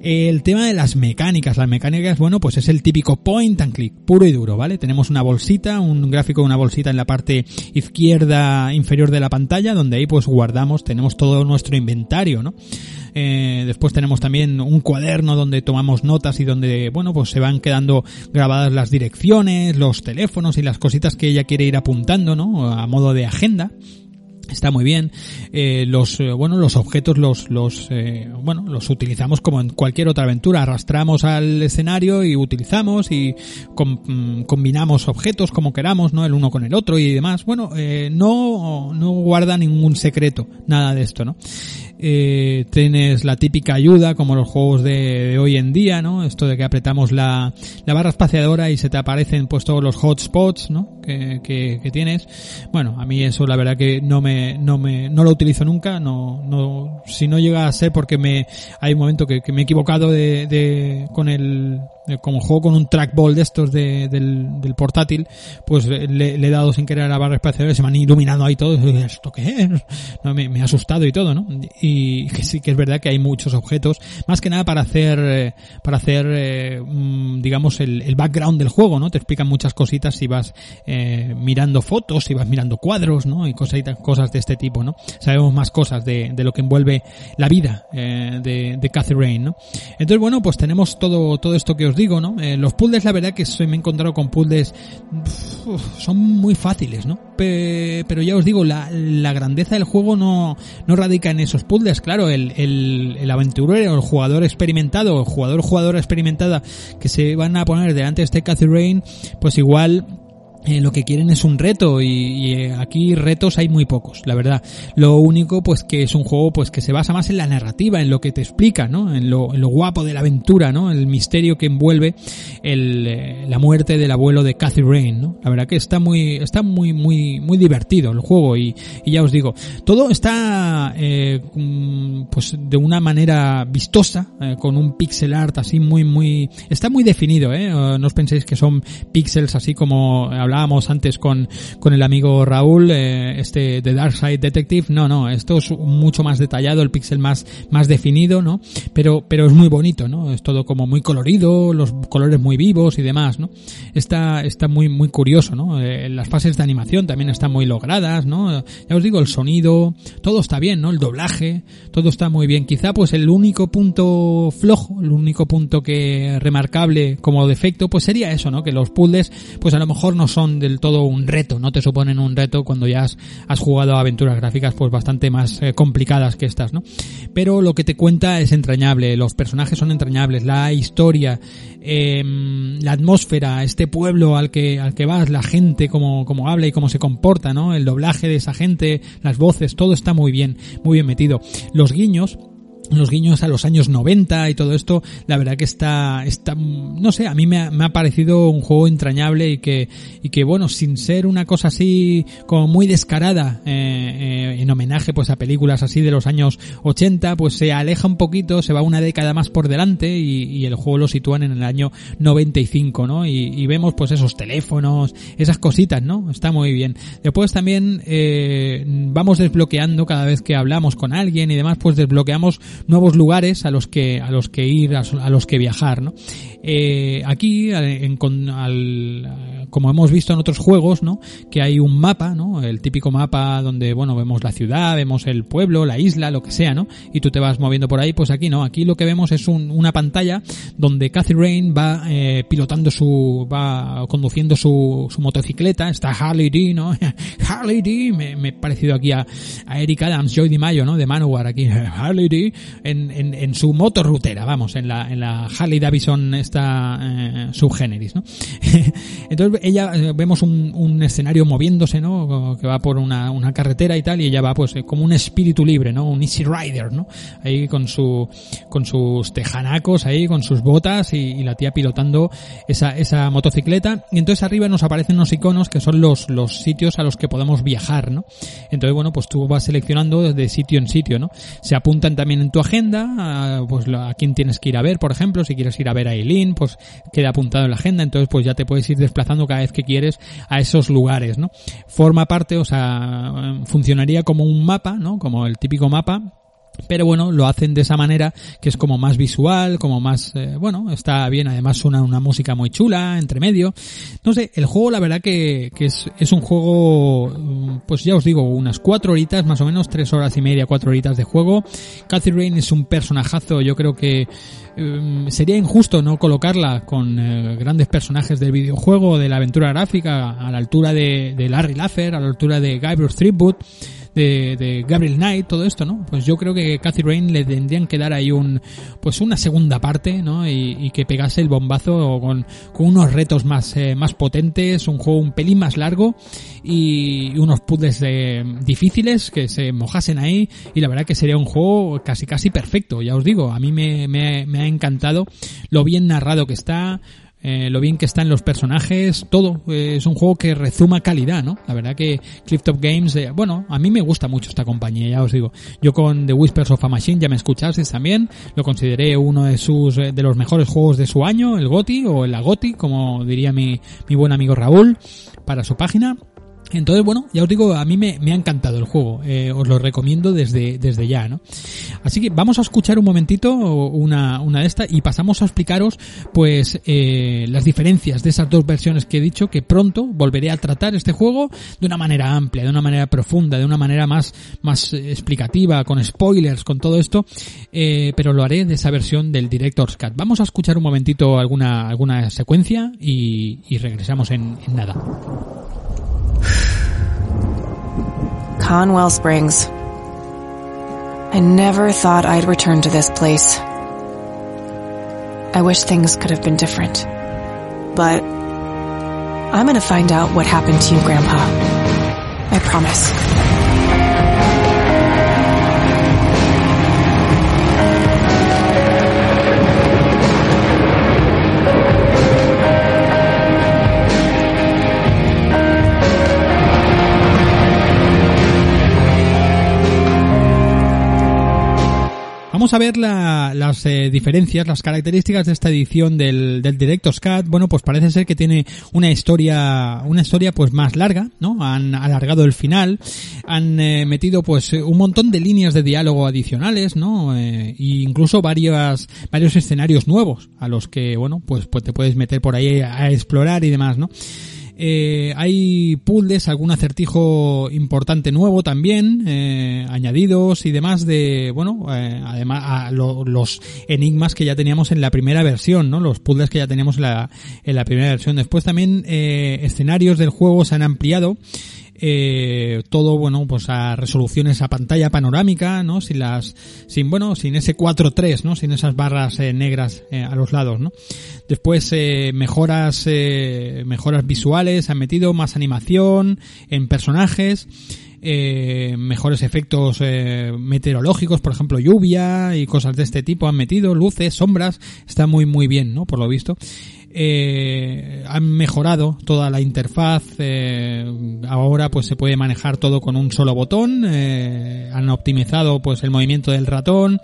El tema de las mecánicas, las mecánicas, bueno, pues es el típico point and click, puro y duro, ¿vale? Tenemos una bolsita, un gráfico de una bolsita en la parte izquierda inferior de la pantalla, donde ahí pues guardamos, tenemos todo nuestro inventario, ¿no? Eh, después tenemos también un cuaderno donde tomamos notas y donde, bueno, pues se van quedando grabadas las direcciones, los teléfonos y las cositas que ella quiere ir apuntando, ¿no? A modo de agenda. Está muy bien. Eh, los eh, bueno los objetos los los eh, bueno los utilizamos como en cualquier otra aventura. Arrastramos al escenario y utilizamos y com, mm, combinamos objetos como queramos, no el uno con el otro y demás. Bueno, eh, no no guarda ningún secreto nada de esto, ¿no? Eh, tienes la típica ayuda como los juegos de, hoy en día, ¿no? Esto de que apretamos la, la barra espaciadora y se te aparecen pues todos los hotspots, ¿no? Que, que, que, tienes. Bueno, a mí eso la verdad que no me, no me, no lo utilizo nunca, no, no, si no llega a ser porque me, hay un momento que, que me he equivocado de, de, con el, como juego con un trackball de estos de, del, del, portátil, pues le, le, he dado sin querer a la barra espaciadora y se me han iluminado ahí todo. ¿Esto qué es? Me, me, ha asustado y todo, ¿no? Y que sí que es verdad que hay muchos objetos, más que nada para hacer, para hacer, eh, digamos, el, el, background del juego, ¿no? Te explican muchas cositas si vas eh, mirando fotos, si vas mirando cuadros, ¿no? Y cosas, cosas de este tipo, ¿no? Sabemos más cosas de, de lo que envuelve la vida eh, de, de Cathy Rain, ¿no? Entonces, bueno, pues tenemos todo, todo esto que os digo, ¿no? Eh, los puzzles, la verdad que soy, me he encontrado con puzzles, son muy fáciles, ¿no? Pe pero ya os digo, la, grandeza del juego no, no radica en esos puzzles, claro, el, el, el aventurero, el jugador experimentado, el jugador jugadora experimentada que se van a poner delante de este Cathy Rain, pues igual eh, lo que quieren es un reto y, y, aquí retos hay muy pocos, la verdad. Lo único pues que es un juego pues que se basa más en la narrativa, en lo que te explica, ¿no? En lo, en lo guapo de la aventura, ¿no? El misterio que envuelve el, eh, la muerte del abuelo de Cathy Rain, ¿no? La verdad que está muy está muy muy muy divertido el juego y, ya os digo, todo está eh, pues de una manera vistosa eh, con un pixel art así muy muy está muy definido, ¿eh? No os penséis que son píxeles así como hablábamos antes con, con el amigo Raúl, eh, este de Dark Side Detective, no, no, esto es mucho más detallado, el pixel más, más definido, ¿no? Pero, pero es muy bonito, ¿no? Es todo como muy colorido, los colores muy vivos y demás, ¿no? Está, está muy, muy curioso, ¿no? Eh, las fases de animación también están muy logradas, ¿no? Ya os digo, el sonido, todo está bien, ¿no? El doblaje, todo está muy bien. Quizá pues el único punto flojo, el único punto que remarcable como defecto, pues sería eso, ¿no? Que los puzzles, pues a lo mejor no son del todo un reto, no te suponen un reto cuando ya has, jugado aventuras gráficas pues bastante más eh, complicadas que estas, ¿no? Pero lo que te cuenta es entrañable, los personajes son entrañables, la historia, eh, la atmósfera, este pueblo al que, al que vas, la gente, cómo habla y cómo se comporta, ¿no? El doblaje de esa gente, las voces, todo está muy bien, muy bien metido. Los guiños, los guiños a los años 90 y todo esto, la verdad que está, está no sé, a mí me ha, me ha parecido un juego entrañable y que, y que bueno, sin ser una cosa así como muy descarada eh, eh, en homenaje pues a películas así de los años 80, pues se aleja un poquito, se va una década más por delante y, y el juego lo sitúan en el año 95, ¿no? Y, y, vemos pues esos teléfonos, esas cositas, ¿no? Está muy bien. Después también eh, vamos desbloqueando cada vez que hablamos con alguien y demás, pues desbloqueamos nuevos lugares a los que a los que ir a, los que viajar ¿no? Eh, aquí en, con, al, como hemos visto en otros juegos no que hay un mapa no el típico mapa donde bueno vemos la ciudad vemos el pueblo la isla lo que sea no y tú te vas moviendo por ahí pues aquí no aquí lo que vemos es un, una pantalla donde Cathy Rain va eh, pilotando su va conduciendo su, su motocicleta. Está Harley D no Harley D me, he parecido aquí a, a Eric Adams Joy DiMaggio no de Manowar aquí Harley D en, en, en su motorrutera, vamos, en la, en la Harley Davidson esta eh, subgeneris, ¿no? Entonces ella, eh, vemos un, un, escenario moviéndose, ¿no? Que va por una, una carretera y tal, y ella va pues eh, como un espíritu libre, ¿no? Un easy rider, ¿no? Ahí con su, con sus tejanacos ahí, con sus botas y, la tía pilotando esa, esa motocicleta. Y entonces arriba nos aparecen unos iconos que son los, los sitios a los que podemos viajar, ¿no? Entonces, bueno, pues tú vas seleccionando de sitio en sitio, ¿no? Se apuntan también en tu agenda, pues a quién tienes que ir a ver, por ejemplo, si quieres ir a ver a Eileen, pues queda apuntado en la agenda, entonces pues ya te puedes ir desplazando cada vez que quieres a esos lugares, ¿no? Forma parte, o sea, funcionaría como un mapa, ¿no? Como el típico mapa pero bueno, lo hacen de esa manera que es como más visual, como más, eh, bueno, está bien, además suena una música muy chula, entre medio. No sé, el juego la verdad que, es, es un juego, mm, pues ya os digo, unas cuatro horitas, más o menos tres horas y media, cuatro horitas de juego. Cathy Rain es un personajazo, yo creo que eh, sería injusto no colocarla con eh, grandes personajes del videojuego, de la aventura gráfica, a la altura de, de Larry Laffer, a la altura de Gabriel Threepwood de, de, Gabriel Knight, todo esto, ¿no? Pues yo creo que Cathy Rain le tendrían que dar ahí un, pues una segunda parte, ¿no? Y, que pegase el bombazo con, con unos retos más, eh, más potentes, un juego un pelín más largo y unos puzzles eh, difíciles que se mojasen ahí y la verdad que sería un juego casi casi perfecto, ya os digo, a mí me, me ha encantado lo bien narrado que está, eh, lo bien que están los personajes, todo. Eh, es un juego que rezuma calidad, ¿no? La verdad que Clifftop Games, eh, bueno, a mí me gusta mucho esta compañía, ya os digo. Yo con The Whispers of a Machine ya me escuchasteis también, lo consideré uno de sus, de los mejores juegos de su año, el GOTI o el AGOTI, como diría mi, mi buen amigo Raúl, para su página. Entonces, bueno, ya os digo, a mí me, me ha encantado el juego. Eh, os lo recomiendo desde, desde ya, ¿no? Así que vamos a escuchar un momentito una, una de estas y pasamos a explicaros, pues, eh, las diferencias de esas dos versiones que he dicho, que pronto volveré a tratar este juego de una manera amplia, de una manera profunda, de una manera más, más explicativa, con spoilers, con todo esto, eh, pero lo haré de esa versión del Director's Cut. Vamos a escuchar un momentito alguna, alguna secuencia y, y regresamos en, en nada. Conwell Springs. I never thought I'd return to this place. I wish things could have been different. But I'm gonna find out what happened to you, Grandpa. I promise. Vamos a ver la, las eh, diferencias, las características de esta edición del, del Director's Cut. Bueno, pues parece ser que tiene una historia, una historia pues más larga, ¿no? Han alargado el final, han eh, metido pues un montón de líneas de diálogo adicionales, ¿no? Eh, e incluso varios, varios escenarios nuevos a los que, bueno, pues, pues te puedes meter por ahí a explorar y demás, ¿no? Eh, hay puzzles, algún acertijo importante nuevo también, eh, añadidos y demás de, bueno, eh, además a lo, los enigmas que ya teníamos en la primera versión, ¿no? Los puzzles que ya teníamos en la, en la primera versión. Después también eh, escenarios del juego se han ampliado eh, todo bueno pues a resoluciones a pantalla panorámica no sin las sin bueno sin ese 4.3 no sin esas barras eh, negras eh, a los lados no después eh, mejoras eh, mejoras visuales han metido más animación en personajes eh, mejores efectos eh, meteorológicos, por ejemplo lluvia y cosas de este tipo han metido, luces, sombras, está muy muy bien, ¿no? Por lo visto. Eh, han mejorado toda la interfaz eh, ahora pues se puede manejar todo con un solo botón eh, han optimizado pues el movimiento del ratón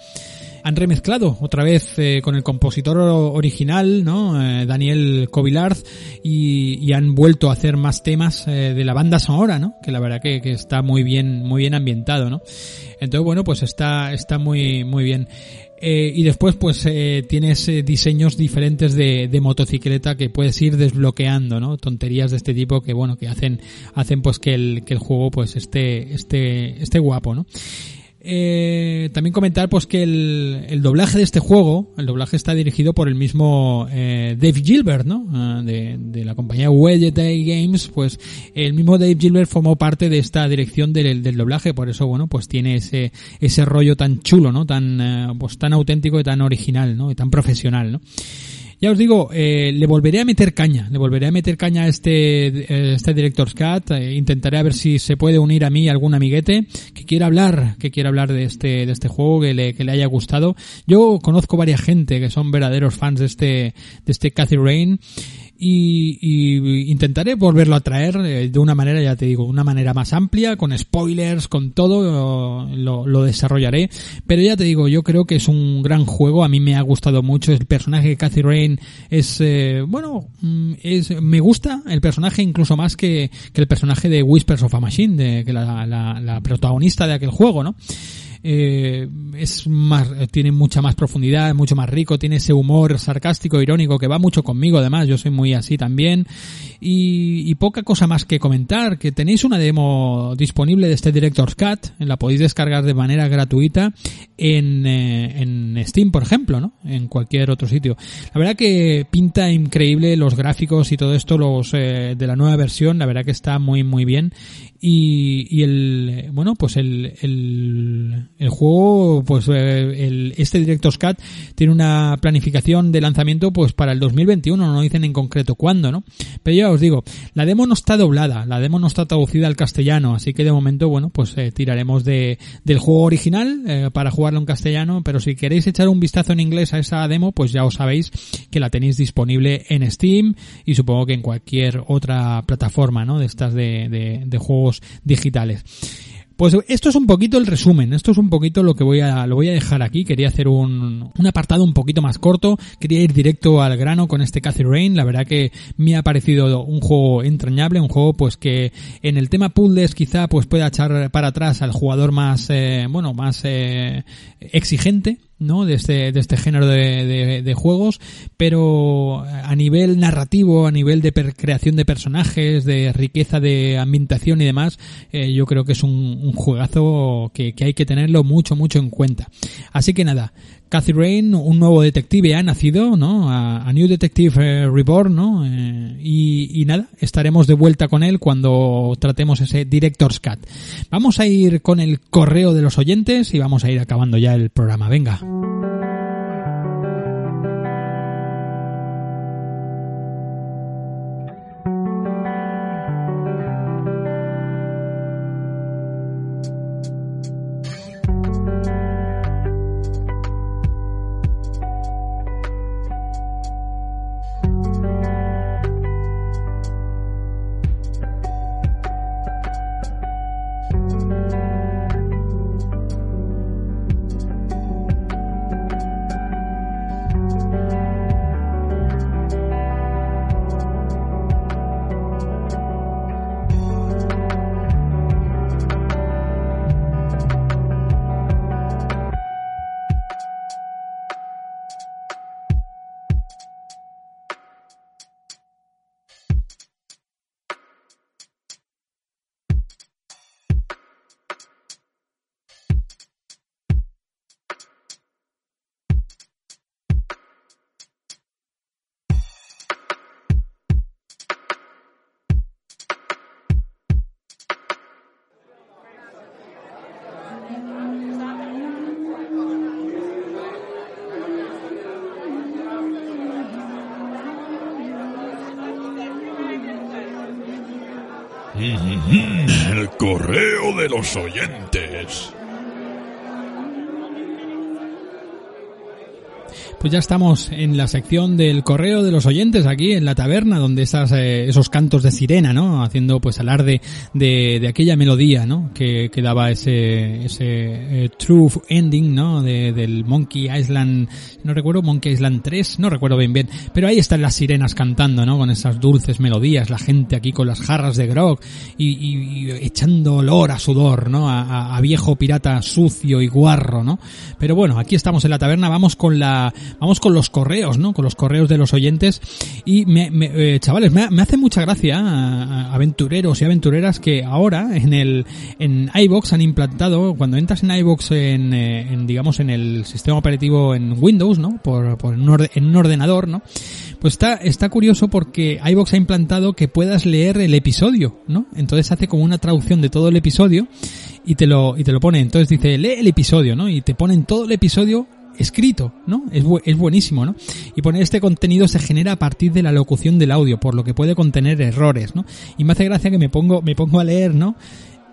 han remezclado otra vez eh, con el compositor original, ¿no? Eh, Daniel Kovilard y, y, han vuelto a hacer más temas eh, de la banda sonora, ¿no? Que la verdad que, que, está muy bien, muy bien ambientado, ¿no? Entonces, bueno, pues está, está muy, muy bien. Eh, y después pues eh, tienes eh, diseños diferentes de, de, motocicleta que puedes ir desbloqueando, ¿no? Tonterías de este tipo que bueno, que hacen, hacen pues que el, que el juego pues esté, esté, esté guapo, ¿no? Eh, también comentar pues que el, el, doblaje de este juego, el doblaje está dirigido por el mismo eh, Dave Gilbert, ¿no? Uh, de, de, la compañía Wedget Games, pues el mismo Dave Gilbert formó parte de esta dirección del, del, doblaje, por eso bueno, pues tiene ese ese rollo tan chulo, ¿no? Tan uh, pues tan auténtico y tan original, ¿no? Y tan profesional, ¿no? Ya os digo, eh, le volveré a meter caña, le volveré a meter caña a este, este Director's Cut, eh, intentaré a ver si se puede unir a mí algún amiguete que quiera hablar, que quiera hablar de este, de este juego, que le, que le haya gustado. Yo conozco varias gente que son verdaderos fans de este, de este Cathy Rain y, y, intentaré volverlo a traer eh, de una manera, ya te digo, una manera más amplia, con spoilers, con todo, lo, lo, desarrollaré. Pero ya te digo, yo creo que es un gran juego, a mí me ha gustado mucho, el personaje de Cathy Rain es, eh, bueno, es, me gusta el personaje incluso más que, que el personaje de Whispers of a Machine, de, que la, la, la protagonista de aquel juego, ¿no? Eh, es más, tiene mucha más profundidad, mucho más rico, tiene ese humor sarcástico, irónico que va mucho conmigo además, yo soy muy así también y, y, poca cosa más que comentar, que tenéis una demo disponible de este Director's Cut, la podéis descargar de manera gratuita en, eh, en Steam, por ejemplo, ¿no? En cualquier otro sitio. La verdad que pinta increíble los gráficos y todo esto los eh, de la nueva versión, la verdad que está muy muy bien y, y el bueno pues el, el, el juego pues eh, el, este Director's Cut tiene una planificación de lanzamiento pues para el 2021 no dicen en concreto cuándo no pero ya os digo la demo no está doblada la demo no está traducida al castellano así que de momento bueno pues eh, tiraremos de del juego original eh, para jugarlo en castellano pero si queréis echar un vistazo en inglés a esa demo pues ya os sabéis que la tenéis disponible en Steam y supongo que en cualquier otra plataforma no de estas de, de, de juegos digitales. Pues esto es un poquito el resumen, esto es un poquito lo que voy a, lo voy a dejar aquí, quería hacer un, un apartado un poquito más corto, quería ir directo al grano con este Cathy Rain, la verdad que me ha parecido un juego entrañable, un juego pues que en el tema puzzles quizá pues pueda echar para atrás al jugador más, eh, bueno, más eh, exigente, ¿no? de este, de este género de, de, juegos, pero a nivel narrativo, a nivel de creación de personajes, de riqueza de ambientación y demás, eh, yo creo que es un, un juegazo que, que, hay que tenerlo mucho, mucho en cuenta. Así que nada, Cathy Rain, un nuevo detective ha nacido, ¿no? A, New Detective eh, Reborn, ¿no? Eh, y, y, nada, estaremos de vuelta con él cuando tratemos ese Director's Cut. Vamos a ir con el correo de los oyentes y vamos a ir acabando ya el programa. Venga. El correo de los oyentes. Pues ya estamos en la sección del correo de los oyentes aquí en la taberna, donde esas, eh, esos cantos de sirena, ¿no? Haciendo pues alarde de, de aquella melodía, ¿no? Que, que daba ese, ese eh, true ending, ¿no? De, del Monkey Island, no recuerdo, Monkey Island 3, no recuerdo bien bien, pero ahí están las sirenas cantando, ¿no? Con esas dulces melodías, la gente aquí con las jarras de grog y, y, y echando olor a sudor, ¿no? A, a, a viejo pirata sucio y guarro, ¿no? Pero bueno, aquí estamos en la taberna, vamos con la vamos con los correos, ¿no? Con los correos de los oyentes. Y me, me eh, chavales, me, me, hace mucha gracia a, aventureros y aventureras que ahora en el en iBox han implantado cuando entras en iBox en, eh, en, digamos en el sistema operativo en Windows, ¿no? Por, por un orde, en un ordenador, ¿no? Pues está está curioso porque iBox ha implantado que puedas leer el episodio, ¿no? Entonces hace como una traducción de todo el episodio y te lo y te lo pone. Entonces dice, "Lee el episodio", ¿no? Y te ponen todo el episodio escrito, ¿no? Es, es buenísimo, ¿no? Y poner este contenido se genera a partir de la locución del audio, por lo que puede contener errores, ¿no? Y me hace gracia que me pongo, me pongo a leer, ¿no?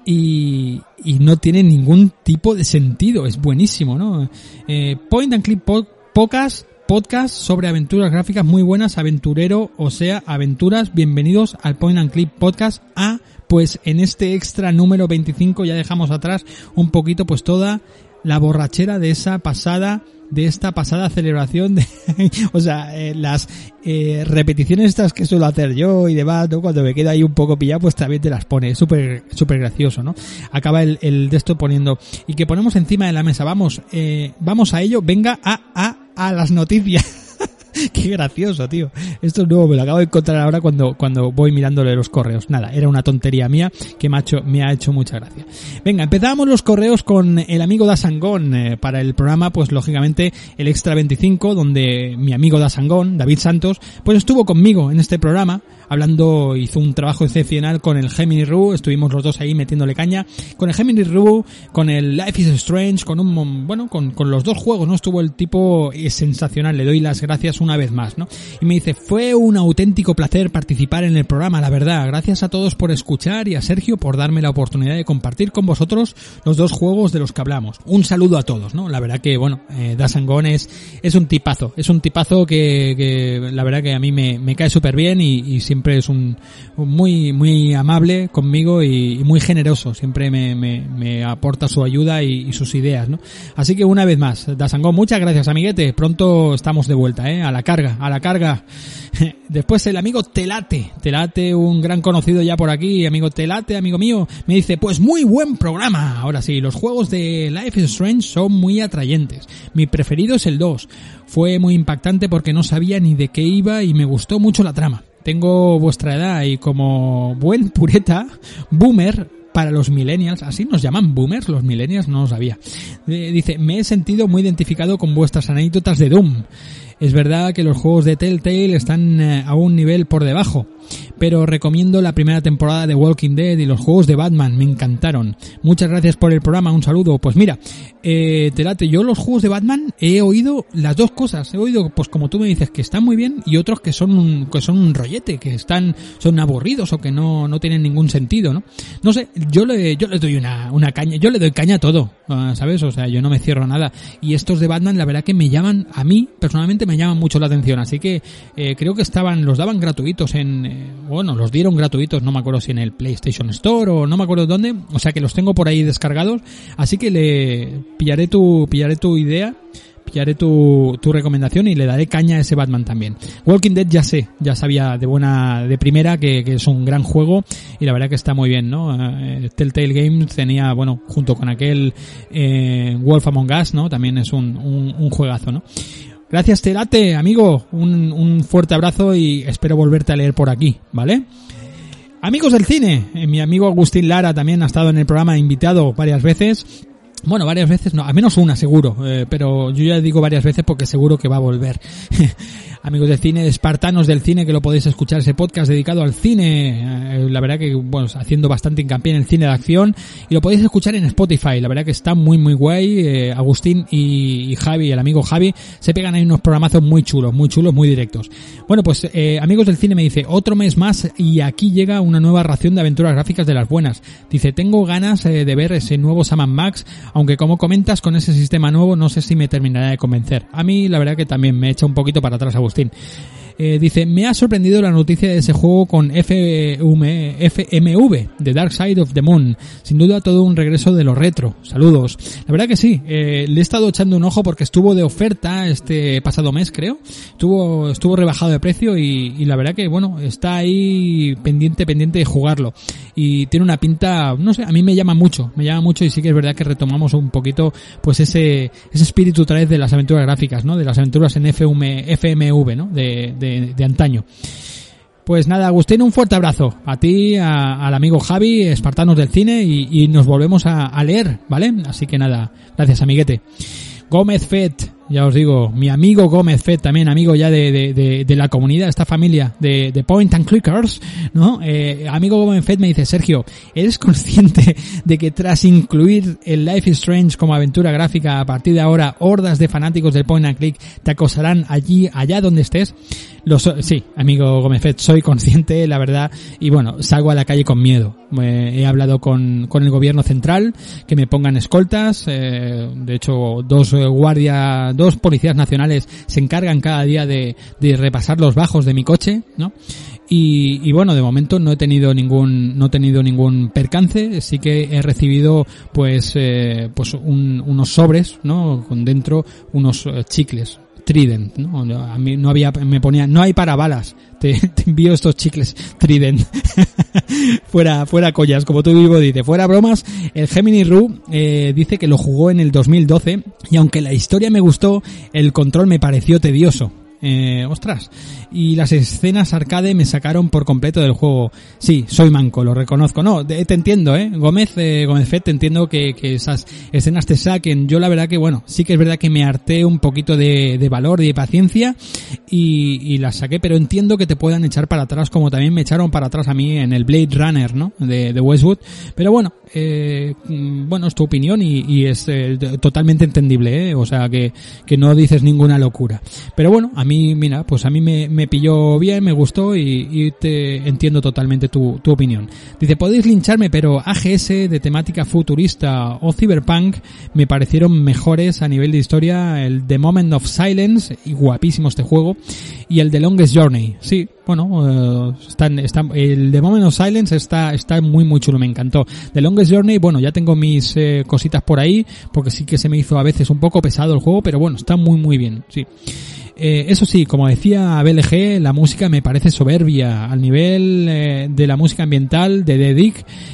Y, y no tiene ningún tipo de sentido, es buenísimo, ¿no? Eh, Point and Click po Podcast, podcast sobre aventuras gráficas muy buenas, aventurero, o sea, aventuras, bienvenidos al Point and Click Podcast A, pues en este extra número 25 ya dejamos atrás un poquito pues toda la borrachera de esa pasada de esta pasada celebración de, o sea, eh, las eh, repeticiones estas que suelo hacer yo y demás, ¿no? Cuando me queda ahí un poco pillado, pues también te las pone, súper, súper gracioso, ¿no? Acaba el, el de esto poniendo, y que ponemos encima de la mesa, vamos, eh, vamos a ello, venga a, a, a las noticias. Qué gracioso, tío. Esto es nuevo, me lo acabo de encontrar ahora cuando, cuando voy mirándole los correos. Nada, era una tontería mía que me ha hecho, me ha hecho mucha gracia. Venga, empezamos los correos con el amigo Dasangón eh, para el programa, pues lógicamente el Extra 25, donde mi amigo Dasangón, David Santos, pues estuvo conmigo en este programa hablando, hizo un trabajo excepcional con el Gemini Rue, estuvimos los dos ahí metiéndole caña, con el Gemini Rue, con el Life is Strange, con un, bueno, con, con los dos juegos, ¿no? Estuvo el tipo es sensacional, le doy las gracias una vez más, ¿no? Y me dice, fue un auténtico placer participar en el programa, la verdad, gracias a todos por escuchar y a Sergio por darme la oportunidad de compartir con vosotros los dos juegos de los que hablamos. Un saludo a todos, ¿no? La verdad que, bueno, eh, Dasangón es, es un tipazo, es un tipazo que, que la verdad que a mí me, me cae súper bien y, y siempre siempre es un, muy muy amable conmigo y, muy generoso. Siempre me, me, aporta su ayuda y, sus ideas no así que una vez más Dasangón muchas gracias amiguete. Pronto estamos de vuelta eh a la carga a la carga. Después el amigo Telate. Telate un gran conocido ya por aquí amigo Telate amigo mío me dice pues muy buen programa ahora sí los juegos de Life is Strange son muy atrayentes. Mi preferido es el 2 fue muy impactante porque no sabía ni de qué iba y me gustó mucho la trama tengo vuestra edad y como buen pureta, boomer, para los millennials, así nos llaman boomers, los millennials, no lo sabía. Dice, me he sentido muy identificado con vuestras anécdotas de Doom. Es verdad que los juegos de Telltale están a un nivel por debajo, pero recomiendo la primera temporada de Walking Dead y los juegos de Batman, me encantaron. Muchas gracias por el programa, un saludo. Pues mira, eh, Telate, yo los juegos de Batman he oído las dos cosas. He oído, pues como tú me dices, que están muy bien y otros que son un, que son un rollete, que están, son aburridos o que no, no tienen ningún sentido, ¿no? No sé, yo le, yo le doy una, una caña, yo le doy caña a todo, ¿sabes? O sea, yo no me cierro nada. Y estos de Batman, la verdad que me llaman, a mí, personalmente me llaman mucho la atención. Así que, eh, creo que estaban, los daban gratuitos en, bueno, los dieron gratuitos, no me acuerdo si en el PlayStation Store o no me acuerdo dónde, o sea que los tengo por ahí descargados, así que le pillaré tu, pillaré tu idea, pillaré tu, tu recomendación y le daré caña a ese Batman también. Walking Dead ya sé, ya sabía de buena, de primera que, es un gran juego y la verdad que está muy bien, ¿no? Eh, Telltale Games tenía, bueno, junto con aquel eh, Wolf Among Us, ¿no? También es un, un juegazo, ¿no? Gracias, Terate, amigo. Un, un, fuerte abrazo y espero volverte a leer por aquí, ¿vale? Amigos del cine, eh, mi amigo Agustín Lara también ha estado en el programa invitado varias veces. Bueno, varias veces, no, al menos una seguro, eh, pero yo ya digo varias veces porque seguro que va a volver. amigos del cine, de espartanos del cine, que lo podéis escuchar ese podcast dedicado al cine, eh, la verdad que, bueno, haciendo bastante hincapié en el cine de acción, y lo podéis escuchar en Spotify, la verdad que está muy muy guay, eh, Agustín y, Javi, el amigo Javi, se pegan ahí unos programazos muy chulos, muy chulos, muy directos. Bueno, pues eh, amigos del cine me dice, otro mes más y aquí llega una nueva ración de aventuras gráficas de las buenas. Dice, tengo ganas de ver ese nuevo Sam Max, aunque como comentas con ese sistema nuevo no sé si me terminará de convencer. A mí la verdad que también me echa un poquito para atrás Agustín. Agustín. Eh, dice, me ha sorprendido la noticia de ese juego con FMV, The Dark Side of the Moon. Sin duda todo un regreso de lo retro. Saludos. La verdad que sí, eh, le he estado echando un ojo porque estuvo de oferta este pasado mes, creo. Estuvo, estuvo rebajado de precio y, y la verdad que, bueno, está ahí pendiente, pendiente de jugarlo. Y tiene una pinta, no sé, a mí me llama mucho, me llama mucho y sí que es verdad que retomamos un poquito, pues ese, ese espíritu otra vez de las aventuras gráficas, ¿no? De las aventuras en FM, FMV, ¿no? De, de, antaño. Pues nada, Agustín, un fuerte abrazo a ti, al amigo Javi, Espartanos del Cine, y, nos volvemos a, a, leer, ¿vale? Así que nada, gracias, amiguete. Gómez Fett, ya os digo, mi amigo Gómez Fett, también amigo ya de, de, de, la comunidad, esta familia de, de Point and Clickers, ¿no? Eh, amigo Gómez Fett me dice, Sergio, ¿eres consciente de que tras incluir el Life is Strange como aventura gráfica, a partir de ahora, hordas de fanáticos del Point and Click te acosarán allí, allá donde estés? Lo sí, amigo Gómez Fett, soy consciente, la verdad, y bueno, salgo a la calle con miedo. he hablado con, con el gobierno central, que me pongan escoltas, eh, de hecho, dos eh, guardias, dos policías nacionales se encargan cada día de, de repasar los bajos de mi coche, ¿no? Y, bueno, de momento no he tenido ningún, no he tenido ningún percance, sí que he recibido pues, eh, pues un, unos sobres, ¿no? Con dentro unos eh, chicles, Trident, ¿no? A mí no había, me ponía, no hay para balas, te, te envío estos chicles Trident. fuera, fuera collas, como tú vivo dice, fuera bromas, el Gemini Rue eh, dice que lo jugó en el 2012 y aunque la historia me gustó, el control me pareció tedioso. Eh, ostras, y las escenas arcade me sacaron por completo del juego. Sí, soy manco, lo reconozco. No, te, entiendo, ¿eh? Gómez, eh, Gómez Fett, te entiendo que, que, esas escenas te saquen. Yo la verdad que, bueno, sí que es verdad que me harté un poquito de, de valor y de paciencia y, y, las saqué, pero entiendo que te puedan echar para atrás como también me echaron para atrás a mí en el Blade Runner, ¿no? De, de Westwood. Pero bueno, eh, mm, bueno, es tu opinión y, y es eh, totalmente entendible, ¿eh? O sea, que, que no dices ninguna locura. Pero bueno, a mí, mira, pues a mí me, me pilló bien, me gustó y, te entiendo totalmente tu, tu, opinión. Dice, podéis lincharme, pero AGS de temática futurista o Cyberpunk me parecieron mejores a nivel de historia. El The Moment of Silence, y guapísimo este juego, y el The Longest Journey. Sí, bueno, eh, están, están, el The Moment of Silence está, está muy muy chulo, me encantó. The Longest Journey, bueno, ya tengo mis eh, cositas por ahí, porque sí que se me hizo a veces un poco pesado el juego, pero bueno, está muy muy bien, sí. Eh, eso sí, como decía BLG, la música me parece soberbia al nivel eh, de la música ambiental de The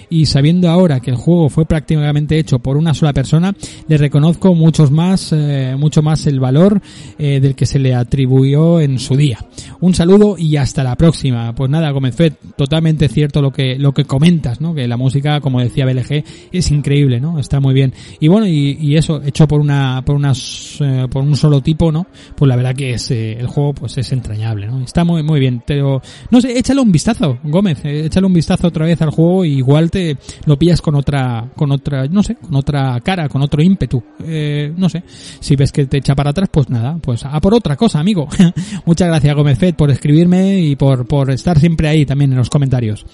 y sabiendo ahora que el juego fue prácticamente hecho por una sola persona, le reconozco muchos más, eh, mucho más el valor del que se le atribuyó en su día. Un saludo y hasta la próxima. Pues nada, Gómez totalmente cierto lo que lo que comentas, ¿no? Que la música, como decía BLG, es increíble, ¿no? Está muy bien. Y bueno, y, y eso hecho por una por unas por un solo tipo, ¿no? Pues la verdad que es, eh, el juego pues es entrañable, ¿no? Está muy, muy bien, pero no sé, échale un vistazo, Gómez, eh, échale un vistazo otra vez al juego y igual te lo pillas con otra, con otra, no sé, con otra cara, con otro ímpetu, eh, no sé, si ves que te echa para atrás, pues nada, pues a por otra cosa, amigo. Muchas gracias, Gómez Fed, por escribirme y por, por estar siempre ahí también en los comentarios.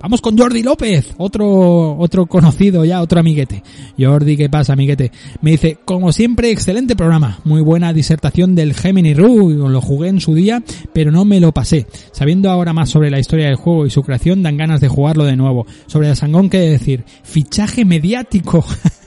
Vamos con Jordi López, otro, otro conocido ya, otro amiguete. Jordi, ¿qué pasa, amiguete? Me dice, como siempre, excelente programa, muy buena disertación del Gemini lo jugué en su día, pero no me lo pasé. Sabiendo ahora más sobre la historia del juego y su creación, dan ganas de jugarlo de nuevo. Sobre el Sangón, ¿qué decir? Fichaje mediático.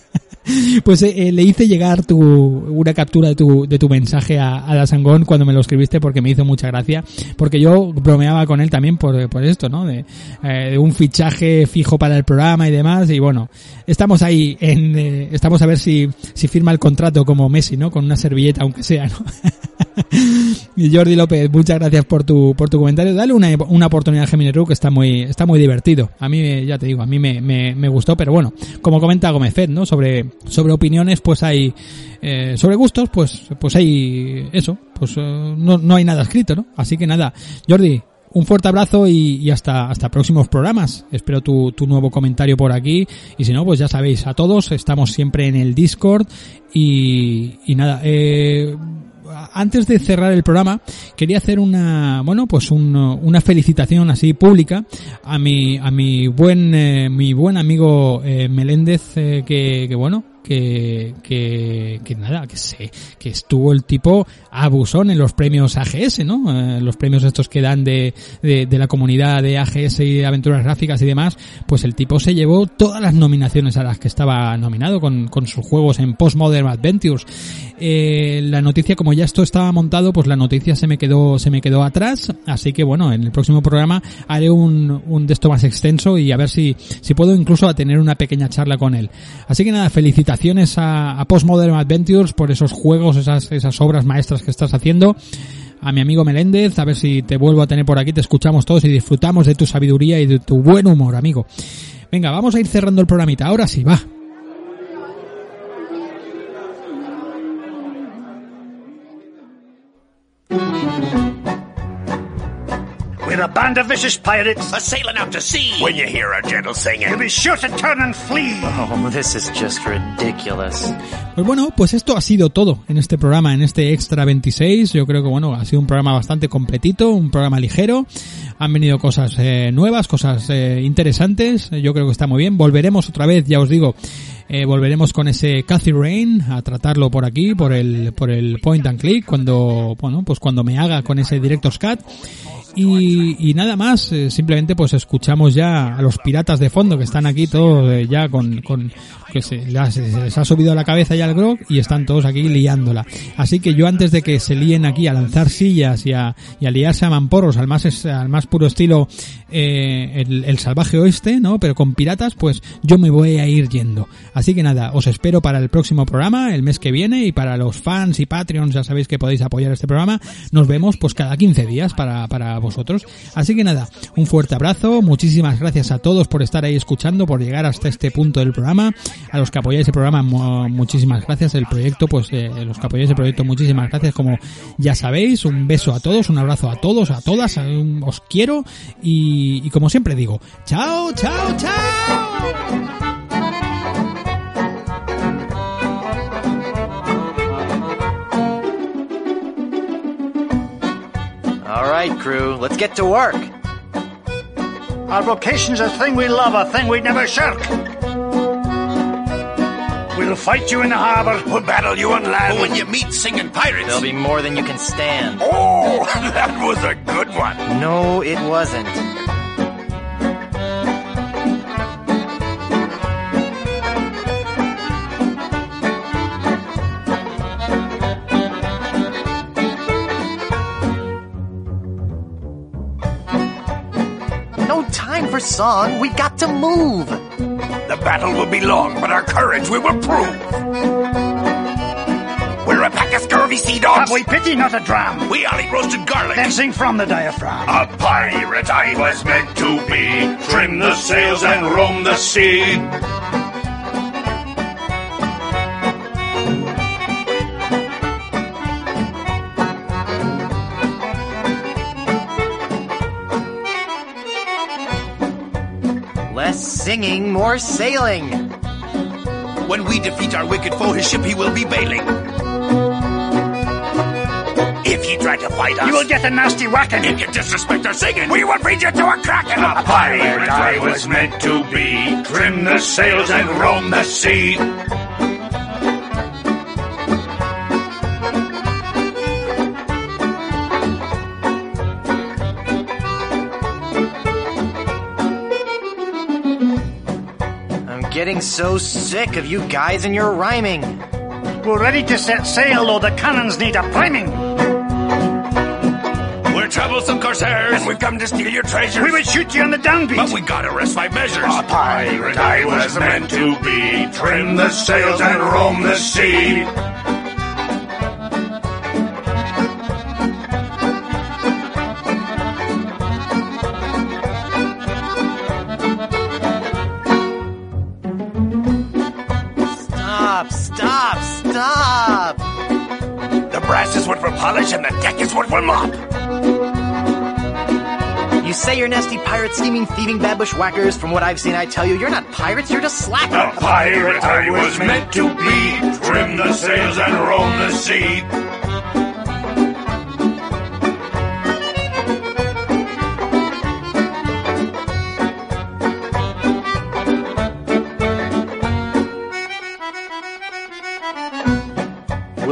pues eh, eh, le hice llegar tu, una captura de tu, de tu mensaje a, a Sangón cuando me lo escribiste porque me hizo mucha gracia. Porque yo bromeaba con él también por, por esto, ¿no? De, eh, un fichaje fijo para el programa y demás. Y bueno, estamos ahí en, estamos a ver si, si firma el contrato como Messi, ¿no? Con una servilleta, aunque sea, ¿no? Jordi López, muchas gracias por tu, por tu comentario. Dale una, una oportunidad a Gemini que está muy, está muy divertido. A mí, ya te digo, a mí me, me, me gustó, pero bueno, como comenta Gómez Fed, ¿no? Sobre, sobre opiniones, pues hay, eh, sobre gustos, pues, pues hay eso, pues eh, no, no hay nada escrito, ¿no? Así que nada, Jordi, un fuerte abrazo y, hasta, hasta próximos programas. Espero tu, tu nuevo comentario por aquí. Y si no, pues ya sabéis, a todos, estamos siempre en el Discord. Y, y nada, eh, antes de cerrar el programa, quería hacer una, bueno, pues una felicitación así pública a mi, a mi buen, eh, mi buen amigo eh, Meléndez, eh, que, que bueno, que, que, que nada, que sé, que estuvo el tipo abusón en los premios AGS, ¿no? Eh, los premios estos que dan de, de, de, la comunidad de AGS y aventuras gráficas y demás, pues el tipo se llevó todas las nominaciones a las que estaba nominado con, con sus juegos en Postmodern Adventures. Eh, la noticia, como ya esto estaba montado, pues la noticia se me quedó, se me quedó atrás, así que bueno, en el próximo programa haré un, un de esto más extenso y a ver si, si puedo incluso tener una pequeña charla con él. Así que nada, felicitaciones a, a Postmodern Adventures por esos juegos, esas, esas obras maestras que estás haciendo. A mi amigo Meléndez, a ver si te vuelvo a tener por aquí, te escuchamos todos y disfrutamos de tu sabiduría y de tu buen humor, amigo. Venga, vamos a ir cerrando el programita. Ahora sí, va. We're a band of vicious pirates. A sailing out to sea. When you hear our gentle singing. You'll be sure to turn and flee. Oh, this is just ridiculous. Pues bueno, pues esto ha sido todo en este programa, en este Extra 26. Yo creo que bueno, ha sido un programa bastante completito, un programa ligero. Han venido cosas eh, nuevas, cosas eh, interesantes. Yo creo que está muy bien. Volveremos otra vez, ya os digo, eh, volveremos con ese Cathy Rain a tratarlo por aquí, por el, por el point and click, cuando, bueno, pues cuando me haga con ese Director's Cut. Y, y, nada más, eh, simplemente pues escuchamos ya a los piratas de fondo que están aquí todos eh, ya con, con que se les, ha subido la cabeza ya el grog y están todos aquí liándola. Así que yo antes de que se líen aquí a lanzar sillas y a, y a liarse a mamporros al más, al más puro estilo eh, el, el, salvaje oeste, ¿no? Pero con piratas, pues yo me voy a ir yendo. Así que nada, os espero para el próximo programa, el mes que viene, y para los fans y patreons ya sabéis que podéis apoyar este programa. Nos vemos pues cada 15 días para, para vosotros. Así que nada, un fuerte abrazo, muchísimas gracias a todos por estar ahí escuchando, por llegar hasta este punto del programa. A los que apoyáis el programa, muchísimas gracias. El proyecto, pues eh, los que apoyáis el proyecto, muchísimas gracias. Como ya sabéis, un beso a todos, un abrazo a todos, a todas, os quiero y, y como siempre digo, chao, chao, chao. All right, crew, let's get to work. Our vocation's a thing we love, a thing we'd never shirk. We'll fight you in the harbor. We'll battle you on land. Oh, but when you meet singing pirates, there'll be more than you can stand. Oh, that was a good one. No, it wasn't. For song. We got to move. The battle will be long, but our courage we will prove. We're a pack of scurvy sea dogs. Have we pity, not a dram? We all eat roasted garlic. Then sing from the diaphragm. A pirate I was meant to be. Trim the sails and roam the sea. Singing, more sailing. When we defeat our wicked foe, his ship he will be bailing. If you try to fight us, you will get a nasty whacking. If you disrespect our singing, we will feed you to a kraken. A pirate I was meant to be. Trim the sails and roam the sea. Getting so sick of you guys and your rhyming. We're ready to set sail, though the cannons need a priming. We're troublesome corsairs, and we've come to steal your treasures. We would shoot you on the downbeat, but we gotta rest my measures. A pirate I was meant to be. Trim the sails and roam the sea. Is what we'll polish and the deck is what we'll mop. You say you're nasty pirate, scheming, thieving, bad bushwhackers. From what I've seen, I tell you, you're not pirates, you're just slackers. A pirate I was meant to be, trim the sails and roam the sea.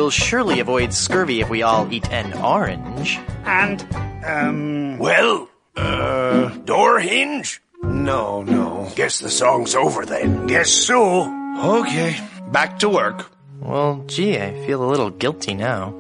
We'll surely avoid scurvy if we all eat an orange. And, um... Well, uh, door hinge? No, no. Guess the song's over then. Guess so. Okay, back to work. Well, gee, I feel a little guilty now.